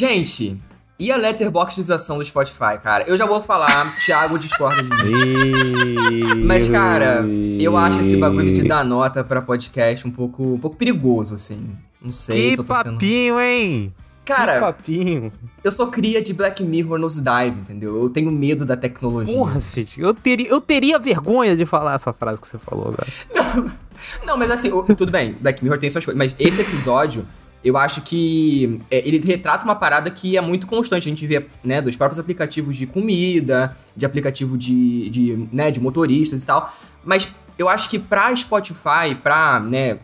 Gente, e a letterboxização do Spotify, cara? Eu já vou falar, Thiago discorda de mim. Mas, cara, eu acho esse bagulho de dar nota pra podcast um pouco, um pouco perigoso, assim. Não sei que se eu tô sendo... papinho, hein? Cara, que papinho. eu sou cria de Black Mirror nos Dive, entendeu? Eu tenho medo da tecnologia. Porra, Cid, eu teria, eu teria vergonha de falar essa frase que você falou agora. Não, não mas assim, tudo bem, Black Mirror tem suas coisas, mas esse episódio, eu acho que é, ele retrata uma parada que é muito constante. A gente vê, né, dos próprios aplicativos de comida, de aplicativo de, de, né, de motoristas e tal. Mas eu acho que pra Spotify, pra, né,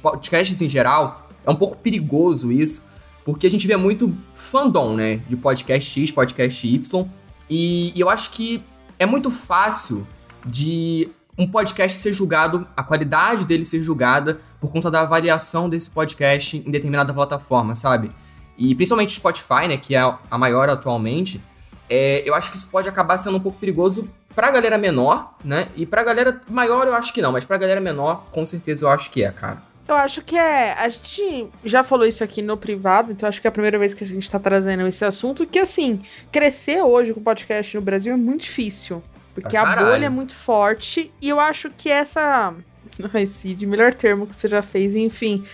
podcasts em geral, é um pouco perigoso isso, porque a gente vê muito fandom, né, de podcast X, podcast Y, e, e eu acho que é muito fácil de um podcast ser julgado, a qualidade dele ser julgada por conta da avaliação desse podcast em determinada plataforma, sabe? E principalmente Spotify, né, que é a maior atualmente, é, eu acho que isso pode acabar sendo um pouco perigoso pra galera menor, né? E pra galera maior eu acho que não, mas pra galera menor, com certeza eu acho que é, cara. Eu acho que é. A gente já falou isso aqui no privado, então acho que é a primeira vez que a gente tá trazendo esse assunto. Que assim, crescer hoje com podcast no Brasil é muito difícil. Porque Pra a bolha é muito forte. E eu acho que essa. Ai, Cid, melhor termo que você já fez, enfim.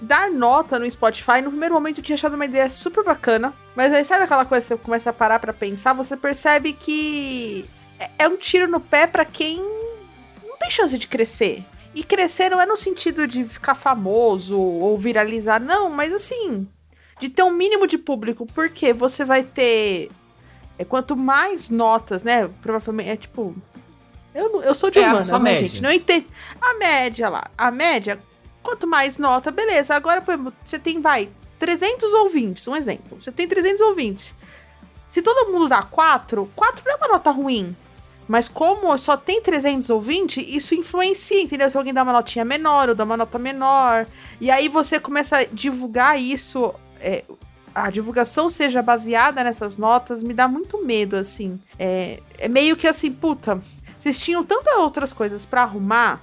Dar nota no Spotify, no primeiro momento eu tinha achado uma ideia super bacana. Mas aí sabe aquela coisa que você começa a parar pra pensar? Você percebe que é- é um tiro no pé pra quem não tem chance de crescer. E crescer não é no sentido de ficar famoso ou viralizar, não, mas assim, de ter um mínimo de público, porque você vai ter. É, quanto mais notas, né? Provavelmente é tipo. Eu, eu sou de É, humana, só né, média. gente? Não entendo. A média lá. A média, quanto mais nota, beleza. Agora, por exemplo, você tem, vai, 300 ouvintes, um exemplo. Você tem 300 ouvintes. Se todo mundo dá 4, 4 não é uma nota ruim. Mas como só tem 300 ouvintes, isso influencia, entendeu? Se alguém dá uma notinha menor ou dá uma nota menor. E aí você começa a divulgar isso. é, a divulgação seja baseada nessas notas, me dá muito medo, assim. É, é meio que assim, puta, vocês tinham tantas outras coisas pra arrumar,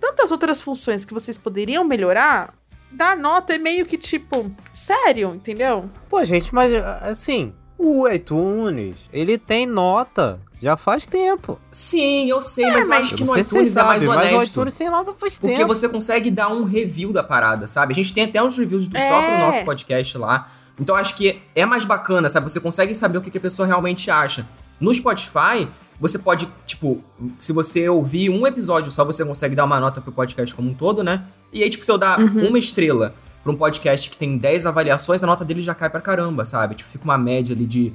tantas outras funções que vocês poderiam melhorar. Dar nota é meio que tipo, sério, entendeu? Pô, gente, mas assim, o iTunes, ele tem nota já faz tempo. Sim, eu sei, mas, mas eu acho que Não no iTunes vocês é mais sabem, mas o honesto. iTunes tem nota faz Porque tempo. você consegue dar um review da parada, sabe? A gente tem até uns reviews do É. próprio nosso podcast lá. Então acho que é mais bacana, sabe? Você consegue saber o que que a pessoa realmente acha. No Spotify, você pode, tipo, se você ouvir um episódio só, você consegue dar uma nota pro podcast como um todo, né? E aí, tipo, se eu dar Uhum. uma estrela pra um podcast que tem 10 avaliações, a nota dele já cai pra caramba, sabe? Tipo, fica uma média ali de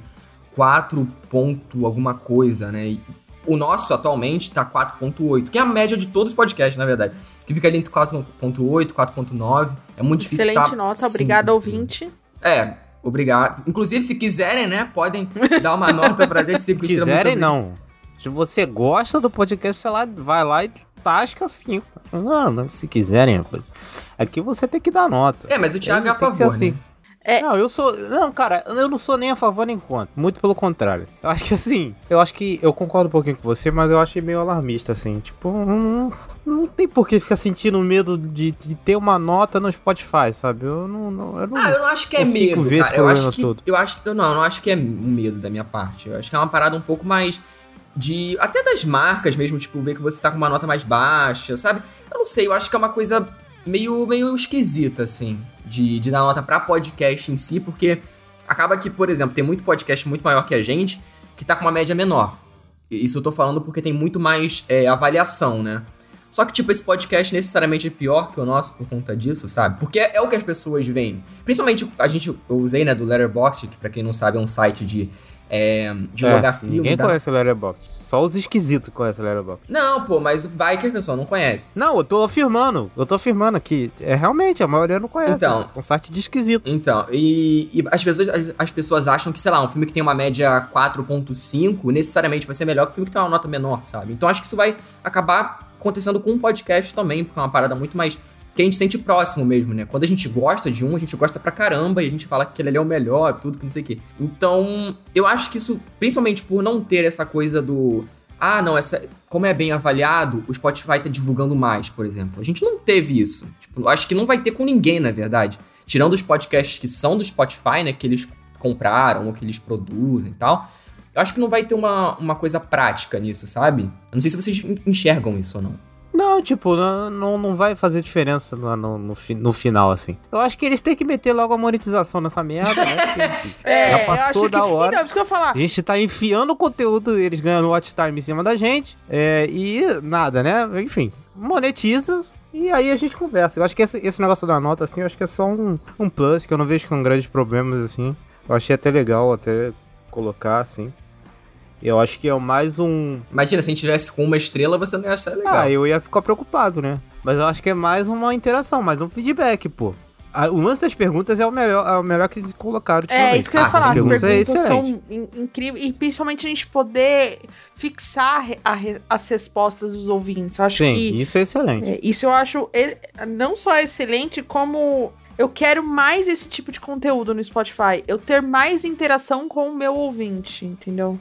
4 ponto alguma coisa, né? E o nosso atualmente tá 4.8, que é a média de todos os podcasts, na verdade. Que fica ali entre 4.8, 4.9. É muito difícil Excelente tá nota, obrigado, assim. ouvinte. É, obrigado. Inclusive, se quiserem, né, podem dar uma nota pra gente. Se quiserem, não. Se você gosta do podcast, sei lá, vai lá e tasca 5. Não, não, se quiserem, rapaz. Aqui você tem que dar nota. É, mas o Thiago é a que favor, assim. né? É. Não, eu sou. Não, cara, eu não sou nem a favor nem contra. Muito pelo contrário. Eu acho que assim. Eu acho que. Eu concordo um pouquinho com você, mas eu achei meio alarmista, assim. Tipo, não, não tem por que ficar sentindo medo de, de ter uma nota no Spotify, sabe? Eu não. não eu não Ah, eu não acho que é medo, cara. Eu acho que, todo. eu acho, eu não, eu não acho que é medo da minha parte. Eu acho que é uma parada um pouco mais de até das marcas mesmo, tipo, ver que você tá com uma nota mais baixa, sabe? Eu não sei, eu acho que é uma coisa meio meio esquisita assim, de, de dar nota pra podcast em si, porque acaba que, por exemplo, tem muito podcast muito maior que a gente que tá com uma média menor. Isso eu tô falando porque tem muito mais é, avaliação, né? Só que, tipo, esse podcast necessariamente é pior que o nosso por conta disso, sabe? Porque é, é o que as pessoas veem. Principalmente, a gente, eu usei, né, do Letterboxd, que pra quem não sabe é um site de, é, de É, logar filme. Ninguém tá? conhece o Letterboxd. Só os esquisitos conhecem o Letterboxd. Não, pô, mas vai que a pessoa não conhece. Não, eu tô afirmando. Eu tô afirmando aqui. É realmente, a maioria não conhece. Então. É um site de esquisito. Então, e, e as, pessoas, as, as pessoas acham que, sei lá, um filme que tem uma média 4.5 necessariamente vai ser melhor que um filme que tem uma nota menor, sabe? Então acho que isso vai acabar acontecendo com um podcast também, porque é uma parada muito mais que a gente sente próximo mesmo, né? Quando a gente gosta de um, a gente gosta pra caramba e a gente fala que aquele ali é o melhor, tudo, que não sei o quê. Então, eu acho que isso, principalmente por não ter essa coisa do. Ah, não, essa. Como é bem avaliado, o Spotify tá divulgando mais, por exemplo. A gente não teve isso. Tipo, acho que não vai ter com ninguém, na verdade. Tirando os podcasts que são do Spotify, né? Que eles compraram ou que eles produzem e tal. Eu acho que não vai ter uma, uma coisa prática nisso, sabe? Eu não sei se vocês enxergam isso ou não. Não, tipo, não, não vai fazer diferença no, no, no, no, final, assim. Eu acho que eles têm que meter logo a monetização nessa merda, né? É, já passou da que... hora. Então, é isso que eu falar. A gente tá enfiando o conteúdo, eles ganhando watch time em cima da gente. É, e nada, né? Enfim, monetiza, e aí a gente conversa. Eu acho que esse, esse negócio da nota, assim, eu acho que é só um, um plus, que eu não vejo com grandes problemas, assim. Eu achei até legal até colocar, assim. Eu acho que é mais um. Imagina, se a gente tivesse com uma estrela, você não ia achar legal. Ah, eu ia ficar preocupado, né? Mas eu acho que é mais uma interação, mais um feedback, pô. O lance das perguntas é o melhor, é o melhor que eles colocaram. É, isso que eu ia ah, falar. As perguntas, perguntas é são incríveis. E principalmente a gente poder fixar a, as respostas dos ouvintes. Eu acho Sim, que. Isso é excelente. É, isso eu acho não só excelente, como eu quero mais esse tipo de conteúdo no Spotify. Eu ter mais interação com o meu ouvinte, entendeu?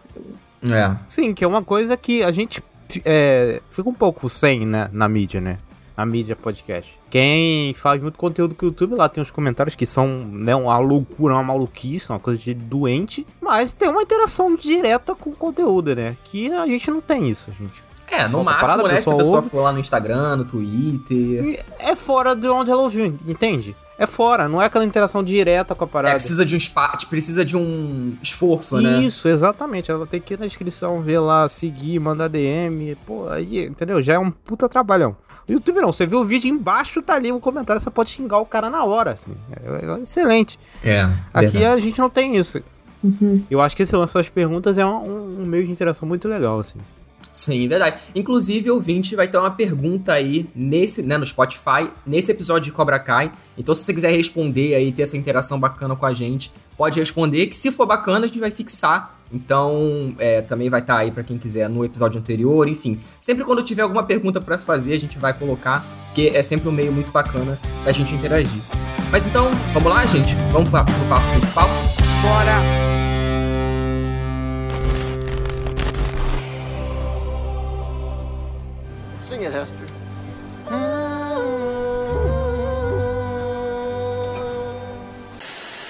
É. Sim, que é uma coisa que a gente é, fica um pouco sem né, na mídia, né? Na mídia podcast. Quem faz muito conteúdo com o YouTube, lá tem uns comentários que são né, uma loucura, uma maluquice, uma coisa de doente, mas tem uma interação direta com o conteúdo, né? Que a gente não tem isso, gente. É, no máximo, parada, né? Se a pessoa ouve, for lá no Instagram, no Twitter. É fora de onde ela ouviu, entende? É fora, não é aquela interação direta com a parada. É, precisa de um espaço, precisa de um esforço, Isso, né? Isso, exatamente. Ela tem que ir na descrição, ver lá, seguir, mandar DM, pô, aí, entendeu? Já é um puta trabalhão. No YouTube não, você vê o vídeo embaixo, tá ali o comentário, você pode xingar o cara na hora, assim. É, é excelente. É. Aqui verdade. a gente não tem isso. Uhum. Eu acho que esse lance das perguntas é um, um meio de interação muito legal, assim. Sim, verdade. Inclusive, o ouvinte vai ter uma pergunta aí nesse, né, no Spotify, nesse episódio de Cobra Kai. Então, se você quiser responder aí, ter essa interação bacana com a gente, pode responder, que se for bacana, a gente vai fixar. Então, é, também vai estar tá aí para quem quiser no episódio anterior, enfim. Sempre quando tiver alguma pergunta para fazer, a gente vai colocar, porque é sempre um meio muito bacana da gente interagir. Mas então, vamos lá, gente? Vamos pro papo principal? Bora! Sing it, Hester.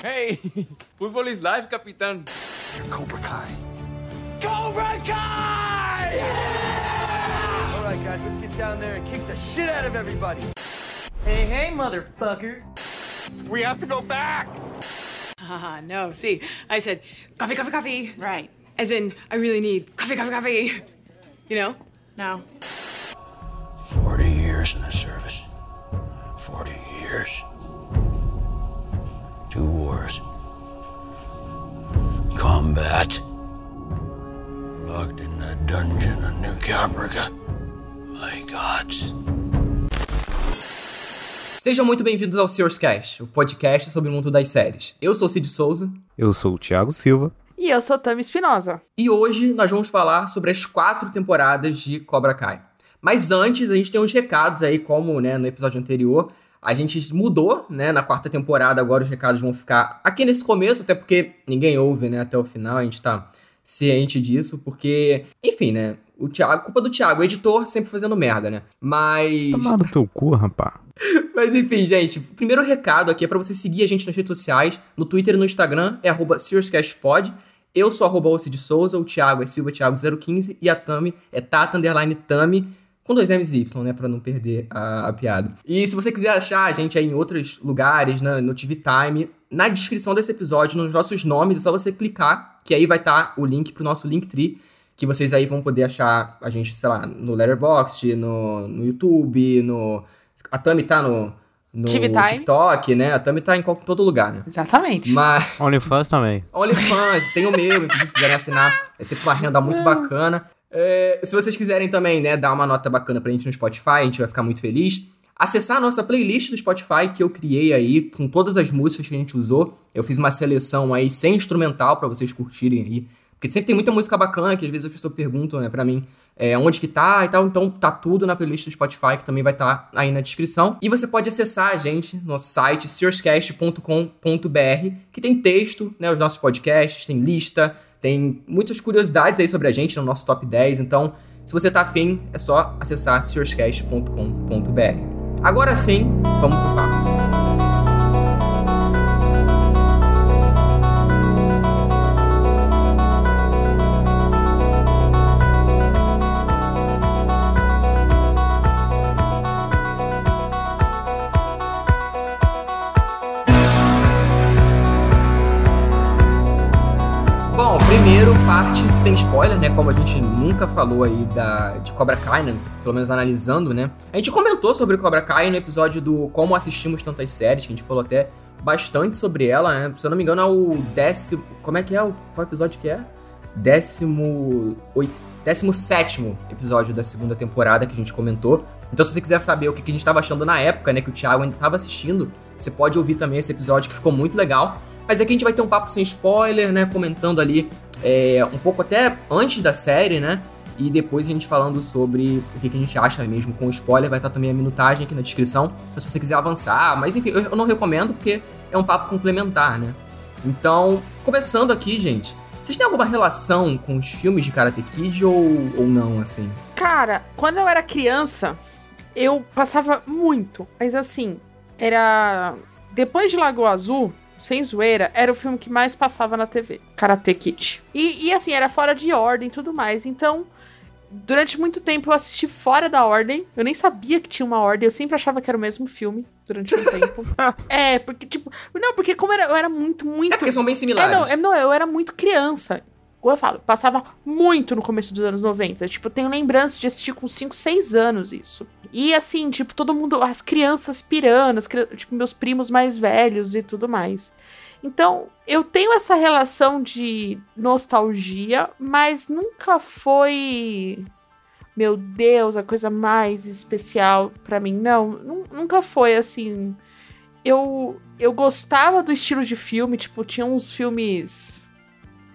Hey, football is life, Capitán. You're Cobra Kai. Cobra Kai! Yeah! All right, guys, let's get down there and kick the shit out of everybody. Hey, hey, motherfuckers. We have to go back. Ah, uh, no. See, I said coffee, coffee, coffee. Right. As in, I really need coffee, coffee, coffee. You know? No. 40 years in the service. 40 years. Two wars. Combat. Locked in dungeon of New Caprica. My gods. Sejam muito bem-vindos ao Sears Cast, o podcast sobre o mundo das séries. Eu sou Cid Souza. Eu sou o Thiago Silva. E eu sou Tami Espinosa. E hoje nós vamos falar sobre as quatro temporadas de Cobra Kai. Mas antes, a gente tem uns recados aí, como né, no episódio anterior. A gente mudou, né? Na quarta temporada, agora os recados vão ficar aqui nesse começo, até porque ninguém ouve, né? Até o final, a gente tá ciente disso, porque, enfim, né? O Thiago, culpa do Thiago, o editor sempre fazendo merda, né? Mas. Tomado teu cu, rapá. Mas enfim, gente, o primeiro recado aqui é para você seguir a gente nas redes sociais, no Twitter e no Instagram, é arroba SiriusCastPod. Eu sou arroba de Souza, o Thiago é Silva Thiago015 e a Tami é Tata Underline Tami com dois M's e Y, né, pra não perder a, a, piada. E se você quiser achar a gente aí em outros lugares, né, no TV Time, na descrição desse episódio, nos nossos nomes, é só você clicar, que aí vai estar tá o link pro nosso Linktree, que vocês aí vão poder achar a gente, sei lá, no Letterboxd, no, no YouTube, no... A Tami tá no, no TikTok, né? A Tami tá em todo lugar, né? Exatamente. Mas... OnlyFans também. OnlyFans, tem o meu, inclusive, se quiserem assinar, é sempre uma renda muito bacana. É, se vocês quiserem também, né, dar uma nota bacana pra gente no Spotify, a gente vai ficar muito feliz. Acessar a nossa playlist do Spotify que eu criei aí, com todas as músicas que a gente usou. Eu fiz uma seleção aí sem instrumental para vocês curtirem aí. Porque sempre tem muita música bacana que às vezes as pessoas perguntam, né, pra mim, é, onde que tá e tal. Então tá tudo na playlist do Spotify, que também vai estar tá aí na descrição. E você pode acessar a gente no nosso site, searscast.com.br, que tem texto, né, os nossos podcasts, tem lista, tem muitas curiosidades aí sobre a gente no nosso top 10, então se você tá afim, é só acessar searscast.com.br. Agora sim, vamos pro papo. Sem spoiler, né? Como a gente nunca falou aí da, de Cobra Kai, né? Pelo menos analisando, né? A gente comentou sobre Cobra Kai no episódio do Como Assistimos Tantas Séries, que a gente falou até bastante sobre ela, né? Se eu não me engano, é o décimo. Como é que é? Qual episódio que é? Décimo. Oito, décimo sétimo episódio da segunda temporada que a gente comentou. Então, se você quiser saber o que a gente estava achando na época, né? Que o Thiago ainda estava assistindo, você pode ouvir também esse episódio que ficou muito legal. Mas aqui a gente vai ter um papo sem spoiler, né? Comentando ali é, um pouco até antes da série, né? E depois a gente falando sobre o que, que a gente acha mesmo com spoiler. Vai estar também a minutagem aqui na descrição. Então, se você quiser avançar. Mas enfim, eu não recomendo porque é um papo complementar, né? Então, começando aqui, gente. Vocês têm alguma relação com os filmes de Karate Kid ou, ou não, assim? Cara, quando eu era criança, eu passava muito. Mas assim, era. Depois de Lagoa Azul, sem zoeira, era o filme que mais passava na TV. Karate Kid. E, e assim, era fora de ordem e tudo mais. Então, durante muito tempo eu assisti fora da ordem. Eu nem sabia que tinha uma ordem. Eu sempre achava que era o mesmo filme durante um tempo. é, porque, tipo. Não, porque como era, eu era muito, muito. É porque são bem similares. É, não, é, não, eu era muito criança. Como eu falo, passava muito no começo dos anos 90. Tipo, eu tenho lembrança de assistir com 5, 6 anos isso. E assim, tipo, todo mundo, as crianças pirando, as, tipo, meus primos mais velhos e tudo mais. Então, eu tenho essa relação de nostalgia, mas nunca foi. Meu Deus, a coisa mais especial para mim. Não, nunca foi assim. Eu, eu gostava do estilo de filme, tipo, tinha uns filmes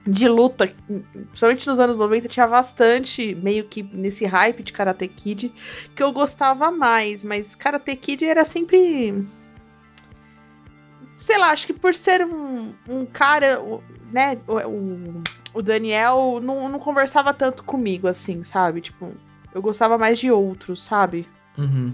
de luta, principalmente nos anos 90, tinha bastante, meio que nesse hype de Karate Kid, que eu gostava mais, mas Karate Kid era sempre. Sei lá, acho que por ser um, um cara, né, o, o Daniel não, não conversava tanto comigo, assim, sabe? Tipo, eu gostava mais de outros, sabe? Uhum.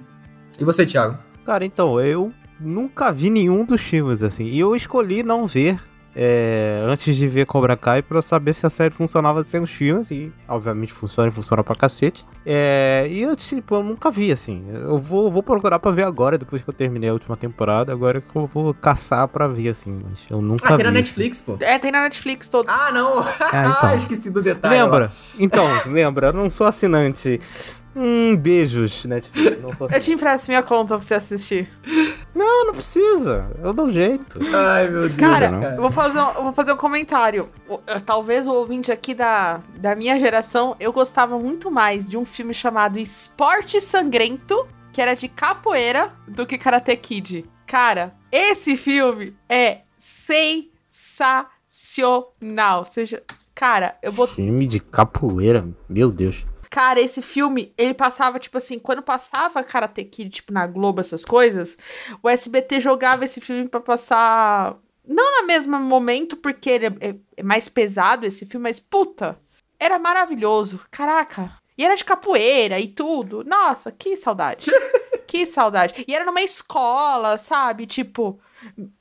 E você, Thiago? Cara, então, eu nunca vi nenhum dos filmes, assim, e eu escolhi não ver é, antes de ver Cobra Kai pra eu saber se a série funcionava sem os filmes. E obviamente funciona e funciona pra cacete. É, e eu, tipo, eu nunca vi assim. Eu vou, vou procurar pra ver agora, depois que eu terminei a última temporada. Agora que eu vou caçar pra ver, assim. Mas eu nunca vi. Ah, tem na Netflix, pô. É, tem na Netflix todos. Ah, não. Ah, então. Esqueci do detalhe. Lembra? Lá. Então, lembra. Eu não sou assinante. Hum, beijos, Netflix. Não sou eu te empresto minha conta pra você assistir. Não, não precisa. Eu dou um jeito. Ai, meu Deus. Cara, cara. Eu, vou fazer um, eu vou fazer um comentário. Talvez o ouvinte aqui da, da minha geração, eu gostava muito mais de um filme chamado Esporte Sangrento, que era de capoeira, do que Karate Kid. Cara, esse filme é sensacional. Seja, cara, eu vou. Filme de capoeira? Meu Deus. Cara, esse filme, ele passava, tipo assim, quando passava Karate Kid, tipo, na Globo, essas coisas, o SBT jogava esse filme para passar. Não no mesmo momento, porque ele é, é, é mais pesado esse filme, mas puta, era maravilhoso. Caraca. E era de capoeira e tudo. Nossa, que saudade. que saudade. E era numa escola, sabe? Tipo,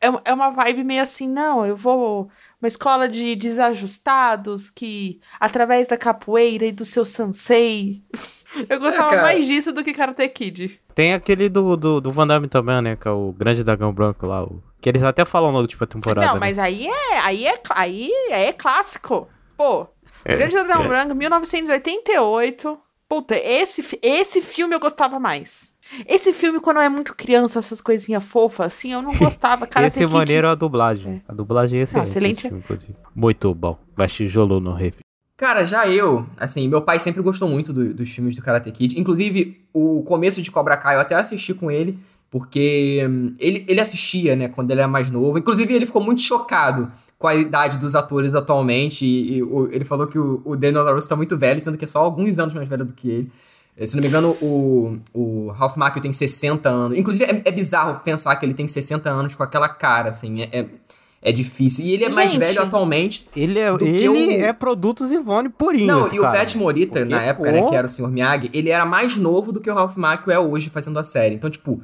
é, é uma vibe meio assim, não, eu vou uma escola de desajustados que, através da capoeira e do seu sensei. Eu gostava é, mais disso do que Karate Kid. Tem aquele do, do, do Van Damme também, né? Que é o Grande Dragão Branco lá. O, que eles até falam na última temporada. Não, né? mas aí é, aí é, aí é clássico. Pô, é, Grande Dragão é. Branco, 1988. Puta, esse, esse filme eu gostava mais. Esse filme, quando é muito criança, essas coisinhas fofas, assim, eu não gostava. Cara, esse maneiro é a dublagem. É. A dublagem é excelente. Ah, excelente. Filme, muito bom. Vai tijolo no review. Cara, já eu, assim, meu pai sempre gostou muito do, dos filmes do Karate Kid. Inclusive, o começo de Cobra Kai eu até assisti com ele, porque hum, ele, ele assistia, né, quando ele era mais novo. Inclusive, ele ficou muito chocado com a idade dos atores atualmente. E, e o, ele falou que o, o Daniel LaRusso tá muito velho, sendo que é só alguns anos mais velho do que ele. É, se não me engano, o, o Ralph Macchio tem 60 anos. Inclusive, é, é, bizarro pensar que ele tem 60 anos com aquela cara, assim. É, é, é difícil. E ele é Gente, mais velho atualmente. Ele é, ele o... é produtos Ivone purinho. Não, e cara. o Pat Morita, Porque, na época, pô... né, que era o Sr. Miyagi, ele era mais novo do que o Ralph Macchio é hoje fazendo a série. Então, tipo,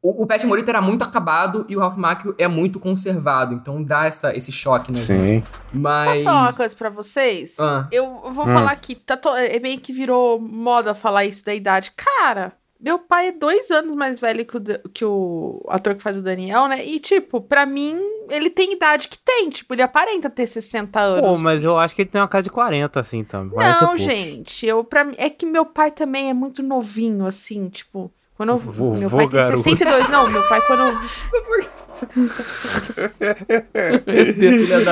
o, o Pat Morita era muito acabado e o Ralph Macchio é muito conservado, então dá essa, esse choque, né? Sim. Mas... Posso falar uma coisa pra vocês? Ah. Eu vou hum. falar que tá to... é meio que virou moda falar isso da idade. Cara, Meu pai é dois anos mais velho que o, que o ator que faz o Daniel, né? E, tipo, pra mim, ele tem idade que tem. Tipo, ele aparenta ter 60 anos. Pô, mas eu acho que ele tem uma cara de 40, assim, também. 40 e Não, gente, eu para mim é que meu pai também é muito novinho assim, tipo, quando eu, Vovô, meu pai tem garoto. 62, não, meu pai quando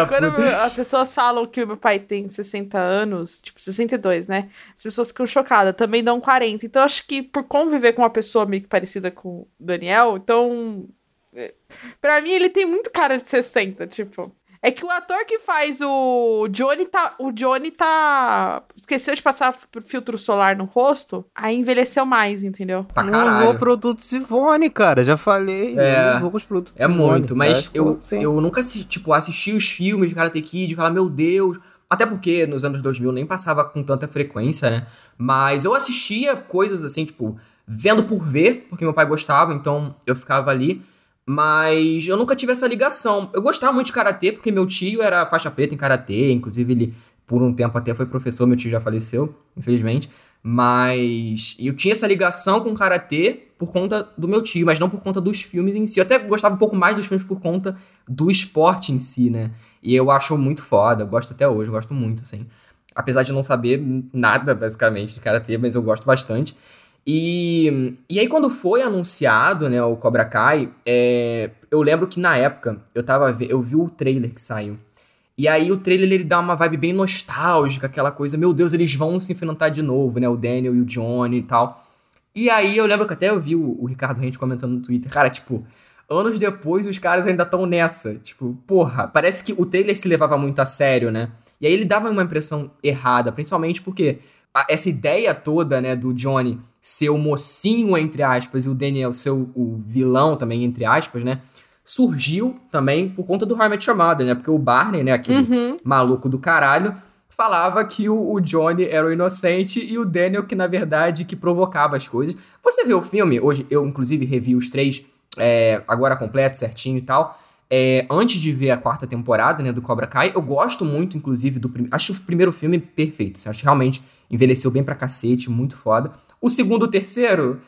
quando as pessoas falam que o meu pai tem 60 anos, tipo 62, né? As pessoas ficam chocadas, também dão 40. Então eu acho que por conviver com uma pessoa meio que parecida com o Daniel, então é, Pra mim ele tem muito cara de 60, tipo. É que o ator que faz o Johnny tá. O Johnny tá. Esqueceu de passar filtro solar no rosto. Aí envelheceu mais, entendeu? Pra Não caralho. usou produtos Ivone, cara, já falei. É. Não usou os produtos É Ivone. muito, mas eu, sim. eu nunca assi- tipo, assisti os filmes de Karate Kid e falar, meu Deus. Até porque nos anos 2000 nem passava com tanta frequência, né? Mas eu assistia coisas assim, tipo, vendo por ver, porque meu pai gostava, então eu ficava ali. Mas eu nunca tive essa ligação. Eu gostava muito de karatê, porque meu tio era faixa preta em karatê, inclusive ele por um tempo até foi professor, meu tio já faleceu, infelizmente. Mas eu tinha essa ligação com karatê por conta do meu tio, mas não por conta dos filmes em si. Eu até gostava um pouco mais dos filmes por conta do esporte em si, né? E eu acho muito foda, eu gosto até hoje, eu gosto muito, assim. Apesar de não saber nada, basicamente, de karatê, mas eu gosto bastante. E, e aí, quando foi anunciado, né, o Cobra Kai, é, eu lembro que na época eu tava eu vi o trailer que saiu. E aí o trailer ele dá uma vibe bem nostálgica, aquela coisa, meu Deus, eles vão se enfrentar de novo, né? O Daniel e o Johnny e tal. E aí eu lembro que até eu vi o, o Ricardo Rente comentando no Twitter, cara, tipo, anos depois os caras ainda estão nessa. Tipo, porra, parece que o trailer se levava muito a sério, né? E aí ele dava uma impressão errada, principalmente porque a- essa ideia toda, né, do Johnny ser o mocinho, entre aspas, e o Daniel ser o, o vilão também, entre aspas, né? Surgiu também por conta do Your Mother, né? Porque o Barney, né, aquele Uhum. maluco do caralho, falava que o, o Johnny era o inocente e o Daniel que, na verdade, que provocava as coisas. Você vê o filme, hoje eu, inclusive, revi os três é, agora completo, certinho e tal. É, antes de ver a quarta temporada, né, do Cobra Kai, eu gosto muito, inclusive, do primeiro. Acho o primeiro filme perfeito. assim, acho realmente envelheceu bem pra cacete, muito foda. O segundo e o terceiro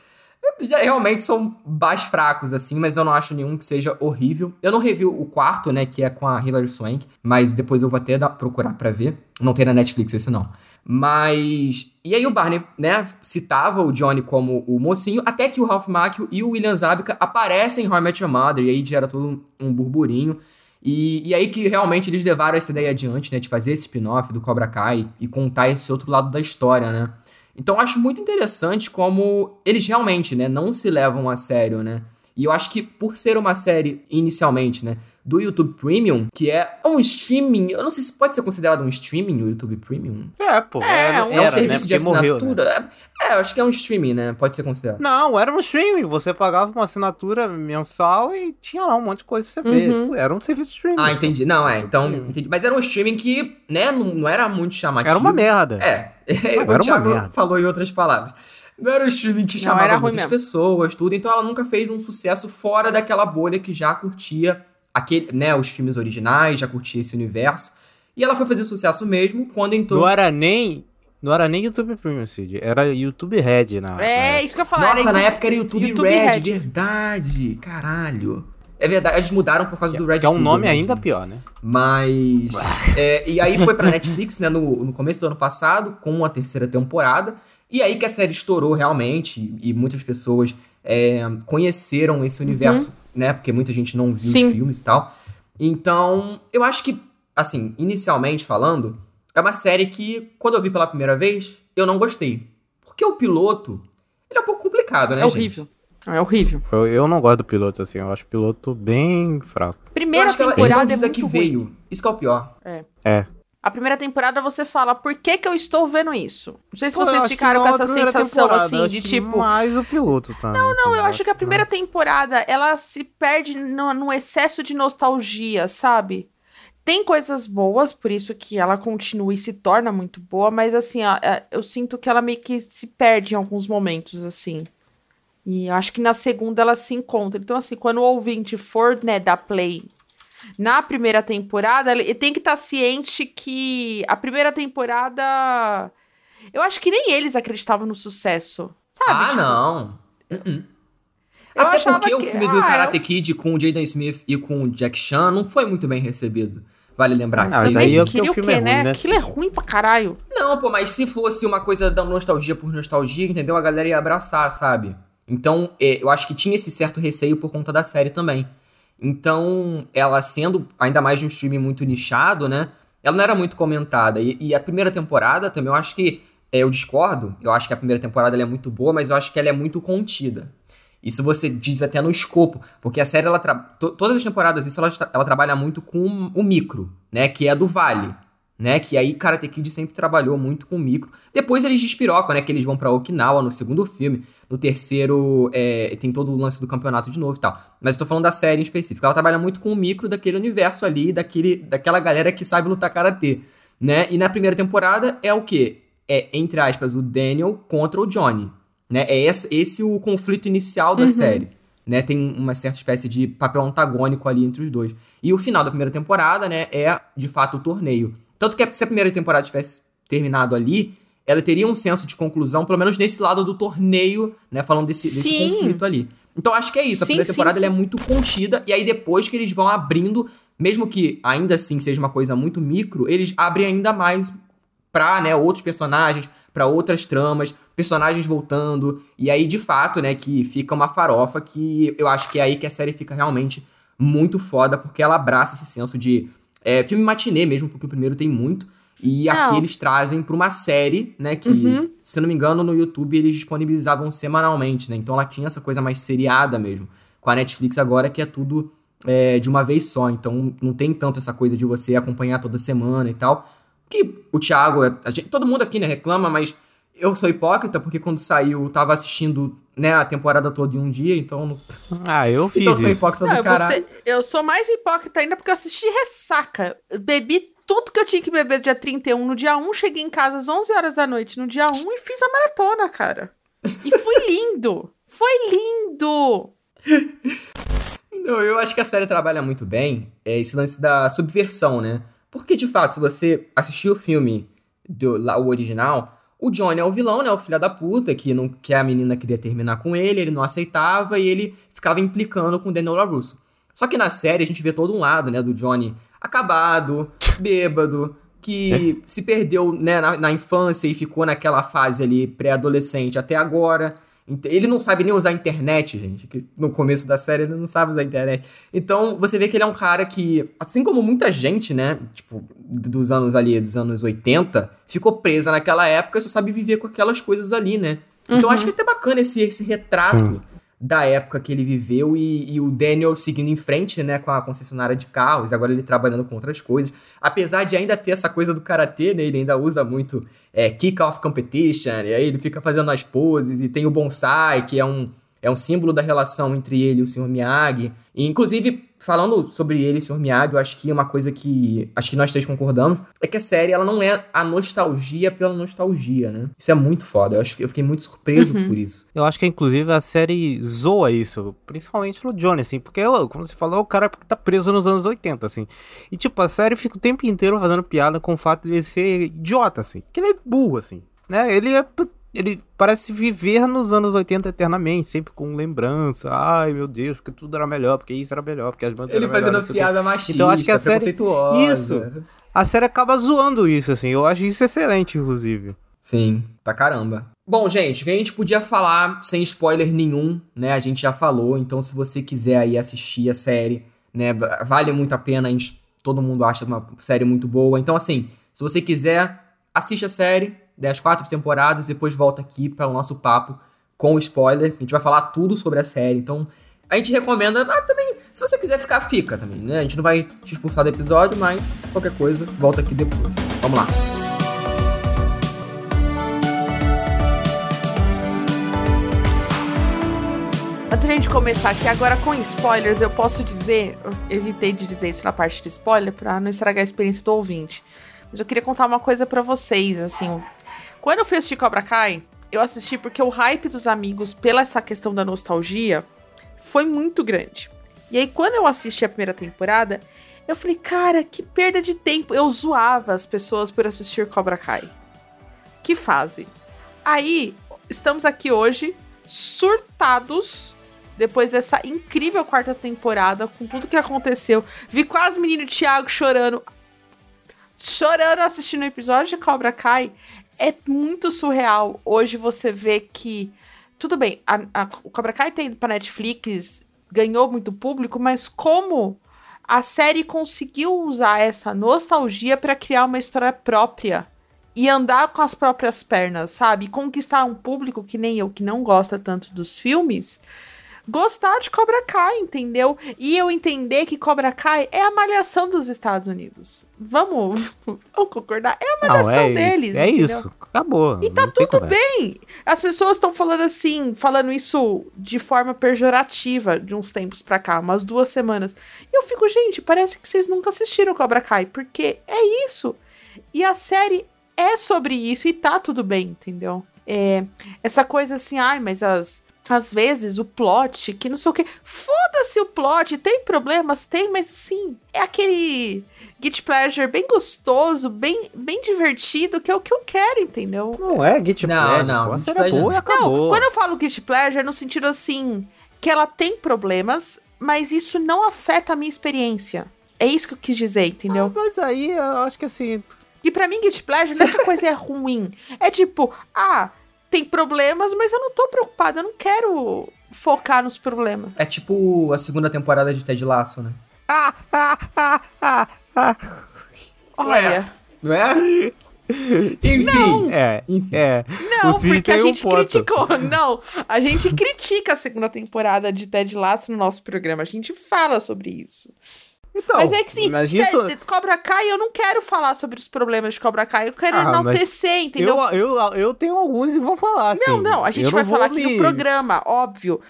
já realmente são mais fracos, assim, mas eu não acho nenhum que seja horrível. Eu não revi o quarto, né, que é com a Hilary Swank, mas depois eu vou até dar, procurar pra ver. Não tem na Netflix esse não. Mas. E aí o Barney, né, citava o Johnny como o mocinho, até que o Ralph Macchio e o William Zabka aparecem em How I Met Your Mother, e aí gera todo um burburinho. E, e aí que realmente eles levaram essa ideia adiante, né, de fazer esse spin-off do Cobra Kai e contar esse outro lado da história, né. Então acho muito interessante como eles realmente, né, não se levam a sério, né. E eu acho que por ser uma série inicialmente, né, do YouTube Premium, que é um streaming, eu não sei se pode ser considerado um streaming o YouTube Premium. É, pô. É, era, um- É um era, serviço né? de Porque morreu, assinatura. né? É, eu acho que é um streaming, né? Pode ser considerado. Não, era um streaming. Você pagava uma assinatura mensal e tinha lá um monte de coisa pra você ver. Uhum. Era um serviço de streaming. Ah, entendi. Não, é, então, entendi. Mas era um streaming que, né, não, não era muito chamativo. Era uma merda. É, Era o uma Thiago merda. falou em outras palavras. Não era um streaming que Não, chamava ruim muitas mesmo. pessoas, tudo, então ela nunca fez um sucesso fora daquela bolha que já curtia aquele, né, os filmes originais, já curtia esse universo. E ela foi fazer sucesso mesmo quando entrou. Não era nem. Não era nem YouTube Premium, Cid. Era YouTube Red na. É, na- isso que eu falar. Nossa, era na YouTube- época era YouTube, YouTube Red, Red. verdade. Caralho. É verdade, eles mudaram por causa do Red Que é um nome eu ainda imagino. pior, né? Mas. é, e aí foi pra Netflix, né, no, no começo do ano passado, com a terceira temporada. E aí que a série estourou realmente, e muitas pessoas é, conheceram esse universo, né? Porque muita gente não viu Sim. os filmes e tal. Então, eu acho que, assim, inicialmente falando, é uma série que, quando eu vi pela primeira vez, eu não gostei. Porque o piloto, ele é um pouco complicado, né, É gente? É horrível. Eu, eu não gosto do piloto, assim. Eu acho o piloto bem fraco. Eu Primeira ela, temporada não é muito que ruim. veio. Isso que é o pior. É. A primeira temporada você fala, por que que eu estou vendo isso? Não sei se Pô, vocês ficaram com não essa sensação, assim, eu de acho que tipo... Mais o piloto também. Não, Não, eu acho que a primeira temporada, ela se perde no, no excesso de nostalgia, sabe? Tem coisas boas, por isso que ela continua e se torna muito boa, mas assim, ó, é, eu sinto que ela meio que se perde em alguns momentos, assim. E eu acho que na segunda ela se encontra. Então, assim, quando o ouvinte for, né, dar play na primeira temporada, ele tem que estar ciente que a primeira temporada. Eu acho que nem eles acreditavam no sucesso. Sabe? ah, Tipo, não. Uh-uh. Eu Até achava porque o que- filme do ah, Karate Kid com o Jaden Smith e com o Jack Chan não foi muito bem recebido. Vale lembrar. Isso mas aí é queria o o filme quê, é né? ruim, né? Aquilo é ruim pra caralho. Não, pô, mas se fosse uma coisa da nostalgia por nostalgia, entendeu? A galera ia abraçar, sabe? Então, é, eu acho que tinha esse certo receio por conta da série também. Então, ela sendo ainda mais de um streaming muito nichado, né? Ela não era muito comentada. E, e a primeira temporada também, eu acho que. é, eu discordo. Eu acho que a primeira temporada é muito boa, mas eu acho que ela é muito contida. Isso você diz até no escopo, porque a série, ela tra- to- todas as temporadas, isso ela, ela trabalha muito com o micro, né? Que é do Vale, né? Que aí Karate Kid sempre trabalhou muito com o micro. Depois eles despirocam, né? Que eles vão pra Okinawa no segundo filme. No terceiro, é, tem todo o lance do campeonato de novo e tal. Mas eu tô falando da série em específico. Ela trabalha muito com o micro daquele universo ali, daquele, daquela galera que sabe lutar karatê, né? E na primeira temporada é o quê? É, entre aspas, o Daniel contra o Johnny, né? É esse, esse o conflito inicial da série, né? Tem uma certa espécie de papel antagônico ali entre os dois. E o final da primeira temporada, né, é de fato o torneio. Tanto que se a primeira temporada tivesse terminado ali, ela teria um senso de conclusão, pelo menos nesse lado do torneio, né, falando desse, desse Sim. conflito ali. Então acho que é isso, a Sim, primeira sim, temporada sim. ela é muito contida, e aí depois que eles vão abrindo, mesmo que ainda assim seja uma coisa muito micro, eles abrem ainda mais pra, né, outros personagens, pra outras tramas, personagens voltando, e aí de fato, né, que fica uma farofa que eu acho que é aí que a série fica realmente muito foda, porque ela abraça esse senso de é, filme matinê mesmo, porque o primeiro tem muito, e aqui Não. eles trazem pra uma série, né, que, Uhum. se eu não me engano, no YouTube eles disponibilizavam semanalmente, né, então ela tinha essa coisa mais seriada mesmo. Com a Netflix agora que é tudo é, de uma vez só, então não tem tanto essa coisa de você acompanhar toda semana e tal. Que o Thiago, a gente- todo mundo aqui né, reclama, mas eu sou hipócrita porque quando saiu eu tava assistindo né, a temporada toda em um dia, então, não- Ah, eu fiz então eu sou hipócrita Não, do eu, caralho. eu sou mais hipócrita ainda porque eu assisti ressaca. Bebi tudo que eu tinha que beber dia 31 no dia 1, cheguei em casa às 11 horas da noite no dia 1 e fiz a maratona, cara. E foi lindo! Foi lindo! Não, eu acho que a série trabalha muito bem é esse lance da subversão, né? Porque, de fato, se você assistir o filme, do, lá, o original, o Johnny é o vilão, né? O filho da puta, que, não, que a menina queria terminar com ele, ele não aceitava e ele ficava implicando com o Daniel LaRusso. Só que na série a gente vê todo um lado, né? Do Johnny acabado, bêbado, que se perdeu né, na, na infância e ficou naquela fase ali pré-adolescente até agora. Ele não sabe nem usar a internet, gente. que No começo da série ele não sabe usar a internet. Então você vê que ele é um cara que, assim como muita gente, né? Tipo, dos anos ali, dos anos 80, ficou presa naquela época e só sabe viver com aquelas coisas ali, né? Então acho que é até bacana esse, esse retrato Sim. Da época que ele viveu e, e o Daniel seguindo em frente, né, com a concessionária de carros, agora ele trabalhando com outras coisas. Apesar de ainda ter essa coisa do karatê, né, ele ainda usa muito é, kick-off competition, e aí ele fica fazendo as poses, e tem o bonsai, que é um, é um símbolo da relação entre ele e o Sr. Miyagi. E, inclusive, falando sobre ele Sr. Miyagi, eu acho que uma coisa que acho que nós três concordamos é que a série ela não é a nostalgia pela nostalgia, né? Isso é muito foda. Eu, acho, eu fiquei muito surpreso por isso. Eu acho que, inclusive, a série zoa isso, principalmente no Johnny, assim, porque, como você falou, é o cara que tá preso nos anos 80, assim. E, tipo, a série fica o tempo inteiro fazendo piada com o fato de ele ser idiota, assim. Que ele é burro, assim, né? Ele é. Ele parece viver nos anos 80 eternamente, sempre com lembrança. Ai, meu Deus, porque tudo era melhor, porque isso era melhor, porque as bandas Ele eram fazendo piada machista, Então, acho que a série-. Isso. A série acaba zoando isso, assim. Eu acho isso excelente, inclusive. Sim, pra caramba. Bom, gente, o que a gente podia falar sem spoiler nenhum, né? A gente já falou, então se você quiser aí assistir a série, né? Vale muito a pena, a gente, todo mundo acha uma série muito boa. Então, assim, se você quiser, assiste a série, né, as quatro temporadas, depois volta aqui para o nosso papo com spoiler. A gente vai falar tudo sobre a série, então a gente recomenda, mas também, se você quiser ficar, fica também, né? A gente não vai te expulsar do episódio, mas qualquer coisa, volta aqui depois. Vamos lá. Antes da gente começar aqui, agora com spoilers, eu posso dizer, eu evitei de dizer isso na parte de spoiler pra não estragar a experiência do ouvinte. Mas eu queria contar uma coisa pra vocês, assim. Quando eu fui assistir Cobra Kai, eu assisti porque o hype dos amigos pela essa questão da nostalgia foi muito grande. E aí, quando eu assisti a primeira temporada, eu falei, cara, que perda de tempo. Eu zoava as pessoas por assistir Cobra Kai. Que fase. Aí, estamos aqui hoje, surtados depois dessa incrível quarta temporada, com tudo que aconteceu. Vi quase o menino Thiago chorando. Chorando assistindo o episódio de Cobra Kai. É muito surreal. Hoje você vê que. Tudo bem, a, a, o Cobra Kai tem pra Netflix, ganhou muito público, mas como a série conseguiu usar essa nostalgia para criar uma história própria e andar com as próprias pernas, sabe? Conquistar um público que nem eu, que não gosta tanto dos filmes, gostar de Cobra Kai, entendeu? E eu entender que Cobra Kai é a malhação dos Estados Unidos. Vamos, vamos concordar? É a malhação Não, é, deles. É entendeu? isso, acabou. E tá tudo conversa. bem. As pessoas estão falando assim, falando isso de forma pejorativa de uns tempos pra cá, umas duas semanas. E eu fico, gente, parece que vocês nunca assistiram Cobra Kai, porque é isso. E a série é sobre isso e tá tudo bem, entendeu? É, essa coisa assim, ai, mas as. Às vezes o plot, que não sei o que. Foda-se o plot, tem problemas? Tem, mas assim, é aquele Git Pleasure bem gostoso, bem, bem divertido, que é o que eu quero, entendeu? Não é Git Não, Pleasure, não, Guilty série é boa e não. acabou. Não, quando eu falo Guilty Pleasure, é no sentido assim, que ela tem problemas, mas isso não afeta a minha experiência. É isso que eu quis dizer, entendeu? Ah, mas aí eu acho que assim. E pra mim, Guilty Pleasure não é que a coisa é ruim. É tipo, ah, tem problemas, mas eu não tô preocupada, eu não quero focar nos problemas. É tipo a segunda temporada de Ted Lasso, né? Olha. Não é? Enfim. É, é. Não, porque a um gente ponto. criticou. Não, a gente critica a segunda temporada de Ted Lasso no nosso programa. A gente fala sobre isso. Então, mas é que sim, mas isso... Cobra Kai, eu não quero falar sobre os problemas de Cobra Kai. Eu quero Ah, enaltecer, entendeu? eu, eu, eu tenho alguns e vou falar, Não, assim. não, a gente Eu vai não falar aqui me- no programa, óbvio.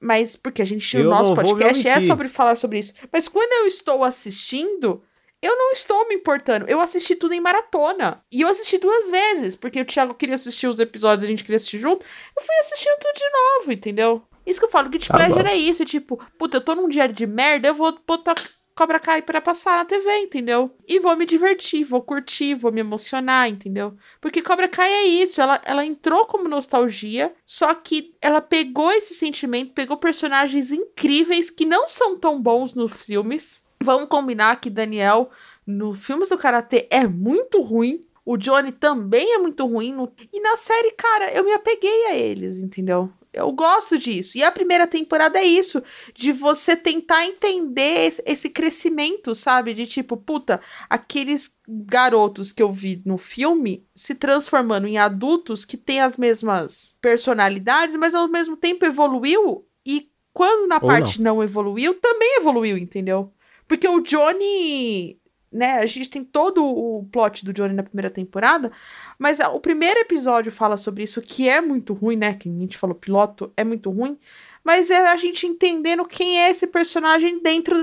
Mas porque a gente, Eu o nosso não podcast é sobre falar sobre isso. Mas quando eu estou assistindo, eu não estou me importando. Eu assisti tudo em maratona. E eu assisti duas vezes, porque o Thiago queria assistir os episódios e a gente queria assistir junto. Eu fui assistindo tudo de novo, entendeu? Isso que eu falo, Guilty Tá Pleasure é isso. É tipo, puta, eu tô num dia de merda, eu vou botar Cobra Kai pra passar na TV, entendeu? E vou me divertir, vou curtir, vou me emocionar, entendeu? Porque Cobra Kai é isso, ela, ela entrou como nostalgia, só que ela pegou esse sentimento, pegou personagens incríveis que não são tão bons nos filmes. Vamos combinar que Daniel, no filmes do Karatê, é muito ruim. O Johnny também é muito ruim. no- E na série, cara, eu me apeguei a eles, entendeu? Eu gosto disso. E a primeira temporada é isso, de você tentar entender esse, crescimento, sabe? De tipo, puta, aqueles garotos que eu vi no filme se transformando em adultos que têm as mesmas personalidades, mas ao mesmo tempo evoluiu. E quando na Ou parte não. evoluiu, também evoluiu, entendeu? Porque o Johnny. Né, a gente tem todo o plot do Johnny na primeira temporada, mas o primeiro episódio fala sobre isso, que é muito ruim, né? Que a gente falou, piloto é muito ruim. Mas é a gente entendendo quem é esse personagem dentro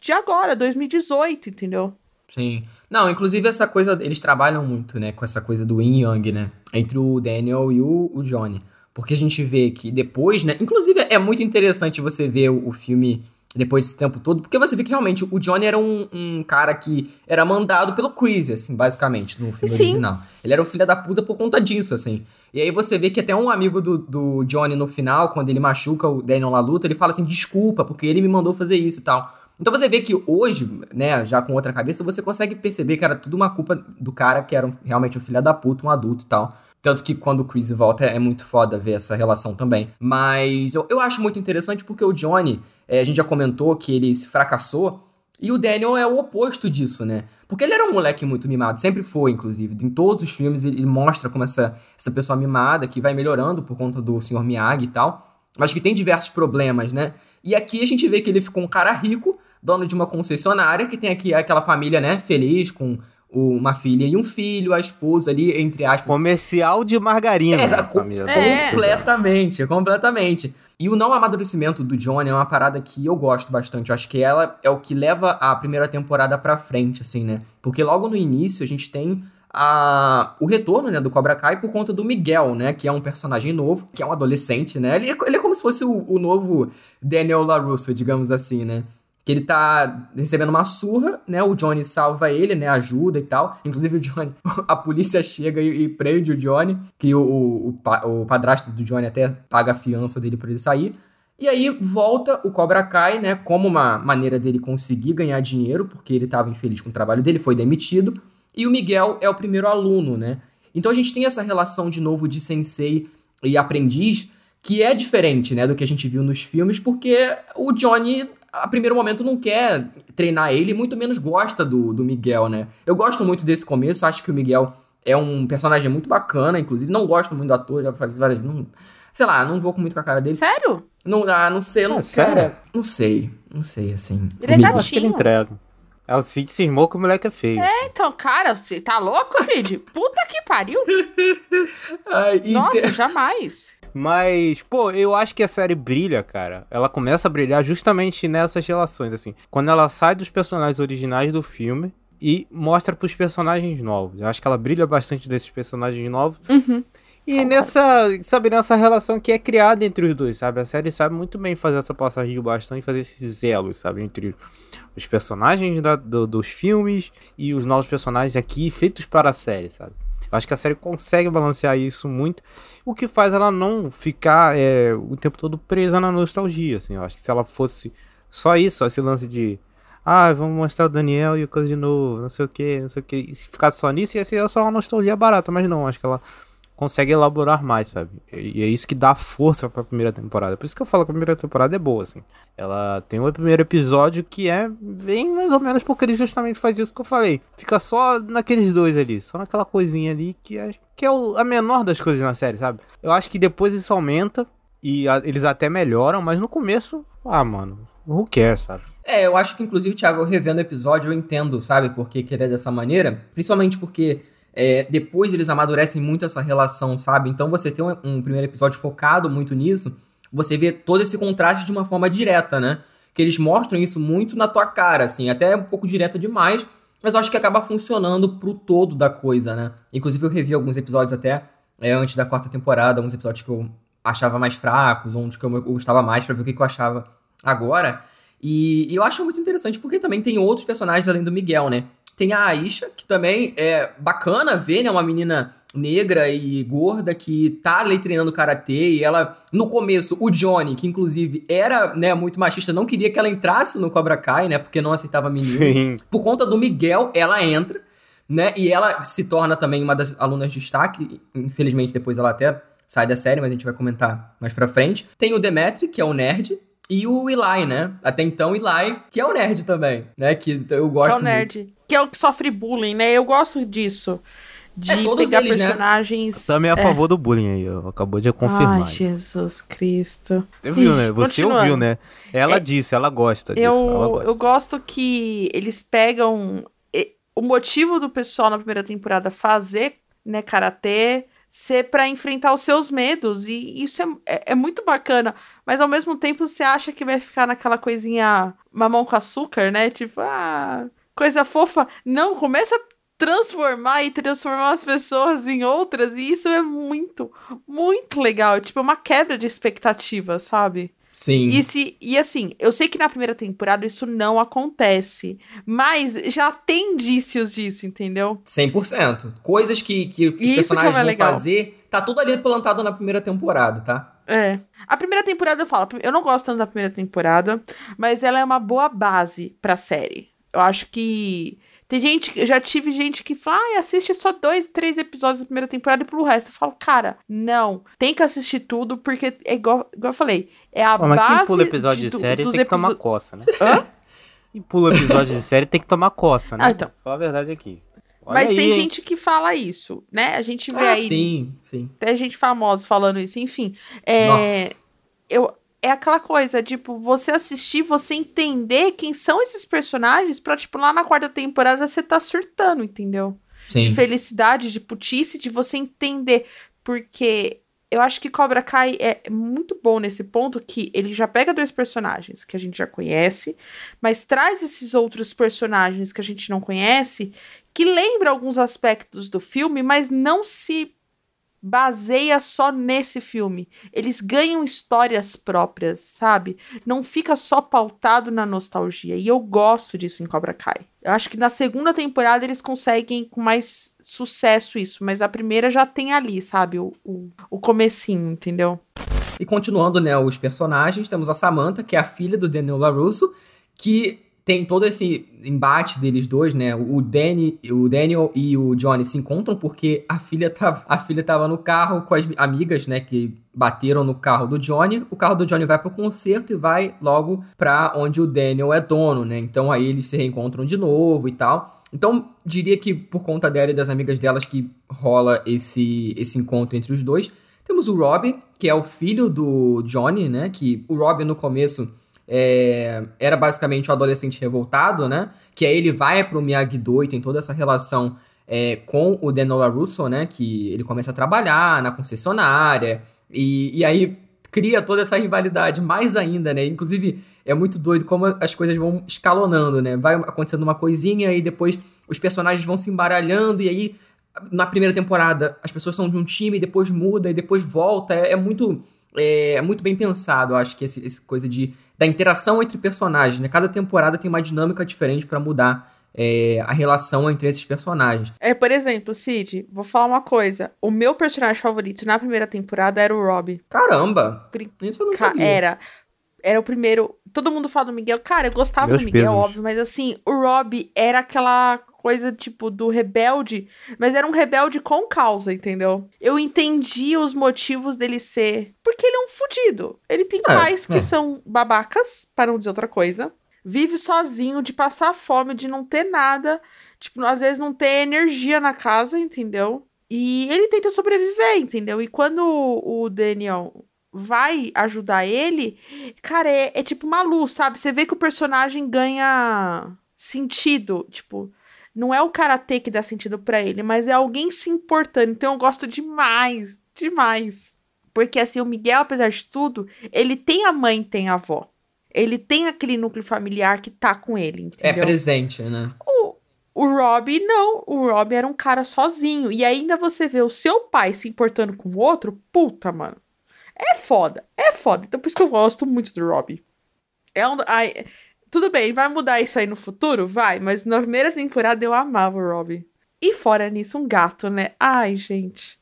de agora, 2018, entendeu? Sim. Não, inclusive essa coisa, eles trabalham muito, né, com essa coisa do yin yang, né, entre o Daniel e o, o Johnny. Porque a gente vê que depois, né, inclusive é muito interessante você ver o, o filme depois desse tempo todo, porque você vê que realmente o Johnny era um, um cara que era mandado pelo Chris, assim, basicamente, no filme Sim. original. Ele era um filho da puta por conta disso, assim. E aí você vê que até um amigo do, do Johnny no final, quando ele machuca o Daniel na luta, ele fala assim, desculpa, porque ele me mandou fazer isso e tal. Então você vê que hoje, né, já com outra cabeça, você consegue perceber que era tudo uma culpa do cara que era um- realmente um filho da puta, um adulto e tal. Tanto que quando o Chris volta é, é muito foda ver essa relação também. Mas eu, eu acho muito interessante porque o Johnny, é, a gente já comentou que ele se fracassou, e o Daniel é o oposto disso, né? Porque ele era um moleque muito mimado, sempre foi, inclusive. Em todos os filmes ele mostra como essa, essa pessoa mimada que vai melhorando por conta do Sr. Miyagi e tal, mas que tem diversos problemas, né? E aqui a gente vê que ele ficou um cara rico, dono de uma concessionária, que tem aqui aquela família, né, feliz, com uma filha e um filho, a esposa ali, entre aspas, Comercial de margarina. É, exa- É. toda. Completamente, completamente. E o não amadurecimento do Johnny é uma parada que eu gosto bastante. Eu acho que ela é o que leva a primeira temporada pra frente, assim, né? Porque logo no início a gente tem a, o retorno né, do Cobra Kai por conta do Miguel, né? Que é um personagem novo, que é um adolescente, né? Ele, é- ele é como se fosse o, o novo Daniel LaRusso, digamos assim, né? Que ele tá recebendo uma surra, né? O Johnny salva ele, né? Ajuda e tal. Inclusive o Johnny, a polícia chega e, e prende o Johnny, que o, o, o, pa- o padrasto do Johnny até paga a fiança dele pra ele sair. E aí volta o Cobra Kai, né? Como uma maneira dele conseguir ganhar dinheiro, porque ele tava infeliz com o trabalho dele, foi demitido. E o Miguel é o primeiro aluno, né? Então a gente tem essa relação de novo de sensei e aprendiz que é diferente, né, do que a gente viu nos filmes, porque o Johnny, a primeiro momento, não quer treinar ele, muito menos gosta do, do Miguel, né? Eu gosto muito desse começo, acho que o Miguel é um personagem muito bacana, inclusive, não gosto muito do ator, já falei várias vezes, não, sei lá, não vou muito com a cara dele. Sério? Não, ah, não sei, não, Ah, sério? cara, não sei, não sei, assim. Ele é acho que ele entrega. É o Cid cismou que o moleque é feio. Então, cara, você tá louco, Cid? Puta que pariu. Ai, Nossa, te- jamais. Mas, pô, eu acho que a série brilha, cara. Ela começa a brilhar justamente nessas relações, assim. Quando ela sai dos personagens originais do filme e mostra pros personagens novos. Eu acho que ela brilha bastante desses personagens novos. Uhum. E nessa, sabe, nessa relação que é criada entre os dois, sabe? A série sabe muito bem fazer essa passagem de bastão e fazer esses elos, sabe? Entre os personagens da- do- dos filmes e os novos personagens aqui feitos para a série, sabe? Eu acho que a série consegue balancear isso muito, o que faz ela não ficar é, o tempo todo presa na nostalgia, assim. Eu acho que se ela fosse só isso, esse lance de ah, vamos mostrar o Daniel e o coisa de novo, não sei o que, não sei o que, e ficasse só nisso, ia ser só uma nostalgia barata, mas não, acho que ela consegue elaborar mais, sabe? E é isso que dá força pra primeira temporada. Por isso que eu falo que a primeira temporada é boa, assim. Ela tem o primeiro episódio que é bem mais ou menos porque ele justamente faz isso que eu falei. Fica só naqueles dois ali, só naquela coisinha ali que é, que é o- a menor das coisas na série, sabe? Eu acho que depois isso aumenta e a- eles até melhoram, mas no começo, ah, mano, who cares, sabe? É, eu acho que, inclusive, Thiago, revendo o episódio, eu entendo, sabe, por que ele é dessa maneira. Principalmente porque é, depois eles amadurecem muito essa relação, sabe? Então você tem um, um primeiro episódio focado muito nisso, você vê todo esse contraste de uma forma direta, né? Que eles mostram isso muito na tua cara, assim, até um pouco direta demais, mas eu acho que acaba funcionando pro todo da coisa, né? Inclusive eu revi alguns episódios até é, antes da quarta temporada, alguns episódios que eu achava mais fracos, uns que eu gostava mais, pra ver o que, que eu achava agora. E, e eu acho muito interessante porque também tem outros personagens além do Miguel, né? Tem a Aisha, que também é bacana ver, né? Uma menina negra e gorda que tá ali treinando karatê e ela, no começo, o Johnny, que inclusive era, né, muito machista, não queria que ela entrasse no Cobra Kai, né? Porque não aceitava menino. Sim. Por conta do Miguel, ela entra, né? E ela se torna também uma das alunas de destaque. Infelizmente, depois ela até sai da série, mas a gente vai comentar mais pra frente. Tem o Demetri, que é o nerd. E o Eli, né? Até então, Eli, que é o nerd também, né? Que eu gosto Que é o muito. Que é o que sofre bullying, né? Eu gosto disso. De É, todos pegar eles, né? personagens. Também é a favor do bullying aí, ó. acabou de confirmar. Ai, Jesus Cristo. Você viu, né? Você ouviu, né? Ela É, disse, ela gosta disso. ela Eu, gosta. eu gosto que eles pegam o motivo do pessoal na primeira temporada fazer, né, karatê, ser pra enfrentar os seus medos. E isso é, é, é muito bacana. Mas ao mesmo tempo você acha que vai ficar naquela coisinha mamão com açúcar, né? Tipo, ah, coisa fofa. Não, começa a transformar e transformar as pessoas em outras. E isso é muito, muito legal. Tipo, é uma quebra de expectativa, sabe? Sim. E, se, e assim, eu sei que na primeira temporada isso não acontece, mas já tem indícios disso, entendeu? 100%. Coisas que, que os Isso que é personagens vão legal. fazer, tá tudo ali plantado na primeira temporada, tá? É. A primeira temporada eu falo, eu não gosto tanto da primeira temporada, mas ela é uma boa base pra série. Eu acho que. Tem gente, eu já tive gente que fala, ah, assiste só dois, três episódios da primeira temporada e pro resto. Eu falo, cara, não. Tem que assistir tudo, porque é igual, igual eu falei. É a Pô, mas base. quem pula episódio de, do- série tem que tomar coça, né? Hã? Quem pula episódio de série tem que tomar coça, né? Ah, então. Fala a verdade aqui. Olha Mas aí, tem hein? gente que fala isso, né? A gente vê Ah, aí sim, sim. até gente famosa falando isso, enfim. É, Nossa. eu, é aquela coisa, tipo, você assistir, você entender quem são esses personagens pra, tipo, lá na quarta temporada você tá surtando, entendeu? Sim. De felicidade, de putice, de você entender. Porque eu acho que Cobra Kai é muito bom nesse ponto que ele já pega dois personagens que a gente já conhece, mas traz esses outros personagens que a gente não conhece, que lembra alguns aspectos do filme, mas não se baseia só nesse filme. Eles ganham histórias próprias, sabe? Não fica só pautado na nostalgia. E eu gosto disso em Cobra Kai. Eu acho que na segunda temporada eles conseguem com mais sucesso isso, mas a primeira já tem ali, sabe? O, o, o comecinho, entendeu? E continuando, né, os personagens, temos a Samantha, que é a filha do Daniel LaRusso, que tem todo esse embate deles dois, né? O, Danny, o Daniel e o Johnny se encontram porque a filha tava, a filha tava no carro com as amigas, né, que bateram no carro do Johnny. O carro do Johnny vai pro concerto e vai logo pra onde o Daniel é dono, né? Então aí eles se reencontram de novo e tal. Então, diria que por conta dela e das amigas delas que rola esse, esse encontro entre os dois. Temos o Rob, que é o filho do Johnny, né? Que o Rob no começo é, era basicamente o um adolescente revoltado, né? Que aí ele vai pro Miyagi-Do e tem toda essa relação é, com o Denola Russo, né? Que ele começa a trabalhar na concessionária e, e aí cria toda essa rivalidade mais ainda, né? Inclusive, é muito doido como as coisas vão escalonando, né? Vai acontecendo uma coisinha e depois os personagens vão se embaralhando e aí na primeira temporada as pessoas são de um time, depois muda e depois volta. É, é muito é, é, muito bem pensado, eu acho que essa coisa de da interação entre personagens, né? Cada temporada tem uma dinâmica diferente para mudar é, a relação entre esses personagens. É, por exemplo, Cid, vou falar uma coisa. O meu personagem favorito na primeira temporada era o Rob. Caramba! Isso eu não sabia. Era. Era o primeiro. Todo mundo fala do Miguel. Cara, eu gostava Meus do Miguel, pesos. óbvio, mas assim, o Rob era aquela coisa, tipo, do rebelde, mas era um rebelde com causa, entendeu? Eu entendi os motivos dele ser. Porque ele é um fudido. Ele tem é, pais que é. são babacas, para não dizer outra coisa. Vive sozinho, de passar fome, de não ter nada. Tipo, às vezes não ter energia na casa, entendeu? E ele tenta sobreviver, entendeu? E quando o Daniel vai ajudar ele, cara, é, é tipo uma luz, sabe? Você vê que o personagem ganha sentido. Tipo, não é o karatê que dá sentido para ele, mas é alguém se importando. Então eu gosto demais, demais. Porque assim, o Miguel, apesar de tudo, ele tem a mãe, tem a avó. Ele tem aquele núcleo familiar que tá com ele, é entendeu? É presente, né? O, o Rob, não. O Rob era um cara sozinho. E ainda você vê o seu pai se importando com o outro, puta, mano. É foda. É foda. Então por isso que eu gosto muito do Rob. É um, ai, tudo bem, vai mudar isso aí no futuro? Vai, mas na primeira temporada eu amava o Robin. E fora nisso, um gato, né? Ai, gente.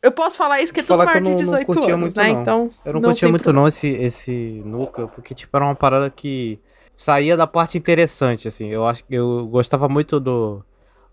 Eu posso falar isso que é tudo maior de 18 não anos, muito, né? Não. Então. Eu não, não curtia muito, problema. não, esse, esse núcleo, porque, tipo, era uma parada que saía da parte interessante, assim. Eu acho que eu gostava muito do.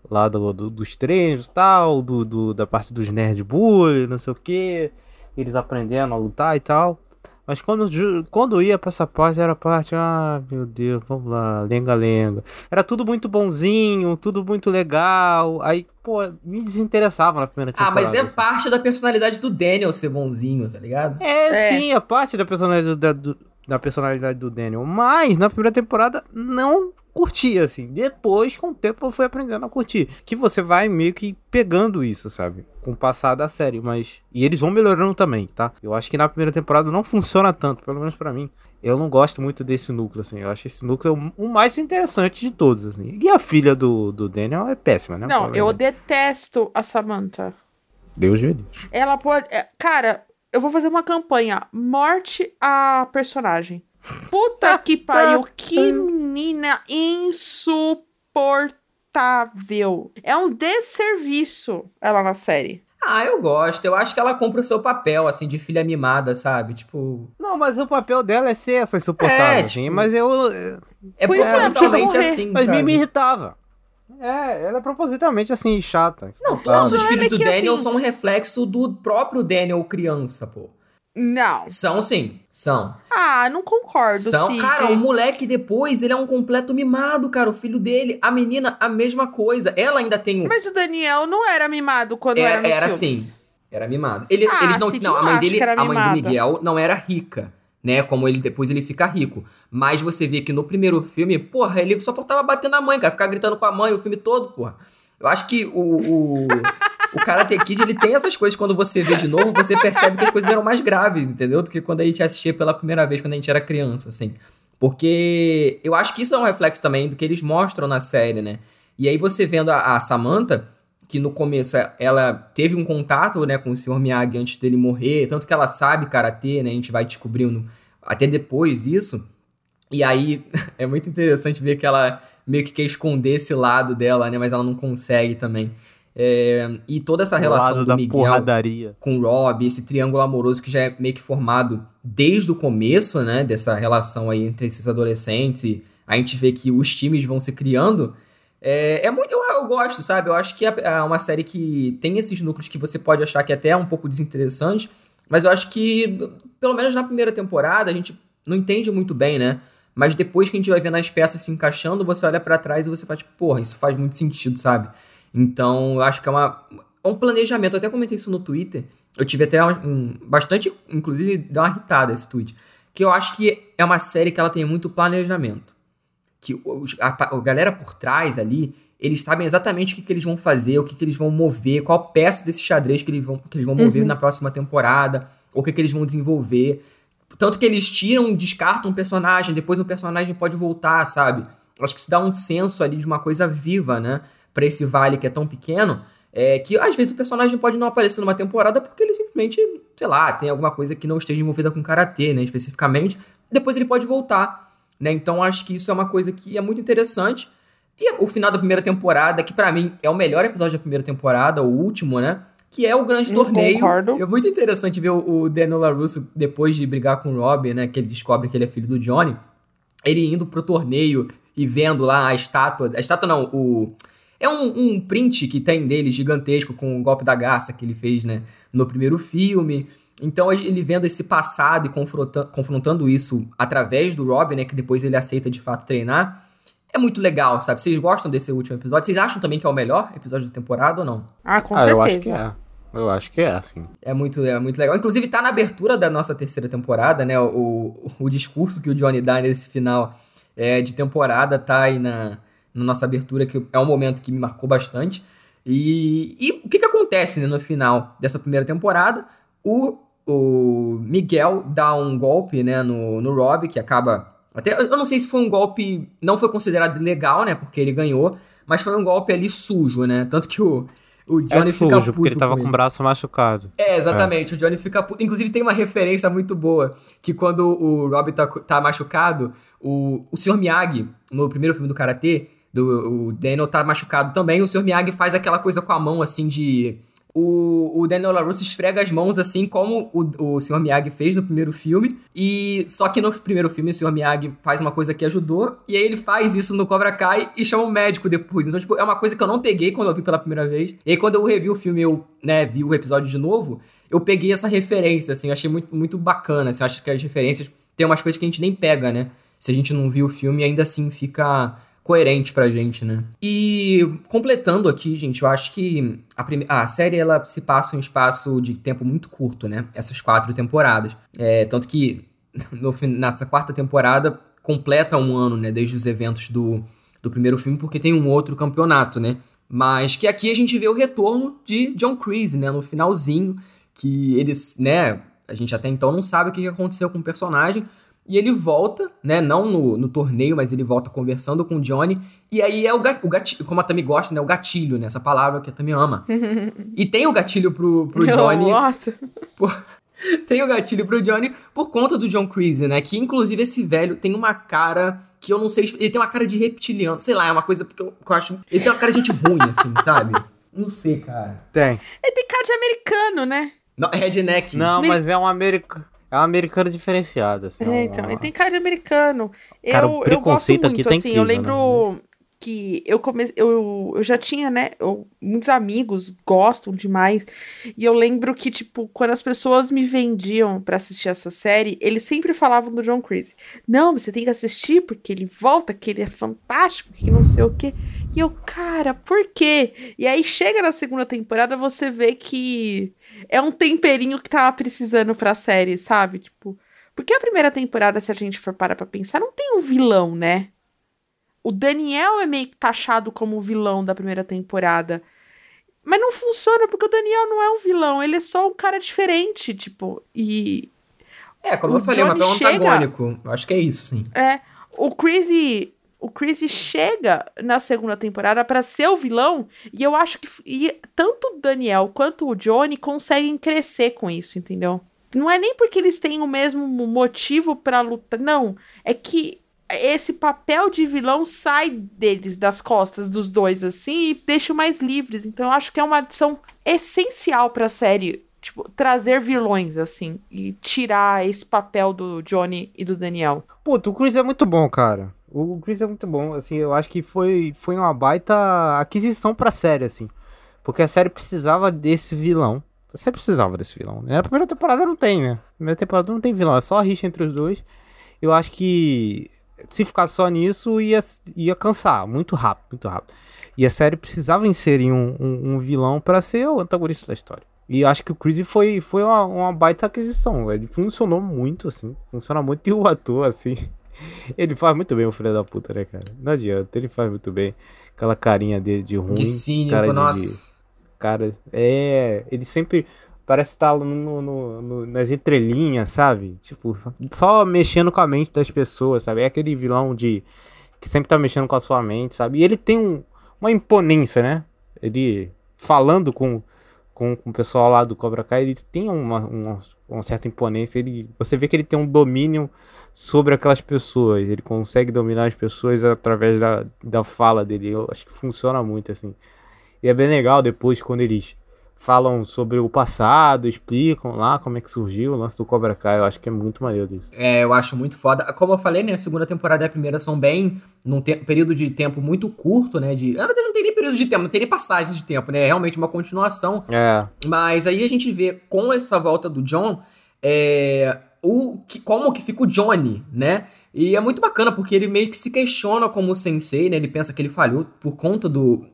Lá do, do dos treinos e tal, do, do, da parte dos nerd bully, não sei o que. Eles aprendendo a lutar e tal. Mas quando, quando ia pra essa parte, era a parte, ah, meu Deus, vamos lá, lenga-lenga. Era tudo muito bonzinho, tudo muito legal. Aí, pô, me desinteressava na primeira temporada. Ah, mas é assim. parte da personalidade do Daniel ser bonzinho, tá ligado? É, é. sim, é parte da personalidade do, do, da personalidade do Daniel. Mas, na primeira temporada, não curti, assim. Depois, com o tempo, eu fui aprendendo a curtir. Que você vai meio que pegando isso, sabe? Com o passar da série, mas... E eles vão melhorando também, tá? Eu acho que na primeira temporada não funciona tanto, pelo menos para mim. Eu não gosto muito desse núcleo, assim. Eu acho esse núcleo o mais interessante de todos, assim. E a filha do, do Daniel é péssima, né? Não, eu detesto a Samantha. Deus me Ela pode... É, cara, eu vou fazer uma campanha. Morte a personagem. Puta que pariu, que menina insuportável. É um desserviço ela na série. Ah, eu gosto. Eu acho que ela cumpre o seu papel, assim, de filha mimada, sabe? Tipo. Não, mas o papel dela é ser essa insuportável, é, assim, tipo... mas eu. É por isso é, assim. Mas sabe? me irritava. É, ela é propositalmente assim, chata. Não, todos os filhos do Daniel assim... são um reflexo do próprio Daniel criança, pô. Não. São sim, são. Ah, não concordo, São, Cid. cara, o moleque depois, ele é um completo mimado, cara, o filho dele. A menina, a mesma coisa. Ela ainda tem um... Mas o Daniel não era mimado quando era, era nos Era filmes. sim, era mimado. Ele, ah, eles não, Cid, não, a mãe dele, a mãe do Miguel não era rica, né, como ele depois ele fica rico. Mas você vê que no primeiro filme, porra, ele só faltava bater na mãe, cara, ficar gritando com a mãe o filme todo, porra. Eu acho que o... o... o Karate Kid, ele tem essas coisas, quando você vê de novo, você percebe que as coisas eram mais graves, entendeu? Do que quando a gente assistia pela primeira vez, quando a gente era criança, assim. Porque eu acho que isso é um reflexo também do que eles mostram na série, né? E aí você vendo a, a Samantha, que no começo é, ela teve um contato, né, com o Sr. Miyagi antes dele morrer, tanto que ela sabe karatê, né, a gente vai descobrindo até depois isso. E aí é muito interessante ver que ela meio que quer esconder esse lado dela, né, mas ela não consegue também. É, e toda essa relação do da Miguel porradaria. com o Rob, esse triângulo amoroso que já é meio que formado desde o começo, né, dessa relação aí entre esses adolescentes, e a gente vê que os times vão se criando, é, é muito, eu, eu gosto, sabe, eu acho que é, é uma série que tem esses núcleos que você pode achar que até é um pouco desinteressante, mas eu acho que, pelo menos na primeira temporada, a gente não entende muito bem, né, mas depois que a gente vai vendo as peças se encaixando, você olha pra trás e você faz, tipo, porra, isso faz muito sentido, sabe? Então, eu acho que é uma, é um planejamento. Eu até comentei isso no Twitter. Eu tive até um, um- bastante, inclusive, dá uma irritada esse tweet. Que eu acho que é uma série que ela tem muito planejamento. Que os- a, a galera por trás ali, eles sabem exatamente o que, que eles vão fazer, o que, que eles vão mover, qual peça desse xadrez que eles vão, que eles vão mover na próxima temporada, ou o que, que eles vão desenvolver. Tanto que eles tiram, descartam um personagem, depois o personagem pode voltar, sabe? Eu acho que isso dá um senso ali de uma coisa viva, né? Pra esse vale que é tão pequeno, é que às vezes o personagem pode não aparecer numa temporada porque ele simplesmente, sei lá, tem alguma coisa que não esteja envolvida com karatê, né? Especificamente. Depois ele pode voltar, né? Então acho que isso é uma coisa que é muito interessante. E o final da primeira temporada, que pra mim é o melhor episódio da primeira temporada, o último, né? Que é o grande Hum, torneio. concordo. É muito interessante ver o, o Daniel LaRusso, depois de brigar com o Rob, né? Que ele descobre que ele é filho do Johnny. Ele indo pro torneio e vendo lá a estátua. A estátua não, o. É um, um print que tem dele gigantesco com o golpe da garça que ele fez, né? No primeiro filme. Então ele vendo esse passado e confronta- confrontando isso através do Rob, né? Que depois ele aceita de fato treinar. É muito legal, sabe? Vocês gostam desse último episódio? Vocês acham também que é o melhor episódio da temporada ou não? Ah, com ah, eu acho que certeza. é. Eu acho que é, assim. É muito, é muito legal. Inclusive, tá na abertura da nossa terceira temporada, né? O, o discurso que o Johnny dá nesse final é, de temporada tá aí na, na nossa abertura, que é um momento que me marcou bastante. E, e o que que acontece né, no final dessa primeira temporada? O, o Miguel dá um golpe né, no, no Rob, que acaba... Até, eu não sei se foi um golpe... Não foi considerado legal, né? Porque ele ganhou. Mas foi um golpe ali sujo, né? Tanto que o, o É Johnny fica sujo, puto porque ele tava com com o braço machucado. é, exatamente. O Johnny fica puto. Inclusive, tem uma referência muito boa. Que quando o Rob tá, tá machucado, o, o Sr. Miyagi, no primeiro filme do Karatê, do, o Daniel tá machucado também. O Sr. Miyagi faz aquela coisa com a mão, assim, de... O, o Daniel LaRusso esfrega as mãos, assim, como o, o Sr. Miyagi fez no primeiro filme. E só que no primeiro filme, o Sr. Miyagi faz uma coisa que ajudou. E aí ele faz isso no Cobra Kai e chama o médico depois. Então, tipo, é uma coisa que eu não peguei quando eu vi pela primeira vez. E aí, quando eu revi o filme, eu, né, vi o episódio de novo, eu peguei essa referência, assim, eu achei muito, muito bacana, assim, eu acho que as referências tem umas coisas que a gente nem pega, né? Se a gente não viu o filme, ainda assim fica coerente pra gente, né? E completando aqui, gente, eu acho que a, prime- a série ela se passa um espaço de tempo muito curto, né? Essas quatro temporadas. É, tanto que no, nessa quarta temporada completa um ano, né? Desde os eventos do, do primeiro filme, porque tem um outro campeonato, né? Mas que aqui a gente vê o retorno de John Kreese, né? No finalzinho, que eles, né? A gente até então não sabe o que aconteceu com o personagem. E ele volta, né? Não no, no torneio, mas ele volta conversando com o Johnny. E aí é o, ga- o gatilho, como a Tami gosta, né? O gatilho, né? Essa palavra que a Tami ama. e tem o gatilho pro, pro Johnny. Nossa. Tem o gatilho pro Johnny por conta do John Creasy, né? Que inclusive esse velho tem uma cara que eu não sei. Ele tem uma cara de reptiliano. Sei lá, é uma coisa que eu, que eu acho. Ele tem uma cara de gente ruim, assim, sabe? Não sei, cara. Tem. Ele tem cara de americano, né? Não, redneck. Não, mas é um americano. É um americano diferenciado, assim. É, um- então, ele tem cara de americano. Cara, eu, eu gosto muito, aqui tá assim, eu incrível, lembro que eu comecei, eu, eu já tinha, né, eu- muitos amigos gostam demais, e eu lembro que, tipo, quando as pessoas me vendiam pra assistir essa série, eles sempre falavam do John Creasy. Não, você tem que assistir porque ele volta, que ele é fantástico, que não sei o quê. E eu, cara, por quê? E aí chega na segunda temporada, você vê que é um temperinho que tava precisando pra série, sabe? Tipo, porque a primeira temporada, se a gente for parar pra pensar, não tem um vilão, né? O Daniel é meio que taxado como o vilão da primeira temporada. Mas não funciona, porque o Daniel não é um vilão, ele é só um cara diferente, tipo, e É, como O eu falei, é um Johnny chega- antagônico. Acho que é isso, sim. é, o Crazy, o Chris chega na segunda temporada pra ser o vilão e eu acho que e tanto o Daniel quanto o Johnny conseguem crescer com isso, entendeu? Não é nem porque eles têm o mesmo motivo pra lutar, não. É que esse papel de vilão sai deles, das costas dos dois, assim, e deixa mais livres. Então eu acho que é uma adição essencial pra série. Tipo, trazer vilões, assim, e tirar esse papel do Johnny e do Daniel. Puta, o Chris é muito bom, cara. O Chris é muito bom, assim, eu acho que foi, foi uma baita aquisição pra série, assim. Porque a série precisava desse vilão. A série precisava desse vilão, né? A primeira temporada não tem, né? A primeira temporada não tem vilão, é só a rixa entre os dois. Eu acho que se ficar só nisso, ia, ia cansar muito rápido, muito rápido. E a série precisava inserir um, um, um vilão pra ser o antagonista da história. E acho que o Chris foi, foi uma, uma baita aquisição. Ele funcionou muito, assim. Funciona muito. E o ator, assim. Ele faz muito bem o filho da puta, né, cara? Não adianta, ele faz muito bem. Aquela carinha dele de ruim. De cínico, cara de- nossa. Cara, é. Ele sempre parece estar no, no- no- nas entrelinhas, sabe? Tipo, só mexendo com a mente das pessoas, sabe? É aquele vilão de. que sempre tá mexendo com a sua mente, sabe? E ele tem um- uma imponência, né? Ele falando com, com, com o pessoal lá do Cobra Kai, ele tem uma, uma, uma certa imponência. Ele, você vê que ele tem um domínio sobre aquelas pessoas. Ele consegue dominar as pessoas através da, da fala dele. Eu acho que funciona muito, assim. E é bem legal depois quando eles falam sobre o passado, explicam lá como é que surgiu o lance do Cobra Kai. Eu acho que é muito maneiro isso. É, eu acho muito foda. Como eu falei, né? A segunda temporada e a primeira são bem. num período de tempo muito curto, né? De, na verdade, não tem nem período de tempo, não tem nem passagem de tempo, né? É realmente uma continuação. É. Mas aí a gente vê com essa volta do John, é, o que, como que fica o Johnny, né? E é muito bacana porque ele meio que se questiona como sensei, né? Ele pensa que ele falhou por conta do.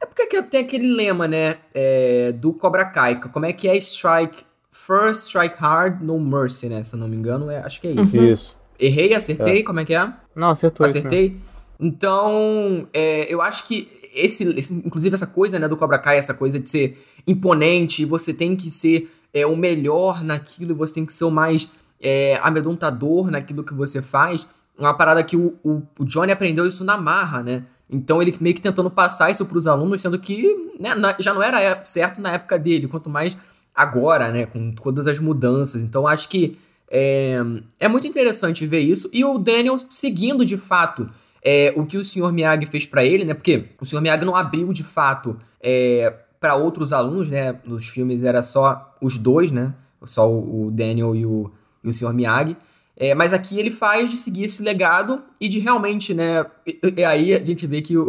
É porque que tem aquele lema, né? é, do Cobra Kai. Como é que é strike? First strike hard, no mercy, né? Se eu não me engano, é, acho que é isso. Isso. Errei, acertei, como é que é? Não, acertou? Acertei. Então, é, eu acho que esse, esse- inclusive essa coisa, né, do Cobra Kai, essa coisa de ser imponente, você tem que ser é, o melhor naquilo, você tem que ser o mais é, amedrontador naquilo que você faz. Uma parada que o, o, o Johnny aprendeu isso na marra, né? Então ele meio que tentando passar isso pros alunos, sendo que né, já não era certo na época dele, quanto mais agora, né, com todas as mudanças. Então acho que é, é muito interessante ver isso. E o Daniel seguindo de fato é, o que o Sr. Miyagi fez pra ele, né? Porque o Sr. Miyagi não abriu de fato é, para outros alunos, né? Nos filmes era só os dois, né? Só o, o Daniel e o, e o Sr. Miyagi. É, mas aqui ele faz de seguir esse legado e de realmente, né? E, aí a gente vê que o,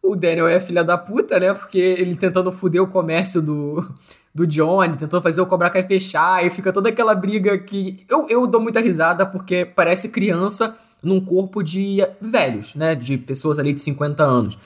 o Daniel é filha da puta, né? Porque ele tentando foder o comércio do, do Johnny, tentando fazer o Cobra Kai fechar, e fica toda aquela briga que eu, eu dou muita risada porque parece criança num corpo de velhos, né? De pessoas ali de 50 anos.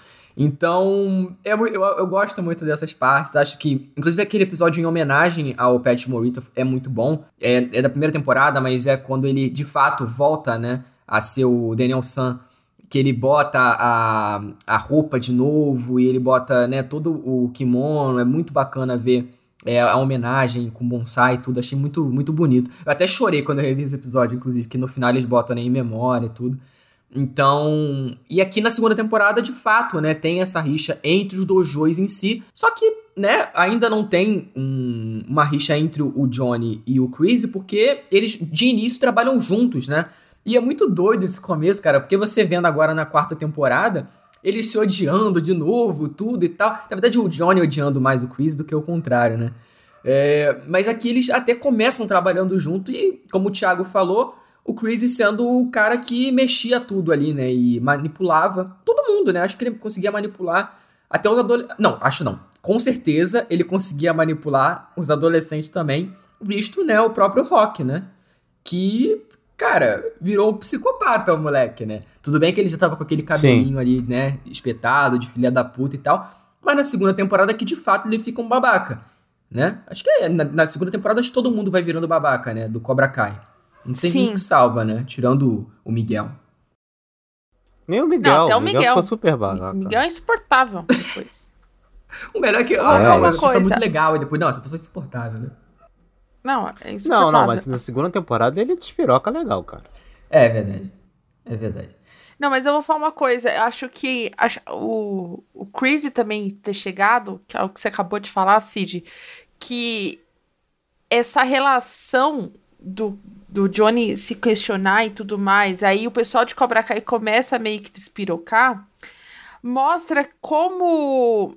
Então, é eu, eu gosto muito dessas partes. Acho que, inclusive, aquele episódio em homenagem ao Pat Morita é muito bom. É, é da primeira temporada, mas é quando ele de fato volta, né? A ser o Daniel San que ele bota a, a roupa de novo e ele bota, né, todo o kimono, é muito bacana ver é, a homenagem com bonsai e tudo, achei muito, muito bonito. Eu até chorei quando eu revi esse episódio, inclusive, que no final eles botam né, em memória e tudo. Então, e aqui na segunda temporada, de fato, né, tem essa rixa entre os dojos em si, só que, né, ainda não tem um- uma rixa entre o Johnny e o Chris, porque eles de início trabalham juntos, né? E é muito doido esse começo, cara, porque você vendo agora na quarta temporada, eles se odiando de novo, tudo e tal. Na verdade, o Johnny odiando mais o Chris do que o contrário, né? É, mas aqui eles até começam trabalhando junto e, como o Thiago falou, o Chris sendo o cara que mexia tudo ali, né? E manipulava todo mundo, né? Acho que ele conseguia manipular até os adolescentes. Não, acho não. Com certeza ele conseguia manipular os adolescentes também, visto, né, o próprio Rock, né? Que, cara, virou um psicopata o moleque, né? Tudo bem que ele já tava com aquele cabelinho ali, né, espetado, de filha da puta e tal. Mas na segunda temporada que de fato ele fica um babaca, né? Acho que é, na, na segunda temporada acho que todo mundo vai virando babaca, né? Do Cobra Kai. Não tem Sim. ninguém que salva, né? Tirando o, Miguel. Nem o Miguel. Não, até o Miguel. Miguel. ficou super babaca. Miguel é insuportável depois. O melhor é que. Eu Ah, vou falar uma coisa. muito legal. E depois, não, essa pessoa é insuportável, né? Não, é Não, insuportável. não, mas na segunda temporada ele despiroca legal, cara. É verdade. É verdade. Não, mas eu vou falar uma coisa. Eu acho que acho- o, o Crazy também ter chegado, que é o que você acabou de falar, Cid, que essa relação do, do Johnny se questionar e tudo mais, aí o pessoal de Cobra Kai começa a meio que despirocar, mostra como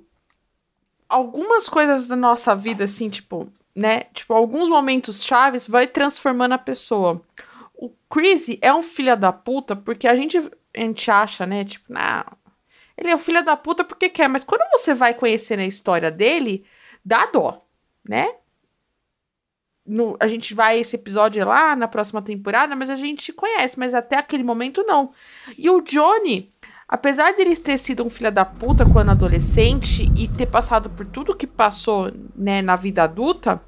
algumas coisas da nossa vida, assim, tipo, né? Tipo, alguns momentos chaves vai transformando a pessoa. O Crazy é um filho da puta porque a gente, a gente acha, né? Tipo, não. Ele é um filho da puta porque quer, mas quando você vai conhecendo a história dele, dá dó, né? No, a gente vai esse episódio lá na próxima temporada, mas a gente conhece, mas até aquele momento não. E o Johnny, apesar de ele ter sido um filho da puta quando adolescente e ter passado por tudo que passou, né, na vida adulta,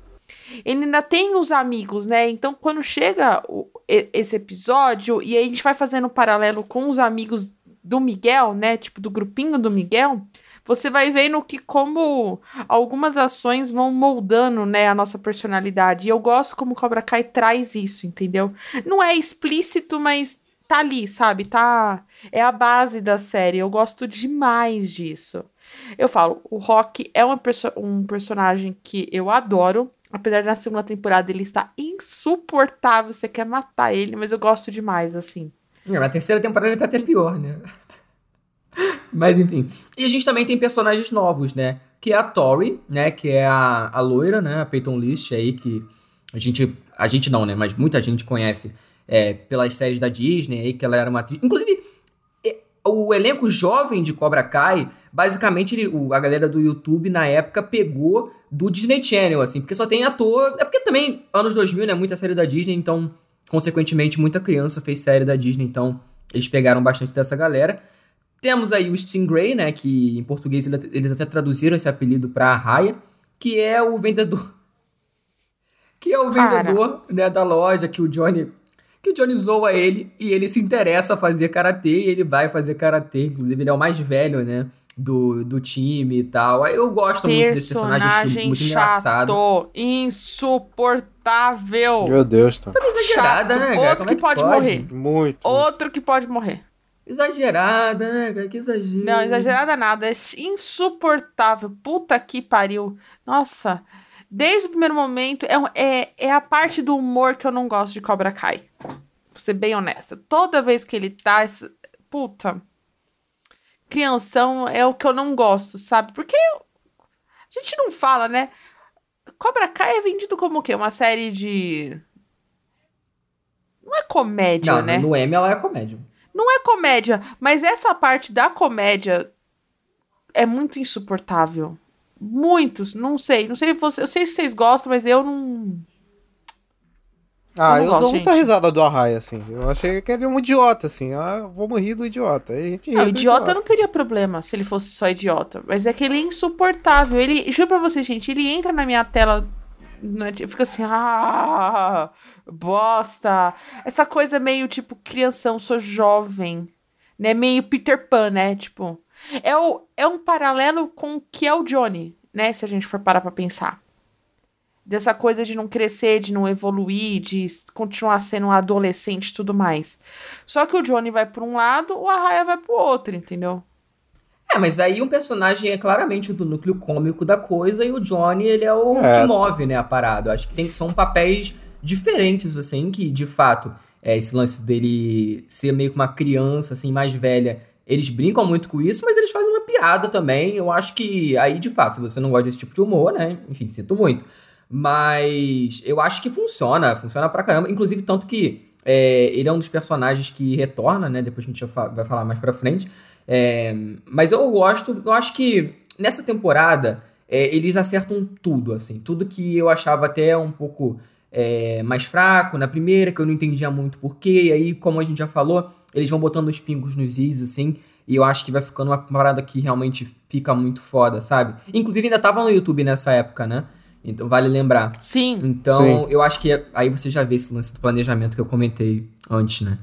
ele ainda tem os amigos, né? Então, quando chega o- esse episódio, e a gente vai fazendo um paralelo com os amigos do Miguel, né? Tipo, do grupinho do Miguel, você vai vendo que como algumas ações vão moldando, né, a nossa personalidade. E eu gosto como Cobra Kai traz isso, entendeu? Não é explícito, mas tá ali, sabe? Tá é a base da série. Eu gosto demais disso. Eu falo, o Rock é uma perso um personagem que eu adoro. Apesar de na segunda temporada ele estar insuportável, você quer matar ele, mas eu gosto demais, assim. Na terceira temporada ele tá até pior, né? Mas enfim. E a gente também tem personagens novos, né? Que é a Tori, né? Que é a, a loira, né? A Peyton List aí, que a gente. A gente não, né? Mas muita gente conhece é, pelas séries da Disney aí, que ela era uma atriz. Inclusive, é, o elenco jovem de Cobra Kai, basicamente, ele- o- a galera do YouTube na época pegou do Disney Channel, assim, porque só tem ator. É porque também, anos 2000, né? Muita série da Disney, então, consequentemente, muita criança fez série da Disney, então eles pegaram bastante dessa galera. Temos aí o Stingray, né? Que em português ele- eles até traduziram esse apelido pra Raia, que é o vendedor. Que é o Cara. vendedor né, da loja que o Johnny. Que o Johnny zoa ele e ele se interessa a fazer karatê e ele vai fazer karatê. Inclusive, ele é o mais velho, né? Do, do time e tal. Eu gosto muito desse personagem, Personagem muito engraçado. insuportável. Meu Deus. Exagerada, Chato. né? Outro que é que pode, pode? morrer. Muito. Outro que pode morrer. Exagerada, né, cara? Que exagero. Não, exagerada nada. É insuportável. Puta que pariu. Nossa. Desde o primeiro momento, é, é, é a parte do humor que eu não gosto de Cobra Kai. Vou ser bem honesta. Toda vez que ele tá. esse- Puta. Crianção é o que eu não gosto, sabe? Porque eu- a gente não fala, né? Cobra Kai é vendido como o quê? Uma série de. Não é comédia, Não, né? no M ela é comédia. Não é comédia, mas essa parte da comédia é muito insuportável. Muitos, não sei. Não sei se você. Eu sei se vocês gostam, mas eu não. Ah, Eu eu, não dou gosto, muita gente. risada do Arraia, assim. Eu achei que ele é um idiota, assim. Ah, vamos rir do idiota. Aí a gente Não, do idiota não teria problema se ele fosse só idiota. Mas é que ele é insuportável. Ele. Juro pra vocês, gente, ele entra na minha tela. Né, Fica assim, ah, bosta. Essa coisa meio tipo, crianção, sou jovem. Né? Meio Peter Pan, né? Tipo. É, o, é um paralelo com o que é o Johnny, né? Se a gente for parar pra pensar. Dessa coisa de não crescer, de não evoluir, de continuar sendo um adolescente e tudo mais. Só que o Johnny vai por um lado, o Arraia vai pro outro, entendeu? É, mas aí um personagem é claramente do núcleo cômico da coisa e o Johnny, ele é o É, que move, né, a parada. Eu acho que tem, são papéis diferentes, assim, que de fato, é, esse lance dele ser meio que uma criança, assim, mais velha, eles brincam muito com isso, mas eles fazem uma piada também. Eu acho que aí, de fato, se você não gosta desse tipo de humor, né, enfim, sinto muito. Mas eu acho que funciona, funciona pra caramba. Inclusive, tanto que é, ele é um dos personagens que retorna, né? Depois a gente vai falar mais pra frente. É, mas eu gosto, eu acho que nessa temporada é, eles acertam tudo, assim. Tudo que eu achava até um pouco é, mais fraco na primeira, que eu não entendia muito porquê. E aí, como a gente já falou, eles vão botando os pingos nos is, assim. E eu acho que vai ficando uma parada que realmente fica muito foda, sabe? Inclusive ainda tava no YouTube nessa época, né? Então vale lembrar. Sim. Então, Sim. eu acho que aí você já vê esse lance do planejamento que eu comentei antes, né?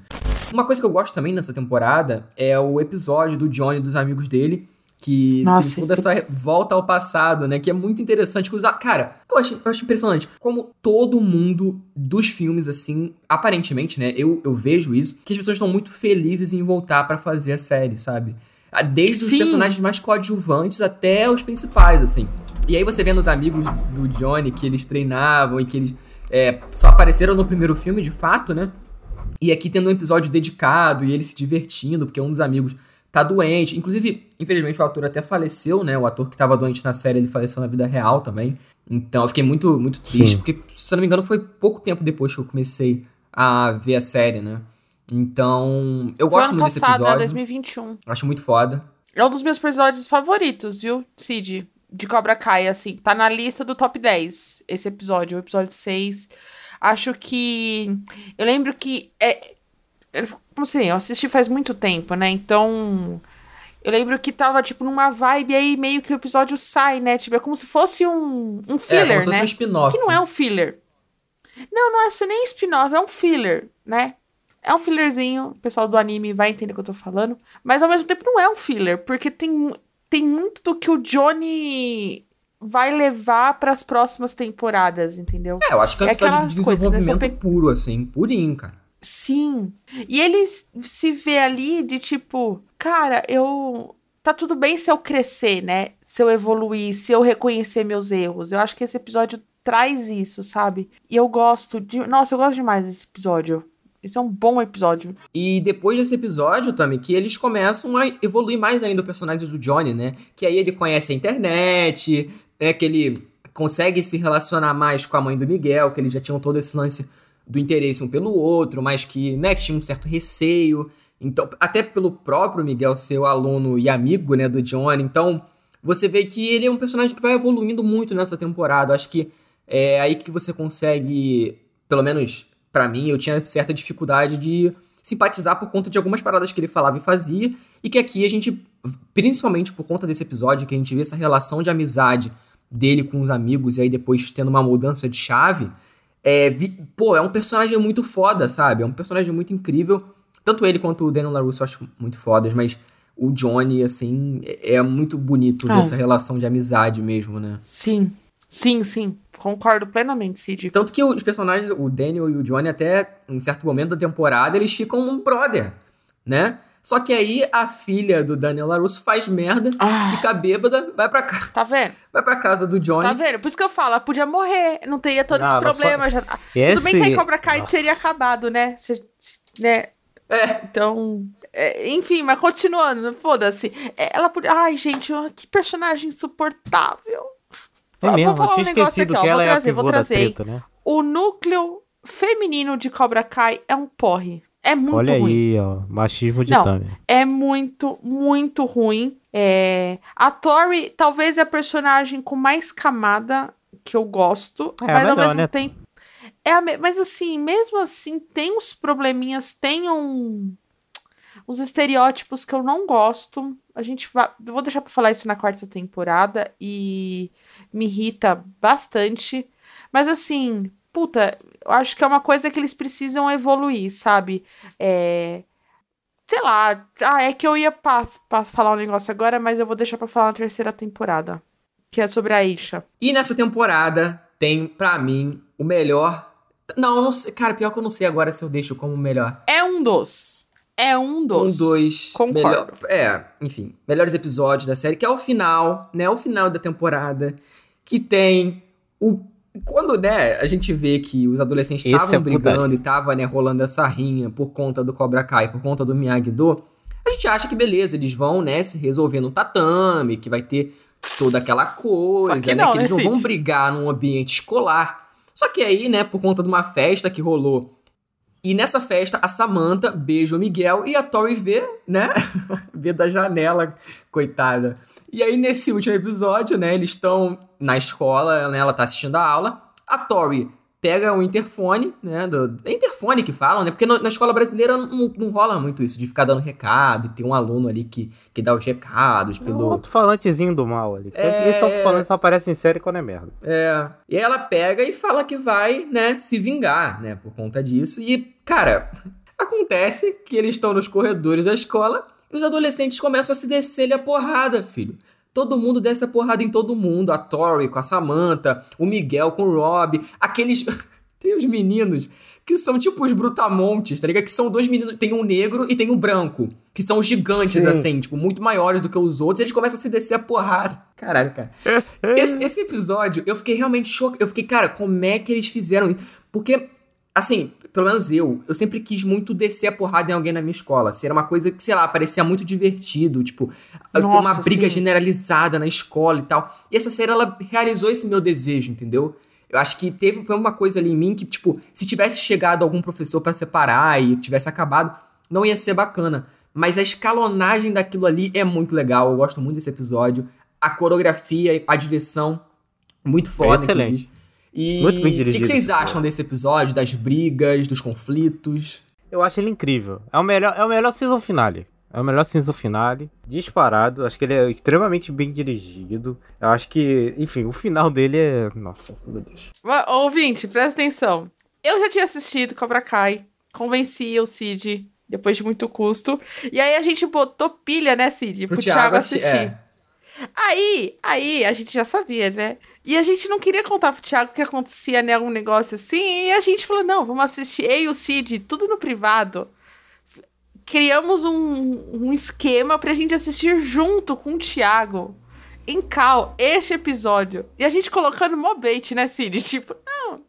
Uma coisa que eu gosto também nessa temporada é o episódio do Johnny e dos amigos dele, Que Nossa, tem toda esse- essa volta ao passado, né? Que é muito interessante. Que. Cara, eu acho, eu acho impressionante como todo mundo dos filmes, assim, aparentemente, né? Eu, eu vejo isso, que as pessoas estão muito felizes em voltar pra fazer a série, sabe? Desde os Sim. personagens mais coadjuvantes até os principais, assim. E aí você vendo os amigos do Johnny que eles treinavam e que eles é, só apareceram no primeiro filme, de fato, né? E aqui tendo um episódio dedicado e ele se divertindo, porque um dos amigos tá doente. Inclusive, infelizmente, o ator até faleceu, né? O ator que tava doente na série, ele faleceu na vida real também. Então, eu fiquei muito, muito triste, Sim. porque, se eu não me engano, foi pouco tempo depois que eu comecei a ver a série, né? Então, eu Foi gosto ano muito desse passado, é episódio. 2021. Acho muito foda. É um dos meus episódios favoritos, viu, Cid? De Cobra Kai, assim. Tá na lista do top 10 esse episódio, o episódio 6. Acho que. Eu lembro que. É... Como assim? Eu assisti faz muito tempo, né? Então. Eu lembro que tava, tipo, numa vibe aí, meio que o episódio sai, né? Tipo, é como se fosse um, um é, filler, como se fosse né? um spin-off. Que não é um filler. Não, não é nem spin-off, é um filler, né? É um fillerzinho, o pessoal do anime vai entender o que eu tô falando. Mas ao mesmo tempo não é um filler, porque tem, tem muito do que o Johnny vai levar pras próximas temporadas, entendeu? É, eu acho que é um É episódio de coisas, né? desenvolvimento pe- puro, assim, purinho, cara. Sim. E ele se vê ali de tipo, cara, eu. Tá tudo bem se eu crescer, né? Se eu evoluir, se eu reconhecer meus erros. Eu acho que esse episódio traz isso, sabe? E eu gosto de. Nossa, eu gosto demais desse episódio. Esse é um bom episódio. E depois desse episódio, também, que eles começam a evoluir mais ainda o personagem do Johnny, né? Que aí ele conhece a internet, né? Que ele consegue se relacionar mais com a mãe do Miguel, que eles já tinham todo esse lance do interesse um pelo outro, mas que, né, tinha um certo receio. Então, até pelo próprio Miguel ser o aluno e amigo, né, do Johnny. Então, você vê que ele é um personagem que vai evoluindo muito nessa temporada. Acho que é aí que você consegue, pelo menos pra mim, eu tinha certa dificuldade de simpatizar por conta de algumas paradas que ele falava e fazia, e que aqui a gente, principalmente por conta desse episódio, que a gente vê essa relação de amizade dele com os amigos, e aí depois tendo uma mudança de chave, é, vi- pô, é um personagem muito foda, sabe? É um personagem muito incrível. Tanto ele quanto o Daniel LaRusso eu acho muito fodas, mas o Johnny, assim, é é muito bonito Ah. dessa relação de amizade mesmo, né? Sim. Sim, sim. Concordo plenamente, Cid. Tanto que os personagens, o Daniel e o Johnny, até em certo momento da temporada, eles ficam um brother, né? Só que aí a filha do Daniel LaRusso faz merda, Ah, fica bêbada, vai pra, ca- tá vendo? vai pra casa do Johnny. Tá vendo? Por isso que eu falo, ela podia morrer. Não teria todo Não, esse ela só- problema. Já... Tudo Esse... bem que aí Cobra Kai Nossa. teria acabado, né? Se- né? É, Então, é, enfim, mas continuando, foda-se. É, Ela podia. Ai, gente, que personagem insuportável. É Vou- mesmo, vou falar um negócio aqui, ó. Vou é trazer, vou pivô da trazer. treta, né? O núcleo feminino de Cobra Kai é um porre. É muito Olha ruim. aí, ó, machismo de Não. Tami. É muito, muito ruim. É... A Tori talvez é a personagem com mais camada que eu gosto, É mas ao melhor, mesmo né? tempo. É me- Mas assim, mesmo assim, tem uns probleminhas, tem um. Uns estereótipos que eu não gosto. A gente vai. Vou deixar pra falar isso na quarta temporada e me irrita bastante. Mas assim, puta, eu acho que é uma coisa que eles precisam evoluir, sabe? É sei lá. Ah, é que eu ia pa, pa- falar um negócio agora, mas eu vou deixar pra falar na terceira temporada. Que é sobre a Isha. E nessa temporada tem, pra mim, o melhor. Não, não sei. Cara, pior que eu não sei agora se eu deixo como o melhor. É um dos. É um dos. Um, dois. Concordo. melhor- é, enfim. Melhores episódios da série, que é o final, né? O final da temporada. Que tem o. Quando, né, a gente vê que os adolescentes estavam é brigando e tava, né, rolando essa rinha por conta do Cobra Kai, por conta do Miyagi-Do, a gente acha que beleza, eles vão, né, se resolver no tatame, que vai ter toda aquela coisa, que né? não, que eles né, não vão Cid? brigar num ambiente escolar. Só que aí, né, por conta de uma festa que rolou. E nessa festa, a Samantha beija o Miguel e a Tori vê, né? vê da janela, coitada. E aí, nesse último episódio, né, eles estão na escola, né, ela tá assistindo a aula. A Tori pega o interfone, né? Do, é interfone que falam, né? Porque no- na escola brasileira não, não rola muito isso, de ficar dando recado e ter um aluno ali que, que dá os recados É um pelo. alto-falantezinho do mal ali. É. Esse alto-falante só aparece em série quando é merda. É. E ela pega e fala que vai, né, se vingar, né, por conta disso. E, cara, acontece que eles estão nos corredores da escola, os adolescentes começam a se descer a porrada, filho. Todo mundo desce a porrada em todo mundo. A Tori com a Samantha, o Miguel com o Rob, aqueles. tem os meninos que são tipo os brutamontes, tá ligado? Que são dois meninos, tem um negro e tem um branco, que são gigantes, Sim. assim, tipo, muito maiores do que os outros, e eles começam a se descer a porrada. Caralho, cara. esse, esse episódio, eu fiquei realmente chocado. Eu fiquei, cara, como é que eles fizeram isso? Porque, assim, pelo menos eu, eu sempre quis muito descer a porrada em alguém na minha escola. Assim, era uma coisa que, sei lá, parecia muito divertido, tipo, ter uma Nossa, briga sim. generalizada na escola e tal. E essa série, ela realizou esse meu desejo, entendeu? Eu acho que teve uma coisa ali em mim que, tipo, se tivesse chegado algum professor pra separar e tivesse acabado, não ia ser bacana. Mas a escalonagem daquilo ali é muito legal. Eu gosto muito desse episódio. A coreografia, a direção, muito foda. excelente. inclusive. E Muito bem o que, dirigido que vocês acham desse episódio, das brigas, dos conflitos? Eu acho ele incrível. É o melhor, é o melhor season finale. É o melhor season finale. Disparado. Acho que ele é extremamente bem dirigido. Eu acho que, enfim, o final dele é. Nossa, meu Deus. Mas, Ouvinte, presta atenção. Eu já tinha assistido Cobra Kai, convenci o Cid depois de muito custo. E aí a gente botou pilha, né, Cid? Pro, Thiago, assi- assistir. é. Aí, aí, a gente já sabia, né? E a gente não queria contar pro Thiago que acontecia, né, um negócio assim. E a gente falou, não, vamos assistir. Eu e o Cid, tudo no privado. Criamos um, um esquema pra gente assistir junto com o Thiago. Em cal, este episódio. E a gente colocando mó bait, né, Cid? Tipo, não,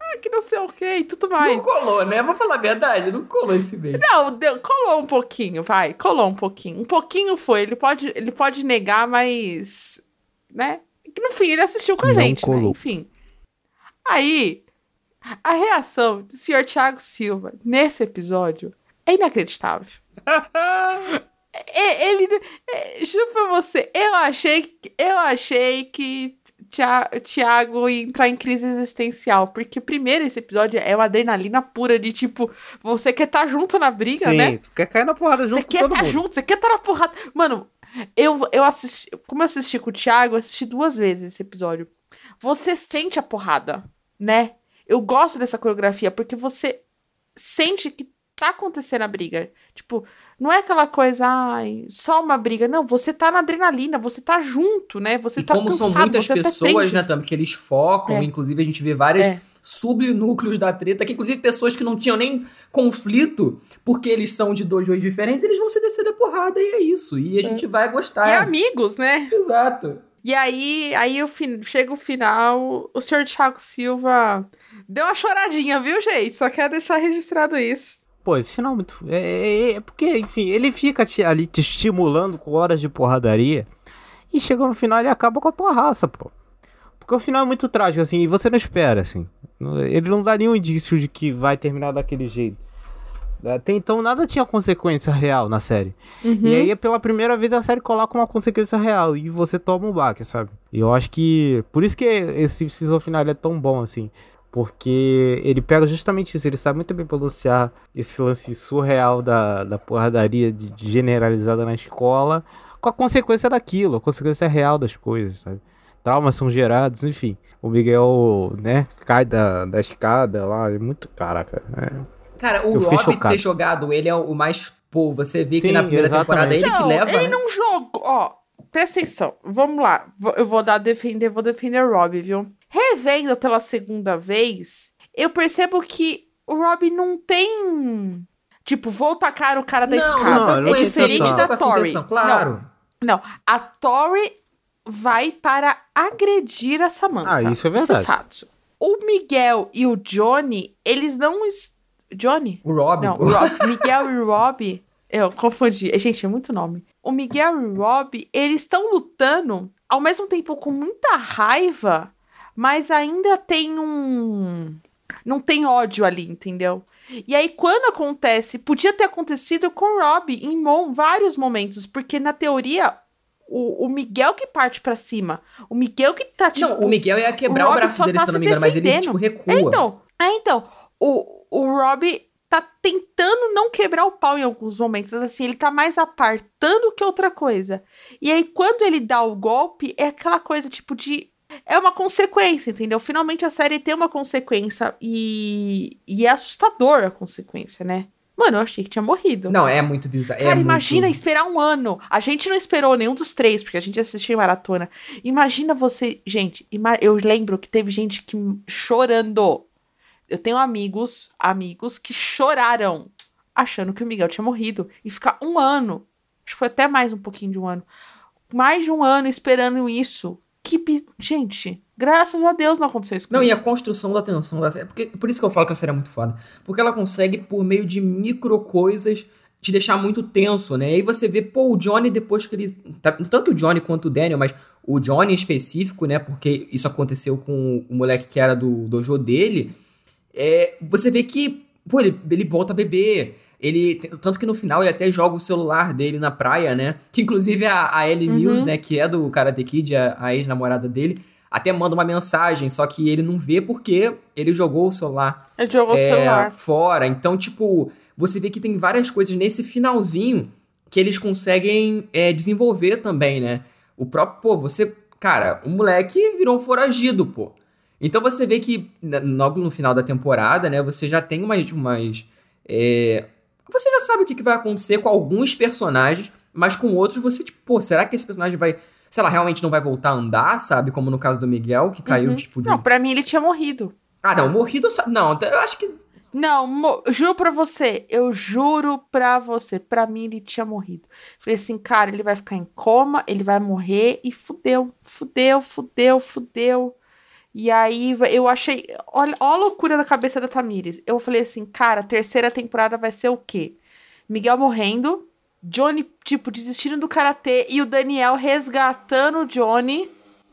ah, que não sei o que e tudo mais. Não colou, né? Vou falar a verdade, não colou esse beijo. Não, deu- colou um pouquinho, vai. Colou um pouquinho. Um pouquinho foi. Ele pode, ele pode negar, mas. Né? Que no fim ele assistiu com a Não gente, né? Enfim. Aí, a reação do senhor Thiago Silva nesse episódio é inacreditável. É, ele. é, juro pra você, eu achei, que- eu achei que Tia- Thiago ia entrar em crise existencial. Porque, primeiro, esse episódio é uma adrenalina pura de tipo, você quer estar junto na briga, Sim, né? tu quer cair na porrada Você junto com quer todo estar mundo. junto, você quer estar na porrada. Mano, eu, eu assisti. Como eu assisti com o Thiago, eu assisti duas vezes esse episódio. Você sente a porrada, né? Eu gosto dessa coreografia, porque você sente que tá acontecendo a briga. Tipo, não é aquela coisa, ai, só uma briga. Não, você tá na adrenalina, você tá junto, né? Você E tá como cansado, são muitas até pessoas, né, Tam, que eles focam, É. inclusive a gente vê várias É. subnúcleos da treta, que inclusive pessoas que não tinham nem conflito, porque eles são de dois dois diferentes, eles vão se descer da porrada e é isso. E a gente vai gostar. E amigos, né? Exato. E aí, aí o fin... chega o final, o senhor Thiago Silva deu uma choradinha, viu, gente? Só quero deixar registrado isso. Pô, esse final é muito. É, é- é porque, enfim, ele fica te- ali te estimulando com horas de porradaria. E chega no final ele acaba com a tua raça, pô. Porque o final é muito trágico, assim, e você não espera, assim. Ele não dá nenhum indício de que vai terminar daquele jeito. Até então nada tinha consequência real na série. E aí, pela primeira vez, a série coloca uma consequência real e você toma um baque, sabe? E eu acho que. Por isso que esse season final é tão bom, assim. Porque ele pega justamente isso, ele sabe muito bem balancear esse lance surreal da, da porradaria de, de generalizada na escola com a consequência daquilo, a consequência real das coisas, sabe? Traumas são gerados, enfim. O Miguel, né, cai da, da escada lá, é muito. Caraca, é. Cara, o Rob ter jogado ele é o mais. Pô, você vê que Sim, na primeira temporada é ele exatamente. que leva. ele né? não jogou. Ó, presta atenção. Vamos lá. Eu vou dar defender, vou defender o Rob, viu? Revendo pela segunda vez, eu percebo que o Rob não tem. Tipo, vou tacar o cara da Não, escada. não, é não diferente da Tori. Claro. Não, não. A Tori vai para agredir a Samantha. Ah, isso é verdade. Isso é fato. O Miguel e o Johnny, eles não. es- Johnny? O Rob. Não, o Rob, Miguel e o Rob. Eu confundi. Gente, é muito nome. O Miguel e o Rob, eles estão lutando ao mesmo tempo com muita raiva, mas ainda tem um. Não tem ódio ali, entendeu? E aí, quando acontece, podia ter acontecido com o Rob em vários momentos, porque na teoria. O, o Miguel que parte pra cima. O Miguel que tá, tipo... Não, o Miguel ia quebrar o o, braço dele, tá se não me engano, mas ele, tipo, recua. É, então, é, então, o, o Rob tá tentando não quebrar o pau em alguns momentos, assim, ele tá mais apartando que outra coisa. E aí, quando ele dá o golpe, é aquela coisa, tipo, de... É uma consequência, entendeu? Finalmente a série tem uma consequência e, e é assustador a consequência, né? Mano, eu achei que tinha morrido. Não, é muito bizarro. Cara, é imagina muito... esperar um ano. A gente não esperou nenhum dos três, porque a gente assistiu em maratona. Imagina você. Gente, ima- eu lembro que teve gente que chorando. Eu tenho amigos, amigos que choraram achando que o Miguel tinha morrido. E ficar um ano. Acho que foi até mais um pouquinho de um ano. Mais de um ano esperando isso. Que. Gente, graças a Deus não aconteceu isso Não, e comigo. a construção da tensão da série. Porque, por isso que eu falo que a série é muito foda. Porque ela consegue, por meio de micro coisas, te deixar muito tenso, né? E aí você vê, pô, o Johnny, depois que ele. tá- Tanto o Johnny quanto o Daniel, mas o Johnny em específico, né? Porque isso aconteceu com o moleque que era do dojo dele. É, você vê que, pô, ele, ele volta a beber. Ele, tanto que no final ele até joga o celular dele na praia, né? Que inclusive a, a Ellie Uhum. Mills, né? Que é do Karate Kid, a, a ex-namorada dele, até manda uma mensagem, só que ele não vê porque ele jogou o celular Ele jogou o é, celular. fora. Então, tipo, você vê que tem várias coisas nesse finalzinho que eles conseguem é, desenvolver também, né? O próprio, pô, você. Cara, o moleque virou um foragido, pô. Então você vê que logo no final da temporada, né, você já tem umas. umas é, você já sabe o que, vai acontecer com alguns personagens, mas com outros você, tipo, pô, será que esse personagem vai. Sei lá, realmente não vai voltar a andar, sabe? Como no caso do Miguel, que caiu, Uhum. tipo, de. Não, pra mim ele tinha morrido. Ah, não, morrido. Não, eu acho que. Não, mo- juro pra você, eu juro pra você, pra mim ele tinha morrido. Falei assim, cara, ele vai ficar em coma, ele vai morrer e fudeu, fudeu, fudeu, fudeu. E aí eu achei, olha, olha a loucura da cabeça da Tamires. Eu falei assim, cara, a terceira temporada vai ser o quê? Miguel morrendo, Johnny, tipo, desistindo do karatê e o Daniel resgatando o Johnny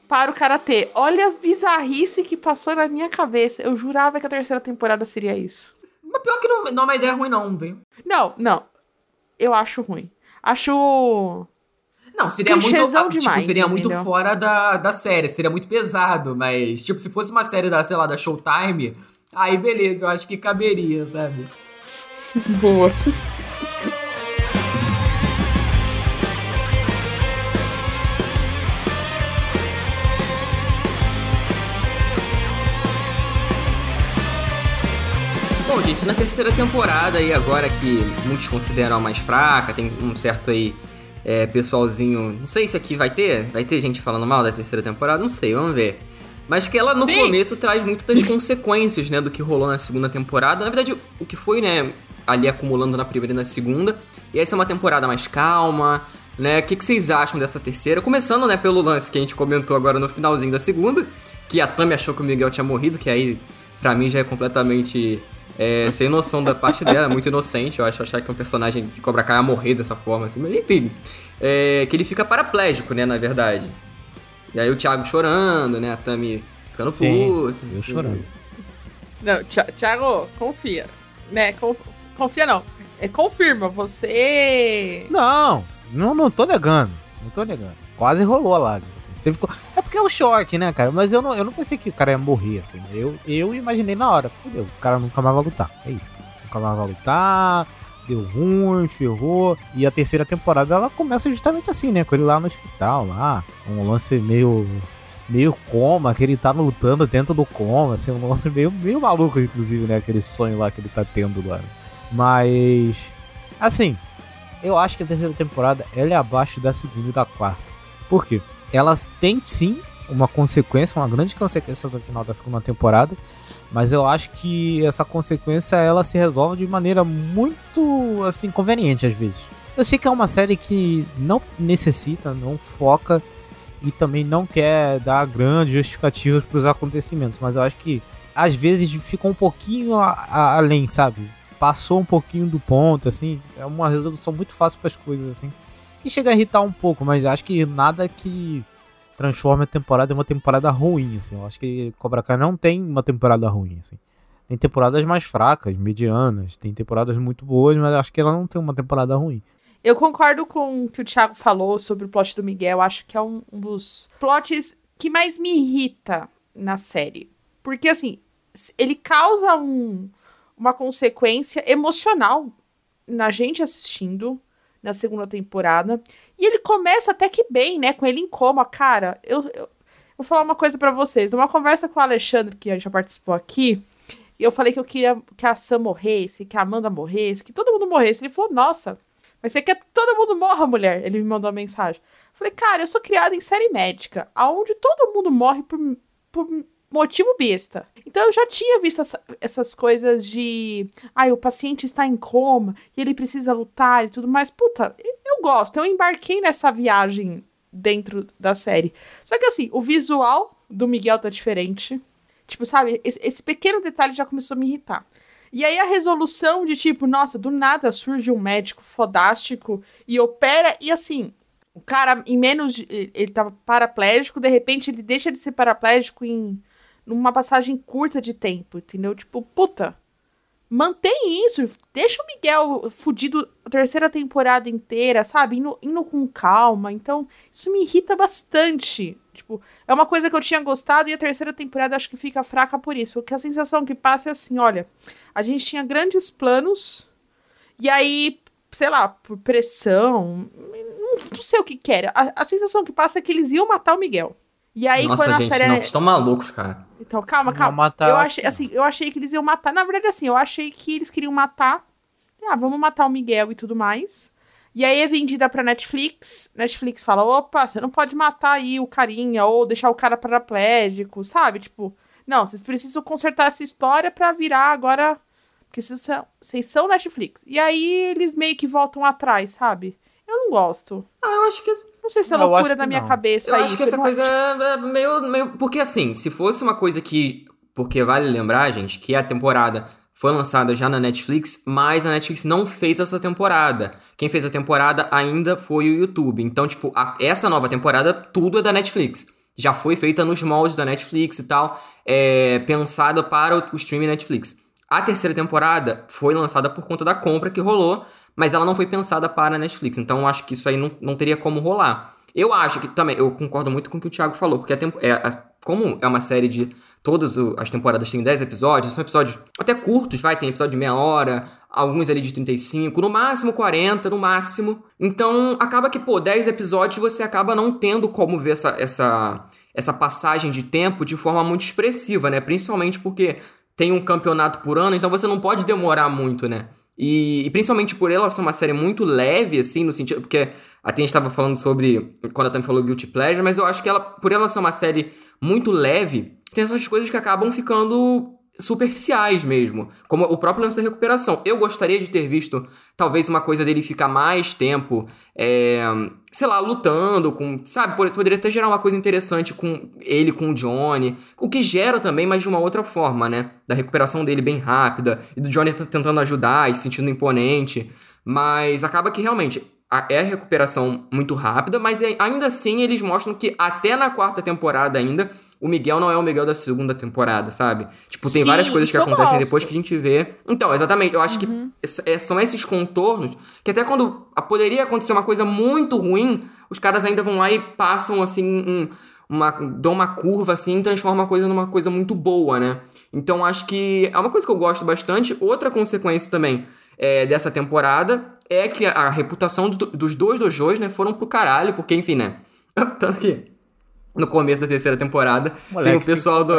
para o karatê. Olha as bizarrices que passou na minha cabeça. Eu jurava que a terceira temporada seria isso. Mas pior que não, não é uma ideia ruim, não, viu? Não, não. Eu acho ruim. Acho. Não, seria muito, Clichêzão tipo, demais, seria muito entendeu? fora da, da série, seria muito pesado, mas, tipo, se fosse uma série da, sei lá, da Showtime, aí beleza, eu acho que caberia, sabe? Boa. Bom, gente, na terceira temporada aí agora que muitos consideram a mais fraca, tem um certo aí é, pessoalzinho, não sei se aqui vai ter, vai ter gente falando mal da terceira temporada, não sei, vamos ver. Mas que ela no Sim. começo traz muito das consequências, né, do que rolou na segunda temporada. Na verdade, o que foi, né, ali acumulando na primeira e na segunda. E essa é uma temporada mais calma, né? O que, que vocês acham dessa terceira? Começando, né, pelo lance que a gente comentou agora no finalzinho da segunda, que a Tami achou que o Miguel tinha morrido, que aí pra mim já é completamente é, sem noção da parte dela, muito inocente. Eu acho achar que um personagem de Cobra Kai ia morrer dessa forma, assim, mas enfim. É, que ele fica paraplégico, né, na verdade. E aí o Thiago chorando, né, a Tami ficando Sim, puta. eu chorando. Não, Thi- Thiago, confia. Né? Conf- Confia não. É, confirma, você. Não, não, não tô negando. Não tô negando. Quase rolou a lágrima. Você ficou... É porque é um choque, né, cara? Mas eu não, eu não pensei que o cara ia morrer, assim. Eu, eu imaginei na hora. Fudeu, o cara nunca mais vai lutar. É isso. Nunca mais vai lutar. Deu ruim, ferrou. E a terceira temporada ela começa justamente assim, né? Com ele lá no hospital, lá. Um lance meio. Meio coma, que ele tá lutando dentro do coma, assim, um lance meio, meio maluco, inclusive, né? Aquele sonho lá que ele tá tendo lá. Mas. Assim, eu acho que a terceira temporada ela é abaixo da segunda e da quarta. Por quê? Elas têm sim uma consequência, uma grande consequência no final da segunda temporada, mas eu acho que essa consequência ela se resolve de maneira muito assim conveniente às vezes. Eu sei que é uma série que não necessita, não foca e também não quer dar grandes justificativas para os acontecimentos, mas eu acho que às vezes fica um pouquinho a- a- além, sabe? Passou um pouquinho do ponto, assim, é uma resolução muito fácil para as coisas, assim, que chega a irritar um pouco, mas acho que nada que transforme a temporada em uma temporada ruim, assim. Eu acho que Cobra Kai não tem uma temporada ruim, assim. Tem temporadas mais fracas, medianas, tem temporadas muito boas, mas acho que ela não tem uma temporada ruim. Eu concordo com o que o Thiago falou sobre o plot do Miguel. Acho que é um, dos plots que mais me irrita na série. Porque, assim, ele causa um- uma consequência emocional na gente assistindo na segunda temporada. E ele começa até que bem, né? Com ele em coma. Cara, eu, eu vou falar uma coisa pra vocês. Uma conversa com o Alexandre, que já participou aqui, E eu falei que eu queria que a Sam morresse, que a Amanda morresse, que todo mundo morresse. Ele falou, nossa, mas você quer que todo mundo morra, mulher? Ele me mandou uma mensagem. Eu falei, cara, eu sou criada em série médica, aonde todo mundo morre por, por motivo besta. Então eu já tinha visto essa- essas coisas de. Ai, o paciente está em coma e ele precisa lutar e tudo mais. Puta, eu gosto. Eu embarquei nessa viagem dentro da série. Só que assim, o visual do Miguel tá diferente. Tipo, sabe, esse, esse pequeno detalhe já começou a me irritar. E aí a resolução de tipo, nossa, do nada surge um médico fodástico e opera, e assim, o cara, em menos de. Ele tava paraplégico, de repente ele deixa de ser paraplégico em numa passagem curta de tempo, entendeu? Tipo, puta. Mantém isso, deixa o Miguel fudido a terceira temporada inteira, sabe? Indo, indo com calma. Então, isso me irrita bastante. Tipo, é uma coisa que eu tinha gostado e a terceira temporada acho que fica fraca por isso. Porque a sensação que passa é assim: olha, a gente tinha grandes planos, e aí, sei lá, por pressão, não, não sei o que que era. A, a sensação que passa é que eles iam matar o Miguel. E aí, Nossa, quando a gente, série. não, vocês estão malucos, cara. Então, calma, calma. matar, eu achei, que assim, eu achei que eles iam matar. Na verdade, assim, eu achei que eles queriam matar. Ah, vamos matar o Miguel e tudo mais. E aí é vendida pra Netflix. Netflix fala: opa, você não pode matar aí o carinha ou deixar o cara paraplégico, sabe? Tipo, não, vocês precisam consertar essa história pra virar agora. Porque vocês são, vocês são Netflix. E aí eles meio que voltam atrás, sabe? Não gosto. Ah, eu acho que Não sei se é loucura da minha não. cabeça Eu isso. acho que essa não- coisa é meio, meio. Porque assim, se fosse uma coisa que. Porque vale lembrar, gente, que a temporada foi lançada já na Netflix, mas a Netflix não fez essa temporada. Quem fez a temporada ainda foi o YouTube. Então, tipo, a- essa nova temporada, tudo é da Netflix. Já foi feita nos moldes da Netflix e tal, é, pensada para o, o streaming Netflix. A terceira temporada foi lançada por conta da compra que rolou, mas ela não foi pensada para a Netflix. Então, acho que isso aí não, não teria como rolar. Eu acho que também, eu concordo muito com o que o Thiago falou, porque a tempo, é, a- como é uma série de. Todas as temporadas têm 10 episódios, são episódios até curtos, vai, tem episódio de meia hora, alguns ali de 35, no máximo 40, no máximo. Então, acaba que, pô, 10 episódios você acaba não tendo como ver essa, essa, essa passagem de tempo de forma muito expressiva, né? Principalmente porque tem um campeonato por ano, então você não pode demorar muito, né? E, e principalmente por ela ser uma série muito leve, assim, no sentido. Porque a gente estava falando sobre. Quando a Tami falou Guilty Pleasure, mas eu acho que ela, por ela ser uma série muito leve, tem essas coisas que acabam ficando superficiais mesmo. Como o próprio lance da recuperação. Eu gostaria de ter visto, talvez, uma coisa dele ficar mais tempo, é, sei lá, lutando com. Sabe, pod- poderia até gerar uma coisa interessante com ele, com o Johnny. O que gera também, mas de uma outra forma, né? Da recuperação dele bem rápida, e do Johnny tentando ajudar e se sentindo imponente. Mas acaba que realmente é recuperação muito rápida, mas é- ainda assim eles mostram que até na quarta temporada ainda, o Miguel não é o Miguel da segunda temporada, sabe? Tipo, tem Sim, várias coisas que acontecem gosto. depois que a gente vê. Então, exatamente, eu acho que ess- é- são esses contornos que até quando a- poderia acontecer uma coisa muito ruim, os caras ainda vão lá e passam assim um, uma dão uma curva assim e transformam a coisa numa coisa muito boa, né? Então acho que é uma coisa que eu gosto bastante. Outra consequência também é, dessa temporada é que a, a reputação do- dos dois dojos, né, foram pro caralho, porque enfim, né? Tanto que no começo da terceira temporada Moleque, tem o pessoal do,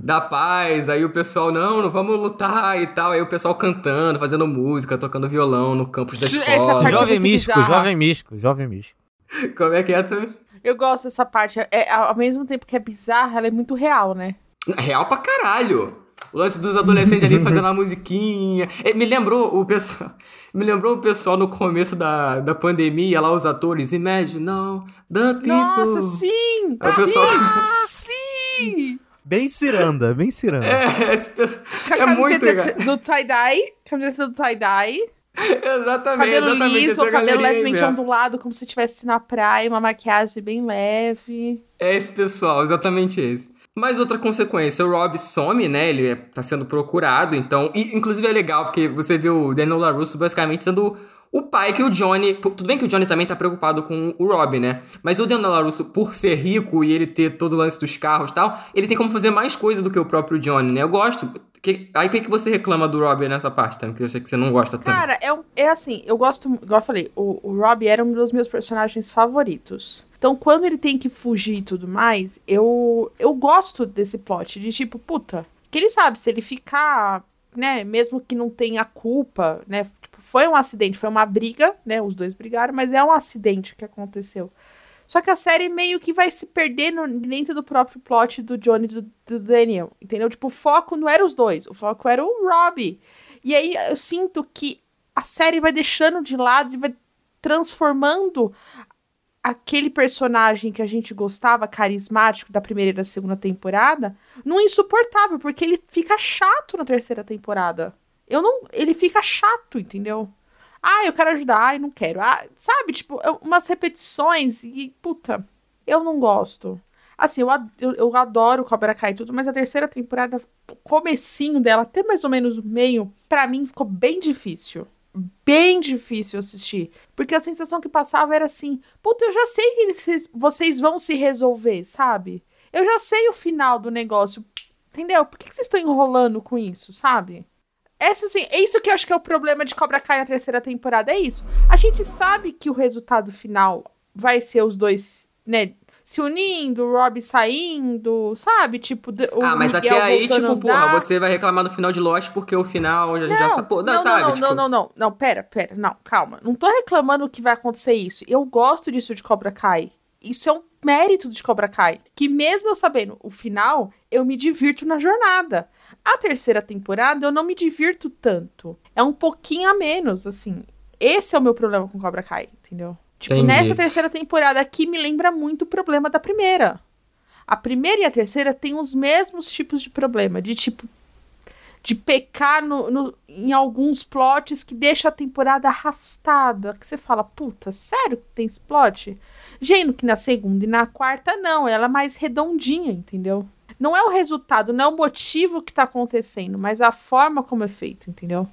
da paz, aí o pessoal, não, não vamos lutar e tal, aí o pessoal cantando, fazendo música, tocando violão no campus da Essa escola. parte é Jovem muito místico, bizarra. jovem místico, jovem místico. Como é que é também? Eu gosto dessa parte. É, ao mesmo tempo que é bizarra, ela é muito real, né? Real pra caralho. O lance dos adolescentes ali fazendo a musiquinha. É, me lembrou o pessoal. Me lembrou o pessoal no começo da, da pandemia, lá os atores. Imagine all the people. Nossa, sim! É o pessoal. Sim! Bem ciranda, bem ciranda. É, esse pessoal. Com a É muito camiseta do tie-dye, camiseta do tie-dye, Exatamente, cabelo exatamente. liso, essa cabelo levemente ondulado, como se estivesse na praia, uma maquiagem bem leve. É esse pessoal, exatamente esse. Mas outra consequência, o Rob some, né? Ele é- tá sendo procurado, então. E, inclusive é legal, porque você vê o Daniel LaRusso basicamente sendo o pai que o Johnny. Tudo bem que o Johnny também tá preocupado com o Rob, né? Mas o Daniel LaRusso, por ser rico e ele ter todo o lance dos carros e tal, ele tem como fazer mais coisa do que o próprio Johnny, né? Eu gosto. Que- aí o que, que você reclama do Rob nessa parte, também? Que eu sei que você não gosta tanto. Cara, é, é assim, eu gosto, igual eu falei, o, o Rob era um dos meus personagens favoritos. Então, quando ele tem que fugir e tudo mais, eu, eu gosto desse plot de tipo, puta, Porque ele sabe, se ele ficar, né, mesmo que não tenha culpa, né, tipo, foi um acidente, foi uma briga, né, os dois brigaram, mas é um acidente que aconteceu. Só que a série meio que vai se perdendo dentro do próprio plot do Johnny e do, do Daniel, entendeu? Tipo, o foco não era os dois, o foco era o Robbie. E aí eu sinto que a série vai deixando de lado e vai transformando aquele personagem que a gente gostava, carismático, da primeira e da segunda temporada, num insuportável, porque ele fica chato na terceira temporada. Eu não. Ele fica chato, entendeu? Ah, eu quero ajudar, ai, não quero. Ah, sabe, tipo, umas repetições e, puta, eu não gosto. Assim, eu, eu, eu adoro Cobra Kai e tudo, mas a terceira temporada, o comecinho dela, até mais ou menos o meio, pra mim ficou bem difícil. Bem difícil assistir. Porque a sensação que passava era assim, puta, eu já sei que eles- vocês vão se resolver, sabe? Eu já sei o final do negócio. Entendeu? Por que, que vocês estão enrolando com isso, sabe? Essa, assim, é isso que eu acho que é o problema de Cobra Kai na terceira temporada. É isso. A gente sabe que o resultado final vai ser os dois, né? Se unindo, o Rob saindo, sabe? Tipo, o ah, mas Miguel até aí, voltando a tipo, porra, você vai reclamar do final de Lost porque o final já Não, sabe. Pô, não, não, sabe? não, tipo, não, não, não, não, pera, pera, não, calma. Não tô reclamando que vai acontecer isso. Eu gosto disso de Cobra Kai. Isso é um mérito de Cobra Kai. Que mesmo eu sabendo o final, eu me divirto na jornada. A terceira temporada, eu não me divirto tanto. É um pouquinho a menos, assim. Esse é o meu problema com Cobra Kai, entendeu? Tipo, Entendi. nessa terceira temporada aqui me lembra muito o problema da primeira. A primeira e a terceira têm os mesmos tipos de problema. De tipo, de pecar no, no- em alguns plots que deixa a temporada arrastada. Que você fala, puta, sério que tem esse plot? Gênio que na segunda e na quarta, não. Ela é mais redondinha, entendeu? Não é o resultado, não é o motivo que tá acontecendo, mas a forma como é feito, entendeu?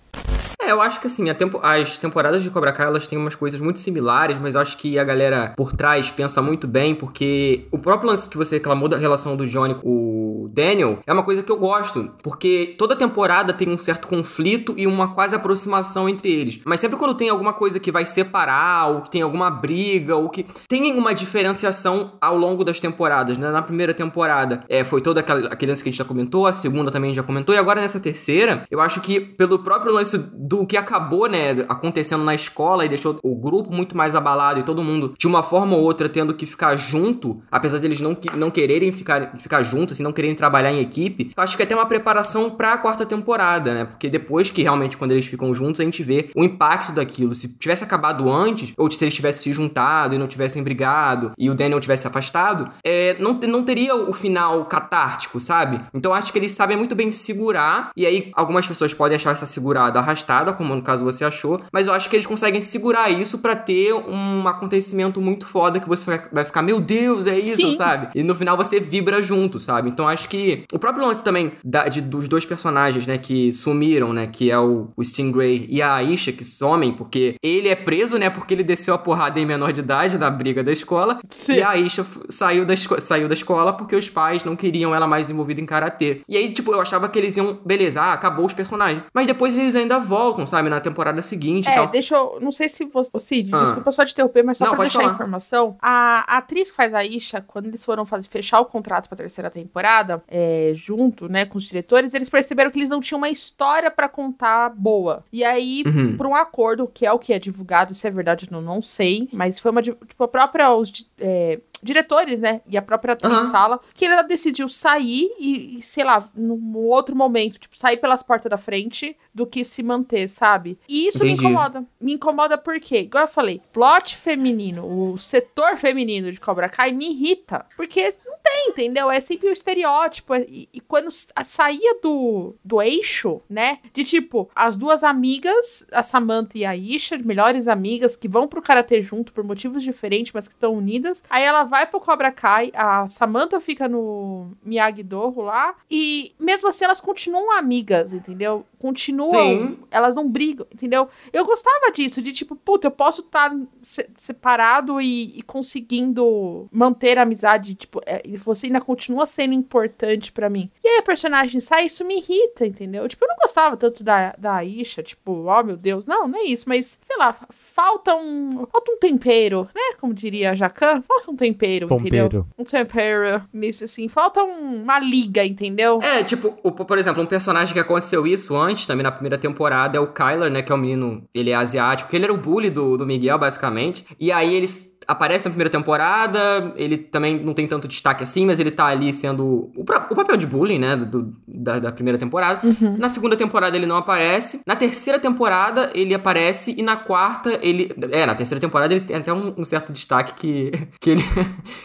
É, eu acho que assim, tempo- as temporadas de Cobra Kai elas têm umas coisas muito similares, mas eu acho que a galera por trás pensa muito bem, porque o próprio lance que você reclamou da relação do Johnny com o Daniel é uma coisa que eu gosto, porque toda temporada tem um certo conflito e uma quase aproximação entre eles. Mas sempre quando tem alguma coisa que vai separar, ou que tem alguma briga, ou que tem uma diferenciação ao longo das temporadas, né? Na primeira temporada é, foi todo aquela, aquele lance que a gente já comentou, a segunda também já comentou, e agora nessa terceira, eu acho que pelo próprio lance do que acabou, né, acontecendo na escola e deixou o grupo muito mais abalado e todo mundo, de uma forma ou outra, tendo que ficar junto, apesar deles não, que- não quererem ficar, ficar juntos, assim, não quererem trabalhar em equipe, acho que até uma preparação pra quarta temporada, né? Porque depois que realmente, quando eles ficam juntos, a gente vê o impacto daquilo. Se tivesse acabado antes, ou se eles tivessem se juntado e não tivessem brigado, e o Daniel tivesse afastado, é, não, não teria o final catártico, sabe? Então acho que eles sabem muito bem segurar, e aí algumas pessoas podem achar essa segurada arrastada, como no caso você achou, mas eu acho que eles conseguem segurar isso pra ter um acontecimento muito foda que você vai- ficar, meu Deus, é isso, Sim. sabe? E no final você vibra junto, sabe? Então acho que o próprio lance também da- de- dos dois personagens, né, que sumiram, né, que é o, o Stingray e a Aisha, que somem, porque ele é preso, né, porque ele desceu a porrada em menor de idade da briga da escola, Sim. e a Aisha saiu da, saiu da escola porque os pais não queriam ela mais envolvida em karatê. E aí, tipo, eu achava que eles iam, beleza, ah, acabou os personagens. Mas depois eles ainda voltam, sabe, na temporada seguinte e É, tal. deixa eu. Não sei se você. Cid, Ah. desculpa só te interromper, mas só Não, pra deixar a falar. informação. A, a atriz que faz a Isha, quando eles foram fazer, fechar o contrato pra terceira temporada, é, junto, né, com os diretores, eles perceberam que eles não tinham uma história pra contar boa. E aí, Uhum. por um acordo, que é o que é divulgado, se é verdade, eu não, não sei, mas foi uma. Tipo, a própria. Os, é, diretores, né? E a própria atriz Aham. fala que ela decidiu sair e, sei lá, num outro momento, tipo, sair pelas portas da frente do que se manter, sabe? E isso Entendi. me incomoda. Me incomoda porque, igual eu falei, plot feminino, o setor feminino de Cobra Kai me irrita. Porque não tem, entendeu? É sempre o estereótipo. E, e quando saía do, do eixo, né? De tipo, as duas amigas, a Samantha e a Isha, melhores amigas, que vão pro Karatê junto por motivos diferentes, mas que estão unidas. Aí ela vai pro Cobra Kai, a Samantha fica no Miyagi-Do lá. E mesmo assim, elas continuam amigas, entendeu? Continuam. Sim. Elas não brigam, entendeu? Eu gostava disso, de tipo, puta, eu posso estar separado e, e conseguindo manter a amizade, tipo, é, você ainda continua sendo importante pra mim. E aí a personagem sai, isso me irrita, entendeu? Tipo, eu não gostava tanto da, da Aisha, tipo, oh meu Deus, não, não é isso, mas, sei lá, falta um, falta um tempero, né? Como diria a Jacan, falta um tempero Pompeiro. entendeu? Um tempero nisso, assim. Falta um- uma liga, entendeu? É, tipo, o- por exemplo, um personagem que aconteceu isso antes, também na primeira temporada, é o Kyler, né? Que é um menino, ele é asiático, que ele era o bully do, do Miguel, basicamente. E aí eles aparece na primeira temporada, ele também não tem tanto destaque assim, mas ele tá ali sendo o, o papel de bullying, né, do- da, da primeira temporada. Na segunda temporada ele não aparece. Na terceira temporada ele aparece e na quarta ele... É, na terceira temporada ele tem até um, um certo destaque que, que, ele,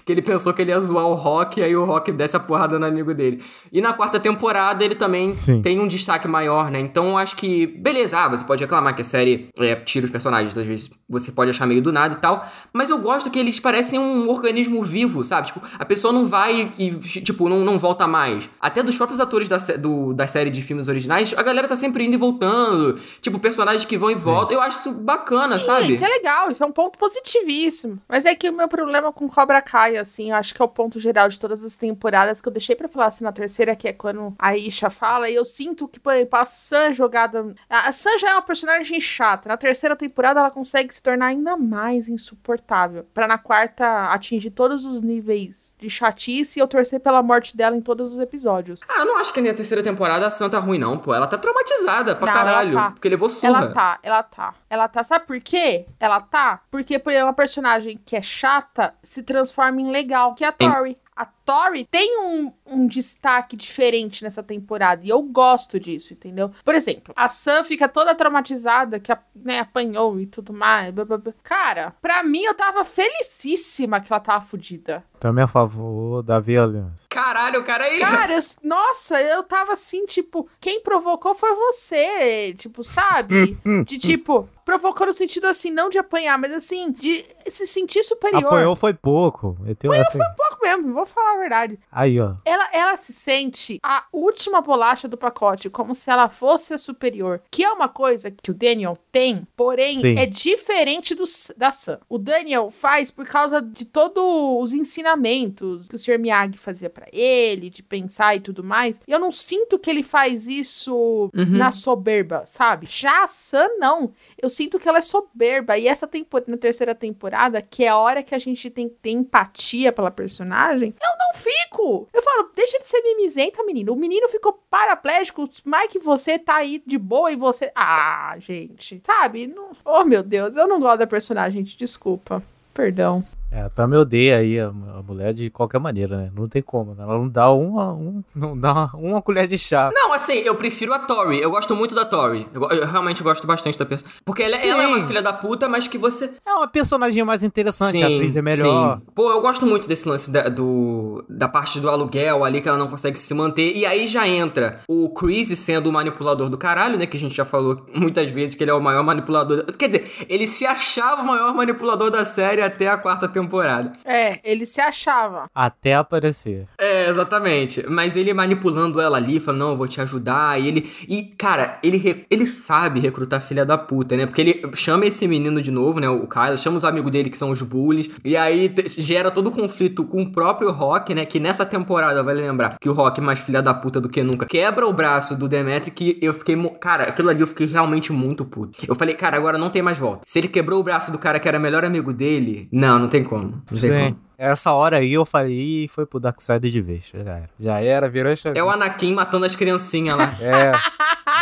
que ele pensou que ele ia zoar o Rock, aí o Rock desce a porrada no amigo dele. E na quarta temporada ele também Sim. tem um destaque maior, né? Então eu acho que, beleza, ah, você pode reclamar que a série é, tira os personagens, às vezes você pode achar meio do nada e tal, mas eu gosto que eles parecem um organismo vivo, sabe? Tipo, a pessoa não vai e, tipo, não, não volta mais. Até dos próprios atores da, do, da série de filmes originais, a galera tá sempre indo e voltando. Tipo, personagens que vão e voltam. Eu acho isso bacana, Sim, sabe? isso é legal, isso é um ponto positivíssimo. Mas é que o meu problema com Cobra Kai, assim, eu acho que é o ponto geral de todas as temporadas que eu deixei pra falar assim na terceira, que é quando a Isha fala, e eu sinto que, por exemplo, a Sam jogada. A a Sam já é uma personagem chata. Na terceira temporada ela consegue se tornar ainda mais insuportável. Pra na quarta atingir todos os níveis de chatice e eu torcer pela morte dela em todos os episódios. Ah, eu não acho que na terceira temporada a Santa ruim, não, pô. Ela tá traumatizada pra Não, caralho. tá. Porque levou surra. Ela tá, ela tá. Ela tá. Sabe por quê? Ela tá? Porque por exemplo, uma personagem que é chata se transforma em legal, que é a Sim. Tori. A Tori tem um, um destaque diferente nessa temporada. E eu gosto disso, entendeu? Por exemplo, a Sam fica toda traumatizada, que né, apanhou e tudo mais. blá, blá, blá. Cara, pra mim eu tava felicíssima que ela tava fodida. Também a favor da violência. Caralho, o cara aí. Cara, eu- nossa, eu tava assim, tipo, quem provocou foi você, tipo, sabe? De tipo, provocou no sentido assim, não de apanhar, mas assim, de se sentir superior. Apoiou foi pouco. Meteu essa aí. pouco mesmo, vou falar a verdade. Aí, ó. Ela, ela se sente a última bolacha do pacote, como se ela fosse a superior. Que é uma coisa que o Daniel tem, porém Sim. é diferente do, da Sam. O Daniel faz por causa de todos os ensinamentos que o Sr. Miyagi fazia pra ele, de pensar e tudo mais. E eu não sinto que ele faz isso na soberba, sabe? Já a Sam, não. Eu sinto que ela é soberba. E essa temporada, na terceira temporada, que é a hora que a gente tem que ter empatia pela personagem, eu não fico. Eu falo, deixa de ser mimizenta, menino. O menino ficou paraplégico, que você tá aí de boa e você. Ah, gente. Sabe? Não... Oh, meu Deus, eu não gosto da personagem, gente. Desculpa. Perdão. É, a Tami odeia aí a, a mulher de qualquer maneira, né? Não tem como. né? Ela não dá uma, um, não dá uma, uma colher de chá. Não, assim, eu prefiro a Tori. Eu gosto muito da Tori. Eu, eu realmente gosto bastante da pessoa. Porque ela, Sim. ela é uma filha da puta, mas que você. É uma personagem mais interessante, a atriz é melhor. sim. Pô, eu gosto muito desse lance da, do, da parte do aluguel ali, que ela não consegue se manter. E aí já entra o Chris sendo o manipulador do caralho, né? Que a gente já falou muitas vezes que ele é o maior manipulador. Quer dizer, ele se achava o maior manipulador da série até a quarta temporada. É, ele se achava. Até aparecer. É, exatamente. Mas ele manipulando ela ali, falando, não, eu vou te ajudar. E ele. E, cara, ele, re- ele sabe recrutar filha da puta, né? Porque ele chama esse menino de novo, né? O Kylo, chama os amigos dele que são os bullies. E aí gera todo o conflito com o próprio Rock, né? Que nessa temporada, vai lembrar, que o Rock, mais filha da puta do que nunca, quebra o braço do Demetri. Que eu fiquei. mo- Cara, aquilo ali eu fiquei realmente muito puto. Eu falei, cara, agora não tem mais volta. Se ele quebrou o braço do cara que era melhor amigo dele, não, não tem como. Não tem como. Essa hora aí eu falei, "Ih, foi pro Dark Side de vez. Já era. Já era, virou a chavinha. É o Anakin matando as criancinhas lá. É,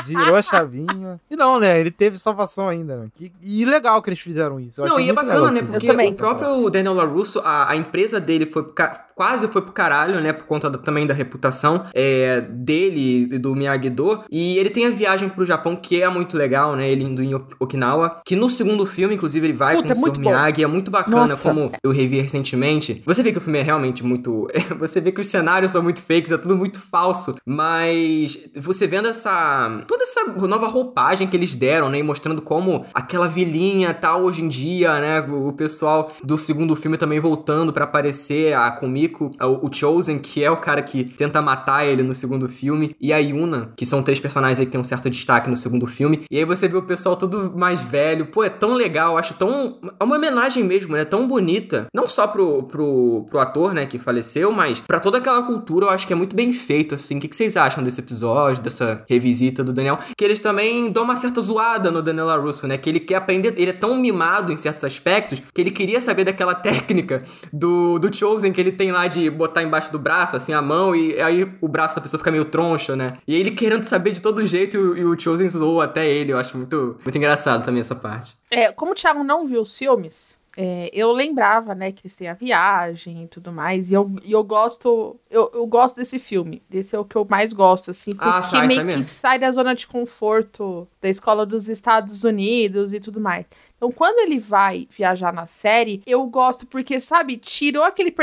virou a chavinha. E não, né? Ele teve salvação ainda, né? Que- E legal que eles fizeram isso. Eu Não, achei e é bacana, legal né? Porque também. o próprio Daniel LaRusso, a, a empresa dele foi pro ca- quase foi pro caralho, né? Por conta da- também da reputação é, dele e do Miyagi-Do. E ele tem a viagem pro Japão, que é muito legal, né? Ele indo em Ok- Okinawa. Que no segundo filme, inclusive, ele vai Puta, com é o muito Sr. bom. Miyagi. É muito bacana, Nossa. como eu revi recentemente. Você vê que o filme é realmente muito... você vê que os cenários são muito fakes, é tudo muito falso. Mas você vendo essa... Toda essa nova roupagem que eles deram, né? E mostrando como aquela vilinha tal hoje em dia, né? O pessoal do segundo filme também voltando pra aparecer, a Kumiko, o, o Chosen, que é o cara que tenta matar ele no segundo filme, e a Yuna, que são três personagens aí que tem um certo destaque no segundo filme. E aí você vê o pessoal todo mais velho. Pô, é tão legal, acho tão. É uma homenagem mesmo, né? Tão bonita. Não só pro, pro, pro ator, né, que faleceu, mas pra toda aquela cultura, eu acho que é muito bem feito, assim. O que, que vocês acham desse episódio, dessa revisita do Daniel, que eles também dão uma certa zoada no Daniel LaRusso, né? Que ele quer aprender, ele é tão mimado em certos aspectos, que ele queria saber daquela técnica do, do Chosen que ele tem lá de botar embaixo do braço, assim, a mão, e aí o braço da pessoa fica meio troncho, né? E ele querendo saber de todo jeito, e o, e o Chosen zoou até ele, eu acho muito, muito engraçado também essa parte. É, como o Thiago não viu os filmes, é, eu lembrava, né, que eles têm a viagem e tudo mais, e eu, e eu gosto eu, eu gosto desse filme, desse é o que eu mais gosto, assim, porque Ah, sai, meio sai que mesmo. sai da zona de conforto da escola dos Estados Unidos e tudo mais. Então, quando ele vai viajar na série, eu gosto porque, sabe, tirou aquele,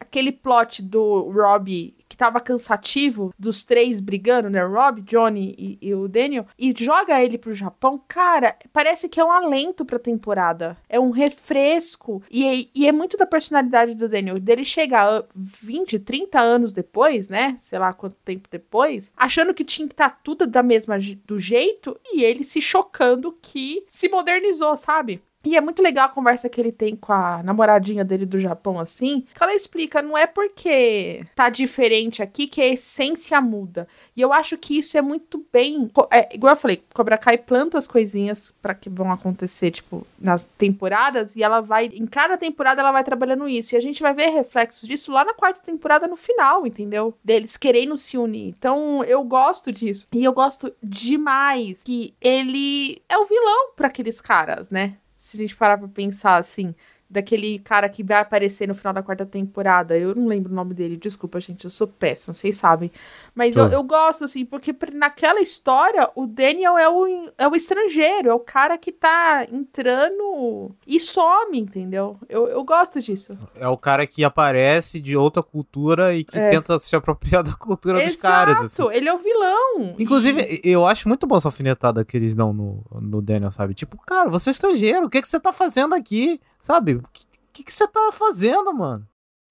aquele plot do Robbie que tava cansativo, dos três brigando, né? Rob, Johnny e, e o Daniel, e joga ele pro Japão, cara, parece que é um alento pra temporada. É um refresco. E, é- e é muito da personalidade do Daniel, dele chegar ah, 20, 30 anos depois, né? Sei lá quanto tempo depois, achando que tinha que estar tudo da mesma do jeito, e ele se chocando que se modernizou, sabe? E é muito legal a conversa que ele tem com a namoradinha dele do Japão, assim, que ela explica, não é porque tá diferente aqui que a essência muda. E eu acho que isso é muito bem. É, igual eu falei, Cobra Kai planta as coisinhas para que vão acontecer, tipo, nas temporadas, e ela vai. Em cada temporada ela vai trabalhando isso. E a gente vai ver reflexos disso lá na quarta temporada no final, entendeu? Deles querendo se unir. Então eu gosto disso. E eu gosto demais que ele é o vilão para aqueles caras, né? Se a gente parar pra pensar assim, daquele cara que vai aparecer no final da quarta temporada. Eu não lembro o nome dele, desculpa, gente, eu sou péssima, vocês sabem. Mas eu, Tudo. eu gosto, assim, porque naquela história, o Daniel é o, é o estrangeiro, é o cara que tá entrando e some, entendeu? Eu, eu gosto disso. É o cara que aparece de outra cultura e que É. tenta se apropriar da cultura dos caras. assim. Exato, ele é o vilão. Inclusive, eu acho muito bom essa alfinetada que eles dão no, no Daniel, sabe? Tipo, cara, você é estrangeiro, o que, que você tá fazendo aqui? Sabe? O que, que, que você tá fazendo, mano?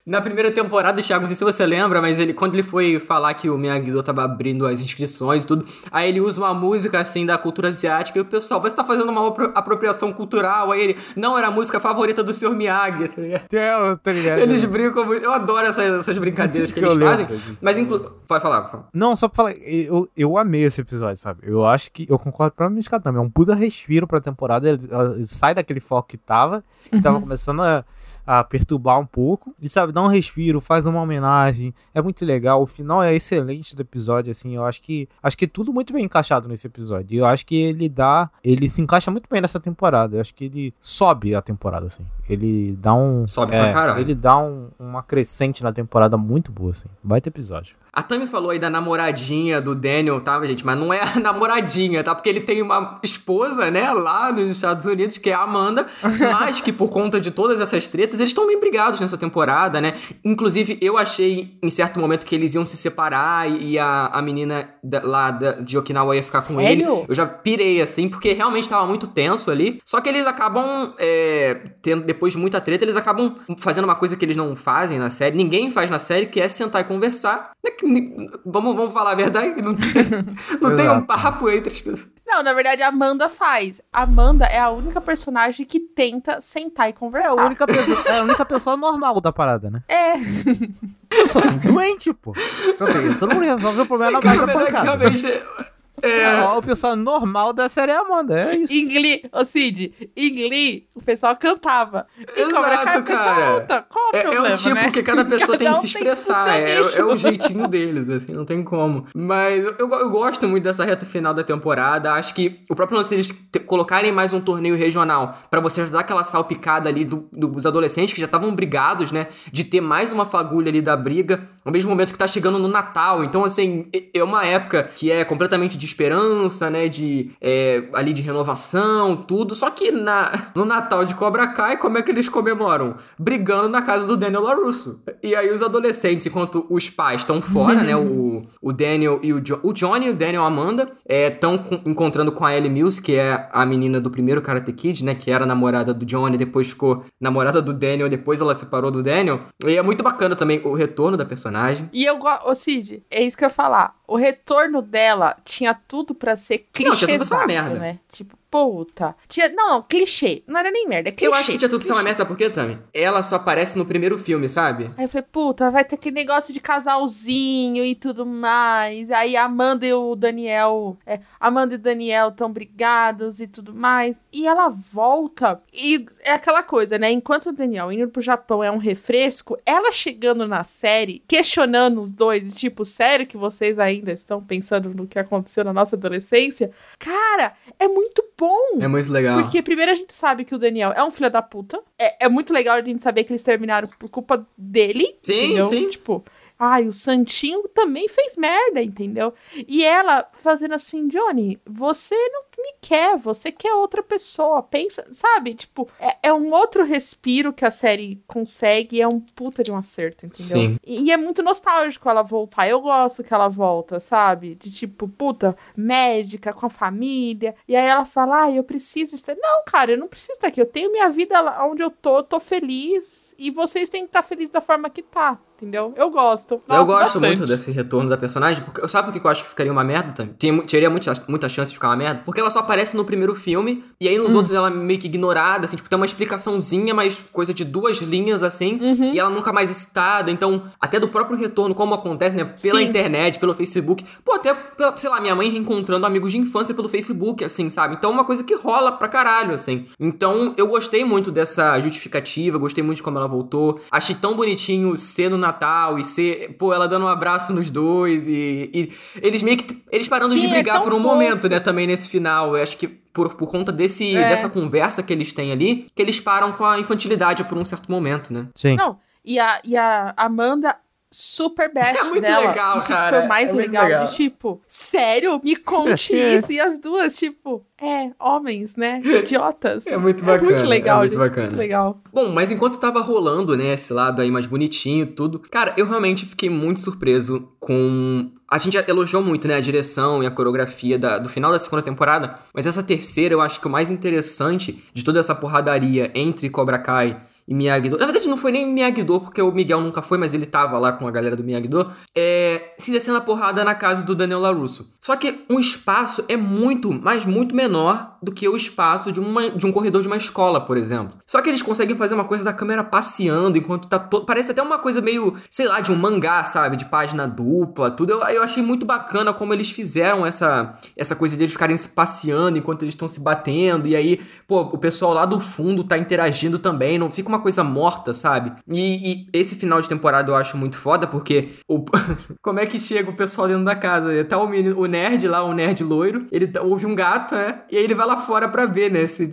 Na primeira temporada, Thiago, não sei se você lembra, mas ele, quando ele foi falar que o Miyagi-Do tava abrindo as inscrições e tudo, aí ele usa uma música, assim, da cultura asiática, e o pessoal, você tá fazendo uma apro- apropriação cultural, aí ele, não, era a música favorita do Sr. Miyagi, tá ligado? Eu, tá ligado? Eles brincam muito, eu adoro essas, essas brincadeiras que, Que eles fazem, mas inclu... Pode falar. Não, só pra falar, eu, eu amei esse episódio, sabe? Eu acho que, eu concordo plenamente com a Tami, é um puta respiro pra temporada, ele, ela sai daquele foco que tava, que tava começando a, a perturbar um pouco, e sabe, dá um respiro, faz uma homenagem, é muito legal, o final é excelente do episódio, assim, eu acho que, acho que tudo muito bem encaixado nesse episódio, e eu acho que ele dá, ele se encaixa muito bem nessa temporada, eu acho que ele sobe a temporada, assim, ele dá um... Sobe pra caralho. Ele dá um, uma crescente na temporada muito boa, assim, baita episódio. A Tami falou aí da namoradinha do Daniel, tá, gente? Mas não é a namoradinha, tá? Porque ele tem uma esposa, né, lá nos Estados Unidos, que é a Amanda, mas que por conta de todas essas tretas, eles estão bem brigados nessa temporada, né? Inclusive, eu achei em certo momento que eles iam se separar e a, a menina da- lá da- de Okinawa ia ficar com ele. Sério? Eu já pirei, assim, porque realmente tava muito tenso ali. Só que eles acabam, é, tendo, depois de muita treta, eles acabam fazendo uma coisa que eles não fazem na série. Ninguém faz na série, que é sentar e conversar. Né, Vamos, vamos falar a verdade? Não tem, não tem um papo entre as pessoas. Não, na verdade, a Amanda faz. A Amanda é a única personagem que tenta sentar e É conversar. a única pessoa, é a única pessoa normal da parada, né? É. Só tem doente, pô. Só tem, todo mundo resolve o problema na Cara, é pancada. realmente. É, É, o pessoal normal da série é Amanda, é isso. Em Glee, ô Cid, em Glee, o pessoal cantava. Em Cobra Kai, Exato, o pessoal cara. luta. Qual o É, é problema, o tipo né? que cada pessoa tem Cada que um se tem o expressar. É, nicho. é o jeitinho deles, assim, não tem como. Mas eu, eu gosto muito dessa reta final da temporada. Acho que o próprio lance deles te- colocarem mais um torneio regional pra você dar aquela salpicada ali do- dos adolescentes que já estavam brigados, né? De ter mais uma fagulha ali da briga, ao mesmo momento que tá chegando no Natal. Então, assim, é- é uma época que é completamente esperança, né? De é, ali de renovação, tudo. Só que na, no Natal de Cobra Kai, como é que eles comemoram? Brigando na casa do Daniel LaRusso. E aí os adolescentes, enquanto os pais estão fora, né? O, o Daniel e o, jo o Johnny e o Daniel Amanda estão encontrando com a Ellie Mills, que é a menina do primeiro Karate Kid, né? Que era namorada do Johnny, depois ficou namorada do Daniel, depois ela separou do Daniel. E é muito bacana também o retorno da personagem. E eu gosto. Cid, é isso que eu ia falar. O retorno dela tinha tudo pra ser merda. né? Tipo, puta. Tinha, não, não, clichê. Não era nem merda, é clichê. Eu acho que tinha tudo que ser uma merda, sabe por quê, Tami? Ela só aparece no primeiro filme, sabe? Aí eu falei, puta, vai ter aquele negócio de casalzinho e tudo mais. Aí a Amanda e o Daniel. É, Amanda e o Daniel estão brigados e tudo mais. E ela volta. E é aquela coisa, né? Enquanto o Daniel indo pro Japão é um refresco, ela chegando na série, questionando os dois, tipo, sério que vocês ainda estão pensando no que aconteceu na nossa adolescência? Cara, é muito bom. É muito legal. Porque primeiro a gente sabe que o Daniel é um filho da puta. É, é muito legal a gente saber que eles terminaram por culpa dele. Sim, entendeu? sim. Tipo, ai, o Santinho também fez merda, entendeu? E ela fazendo assim, Johnny, você não me quer, você quer outra pessoa. Pensa, sabe? Tipo, é, é um outro respiro que a série consegue e é um puta de um acerto, entendeu? Sim. E, e é muito nostálgico ela voltar. Eu gosto que ela volta, sabe? De tipo, puta, médica, com a família. E aí ela fala, ah, eu preciso estar. Não, cara, eu não preciso estar aqui. Eu tenho minha vida onde eu tô, eu tô feliz. E vocês têm que estar felizes da forma que tá, entendeu? Eu gosto. eu Nossa, gosto bastante. muito desse retorno da personagem, porque sabe por que eu acho que ficaria uma merda também? Tem, teria muita, muita chance de ficar uma merda, porque ela só aparece no primeiro filme, e aí nos Hum. outros ela é meio que ignorada, assim, tipo, tem uma explicaçãozinha, mas coisa de duas linhas, assim, Uhum. e ela nunca mais citada, então, até do próprio retorno, como acontece, né, pela Sim. internet, pelo Facebook, pô, até, pela, sei lá, minha mãe reencontrando amigos de infância pelo Facebook, assim, sabe? Então, é uma coisa que rola pra caralho, assim. Então, eu gostei muito dessa justificativa, gostei muito de como ela voltou, achei tão bonitinho ser no Natal e ser, pô, ela dando um abraço nos dois e, e eles meio que, eles parando Sim, de é brigar tão por um fofo. momento, né, também nesse final, eu acho que por, por conta desse, É. dessa conversa que eles têm ali, que eles param com a infantilidade por um certo momento, né? Sim. Não, e a, e a Amanda super best É muito dela. legal, isso cara, foi mais é legal, legal. De tipo, sério? Me conte isso. E as duas, tipo, é, homens, né? Idiotas. É muito É bacana, muito legal, é muito gente, bacana. Muito legal. Bom, mas enquanto tava rolando, né, esse lado aí mais bonitinho e tudo, cara, eu realmente fiquei muito surpreso com. A gente elogiou muito, né, a direção e a coreografia da- do final da segunda temporada, mas essa terceira eu acho que o mais interessante de toda essa porradaria entre Cobra Kai e Miyagi-Do. Na verdade, não foi nem Miyagi-Do, porque o Miguel nunca foi, mas ele tava lá com a galera do Miyagi-Do. É, se descendo a porrada na casa do Daniel LaRusso. Só que um espaço é muito, mas muito menor do que o espaço de, uma, de um corredor de uma escola, por exemplo. Só que eles conseguem fazer uma coisa da câmera passeando enquanto tá todo. Parece até uma coisa meio, sei lá, de um mangá, sabe? De página dupla, tudo. Eu, eu achei muito bacana como eles fizeram essa, essa coisa de eles ficarem se passeando enquanto eles estão se batendo. E aí, pô, o pessoal lá do fundo tá interagindo também. Não fica uma coisa morta, sabe? E, e esse final de temporada eu acho muito foda, porque o, como é que chega o pessoal dentro da casa? Tá o, menino, o nerd lá, o nerd loiro, ele tá- ouve um gato, né? E aí ele vai lá fora pra ver, né? Se,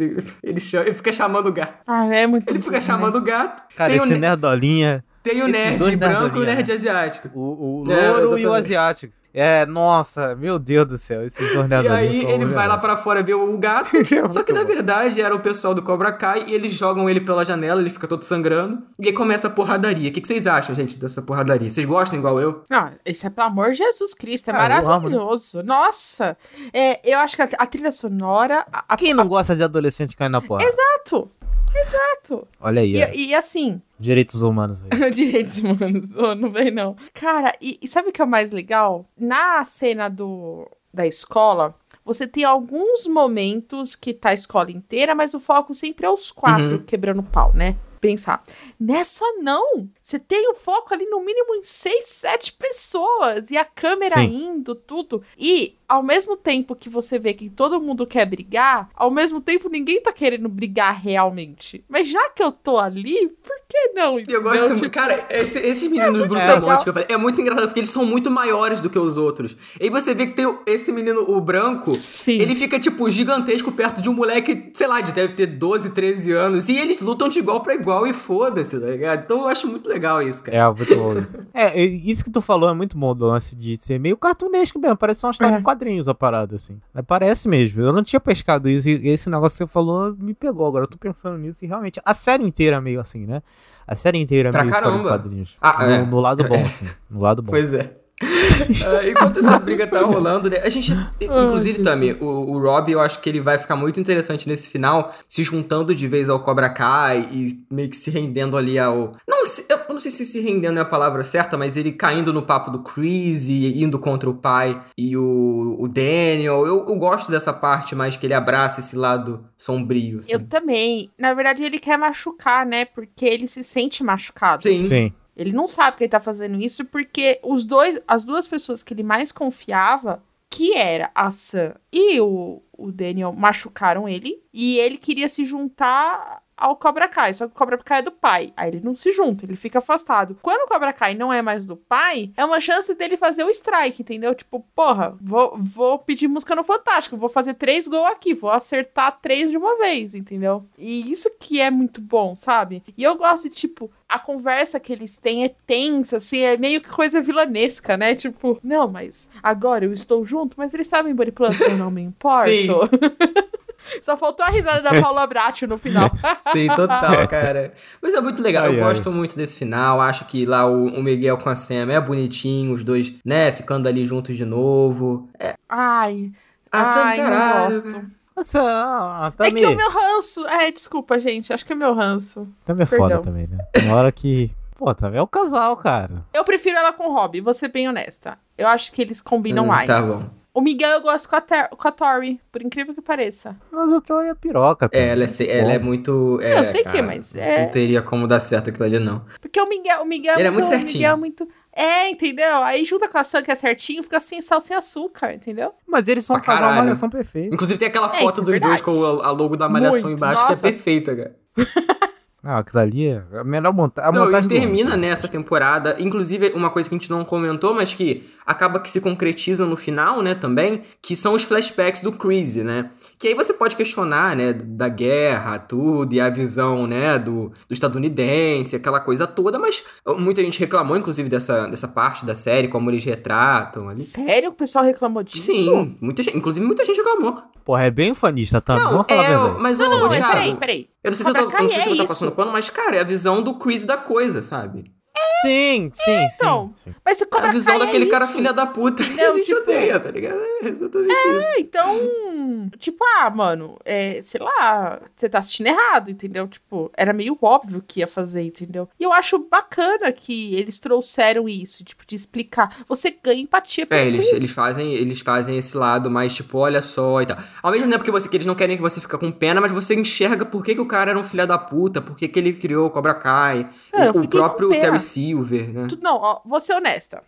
ele, chama- ele fica chamando o gato. Ah, é muito Ele bom, fica né? chamando o gato. Cara, tem o, esse ne- nerdolinha. tem o esses nerd branco e o nerd né? asiático. O, o É, louro e o asiático. É, nossa, meu Deus do céu, esses dois E aí são ele vai lá pra fora ver o gato. só que na verdade era o pessoal do Cobra Kai e eles jogam ele pela janela, ele fica todo sangrando. E aí começa a porradaria. O que, que vocês acham, gente, dessa porradaria? Vocês gostam igual eu? Não, esse é pelo amor de Jesus Cristo, é Ah, né? maravilhoso. Nossa, é, eu acho que a, a trilha sonora. A, a- Quem não gosta de adolescente caindo na porra? Exato, exato. Olha aí. E, e assim, direitos humanos direitos humanos, oh, não vem não. Cara, e, e sabe o que é o mais legal? Na cena do, da escola, você tem alguns momentos que tá a escola inteira, mas o foco sempre é os quatro Uhum. quebrando pau, né? Pensar. Nessa não. Você tem o foco ali no mínimo em seis, sete pessoas. E a câmera Sim. indo, tudo. E ao mesmo tempo que você vê que todo mundo quer brigar, ao mesmo tempo ninguém tá querendo brigar realmente. Mas já que eu tô ali, por que não? E eu gosto entendeu? muito. Tipo, Cara, esse- esses meninos legal. brutamontes que eu falei, é muito engraçado porque eles são muito maiores do que os outros. E aí você vê que tem o- esse menino, o branco, Sim. ele fica, tipo, gigantesco perto de um moleque, sei lá, de deve ter 12, 13 anos. E eles lutam de igual pra igual e foda-se, tá ligado? Então eu acho muito legal isso, cara. É, muito bom isso. É, isso que tu falou é muito bom do lance de ser meio cartunesco mesmo. Parece uma história É. de quadrinhos a parada, assim. Mas parece mesmo. Eu não tinha pescado isso e esse negócio que você falou me pegou. Agora eu tô pensando nisso e realmente a série inteira é meio assim, né? A série inteira é Pra meio caramba. quadrinhos. Ah, no, é. no lado bom, assim. No lado bom. Pois é. Ah, enquanto essa briga tá rolando, né? A gente. Inclusive, Tami, o, o Rob, eu acho que ele vai ficar muito interessante nesse final, se juntando de vez ao Cobra Kai e meio que se rendendo ali ao. Não, se- eu não sei se se rendendo é a palavra certa, mas ele caindo no papo do Chris e indo contra o pai e o, o Daniel. Eu, eu gosto dessa parte mais que ele abraça esse lado sombrio. assim. Eu também. Na verdade, ele quer machucar, né? Porque ele se sente machucado. Sim. Sim. Ele não sabe que ele tá fazendo isso porque os dois, as duas pessoas que ele mais confiava, que era a Sam e o, o Daniel, machucaram ele. E ele queria se juntar ao Cobra Kai. Só que o Cobra Kai é do pai. Aí ele não se junta, ele fica afastado. Quando o Cobra Kai não é mais do pai, é uma chance dele fazer o strike, entendeu? Tipo, porra, vou, vou pedir música no Fantástico, vou fazer três gols aqui, vou acertar três de uma vez, entendeu? E isso que é muito bom, sabe? E eu gosto de, tipo, a conversa que eles têm é tensa, assim, é meio que coisa vilanesca, né? Tipo, não, mas agora eu estou junto, mas eles estavam manipulando, eu não me importo. Sim. Só faltou a risada da Paula Bratti no final. Sim, total, cara. Mas é muito legal. Ai, eu ai. gosto muito desse final. Acho que lá o, o Miguel com a Sam é bonitinho, os dois, né, ficando ali juntos de novo. É, Ai, ah, tá ai, não caralho. gosto. né? Nossa, ah, É Tami, que o meu ranço. É, desculpa, gente. Acho que é meu ranço. Tami é Perdão. foda também, né? Tem hora que. Pô, Tami é o casal, cara. Eu prefiro ela com o Robbie, vou ser bem honesta. Eu acho que eles combinam Hum, mais. tá bom. O Miguel eu gosto com a, Ter- com a Tori, por incrível que pareça. Mas a Tami é piroca, Tami. É, ela é, se- ela é muito. É, Eu sei que é, cara, mas é- Não teria como dar certo aquilo ali, não. Porque o Miguel, o Miguel Ele é muito o certinho. Miguel é muito. É, entendeu? Aí junta com a Sam que é certinho, fica sem sal, sem açúcar, entendeu? Mas eles são um Pra casal caralho. malhação perfeito. Inclusive tem aquela É, foto é dos dois com a, a logo da malhação Muito, embaixo, nossa. que é perfeita, cara. Não, aquilo ali é a melhor monta a Não, montagem do termina ano. nessa temporada. Inclusive, uma coisa que a gente não comentou, mas que acaba que se concretiza no final, né, também, que são os flashbacks do Chris, né? Que aí você pode questionar, né, da guerra, tudo, e a visão, né, do, do estadunidense, aquela coisa toda, mas muita gente reclamou, inclusive, dessa, dessa parte da série, como eles retratam ali. Sério? O pessoal reclamou disso? Sim, muita gente, inclusive muita gente reclamou. Porra, é bem fanista, Tami. Não, Vamos falar a é, verdade. mas Não, ô, não, Thiago, peraí, peraí. Eu não sei se eu tô, não sei se eu é tô isso. passando pano, mas, cara, é a visão do Chris da coisa, sabe? Sim, sim, então. sim, sim. Mas se É Cobra a visão Kai daquele é cara isso. filha da puta que a Entendeu? gente Tipo- odeia, tá ligado? É exatamente isso. É, então, tipo, ah, mano, é, sei lá, você tá assistindo errado, entendeu? Tipo, era meio óbvio que ia fazer, entendeu? E eu acho bacana que eles trouxeram isso, tipo, de explicar. Você ganha empatia pelo É, eles, eles, fazem, eles fazem esse lado mais tipo, olha só e tal. Ao mesmo tempo que, você, que eles não querem que você fique com pena, mas você enxerga por que, que o cara era um filho da puta, por que, que ele criou o Cobra Kai, É, eu o, o próprio pena. Terry Silver, né? Não, ó, vou ser honesta.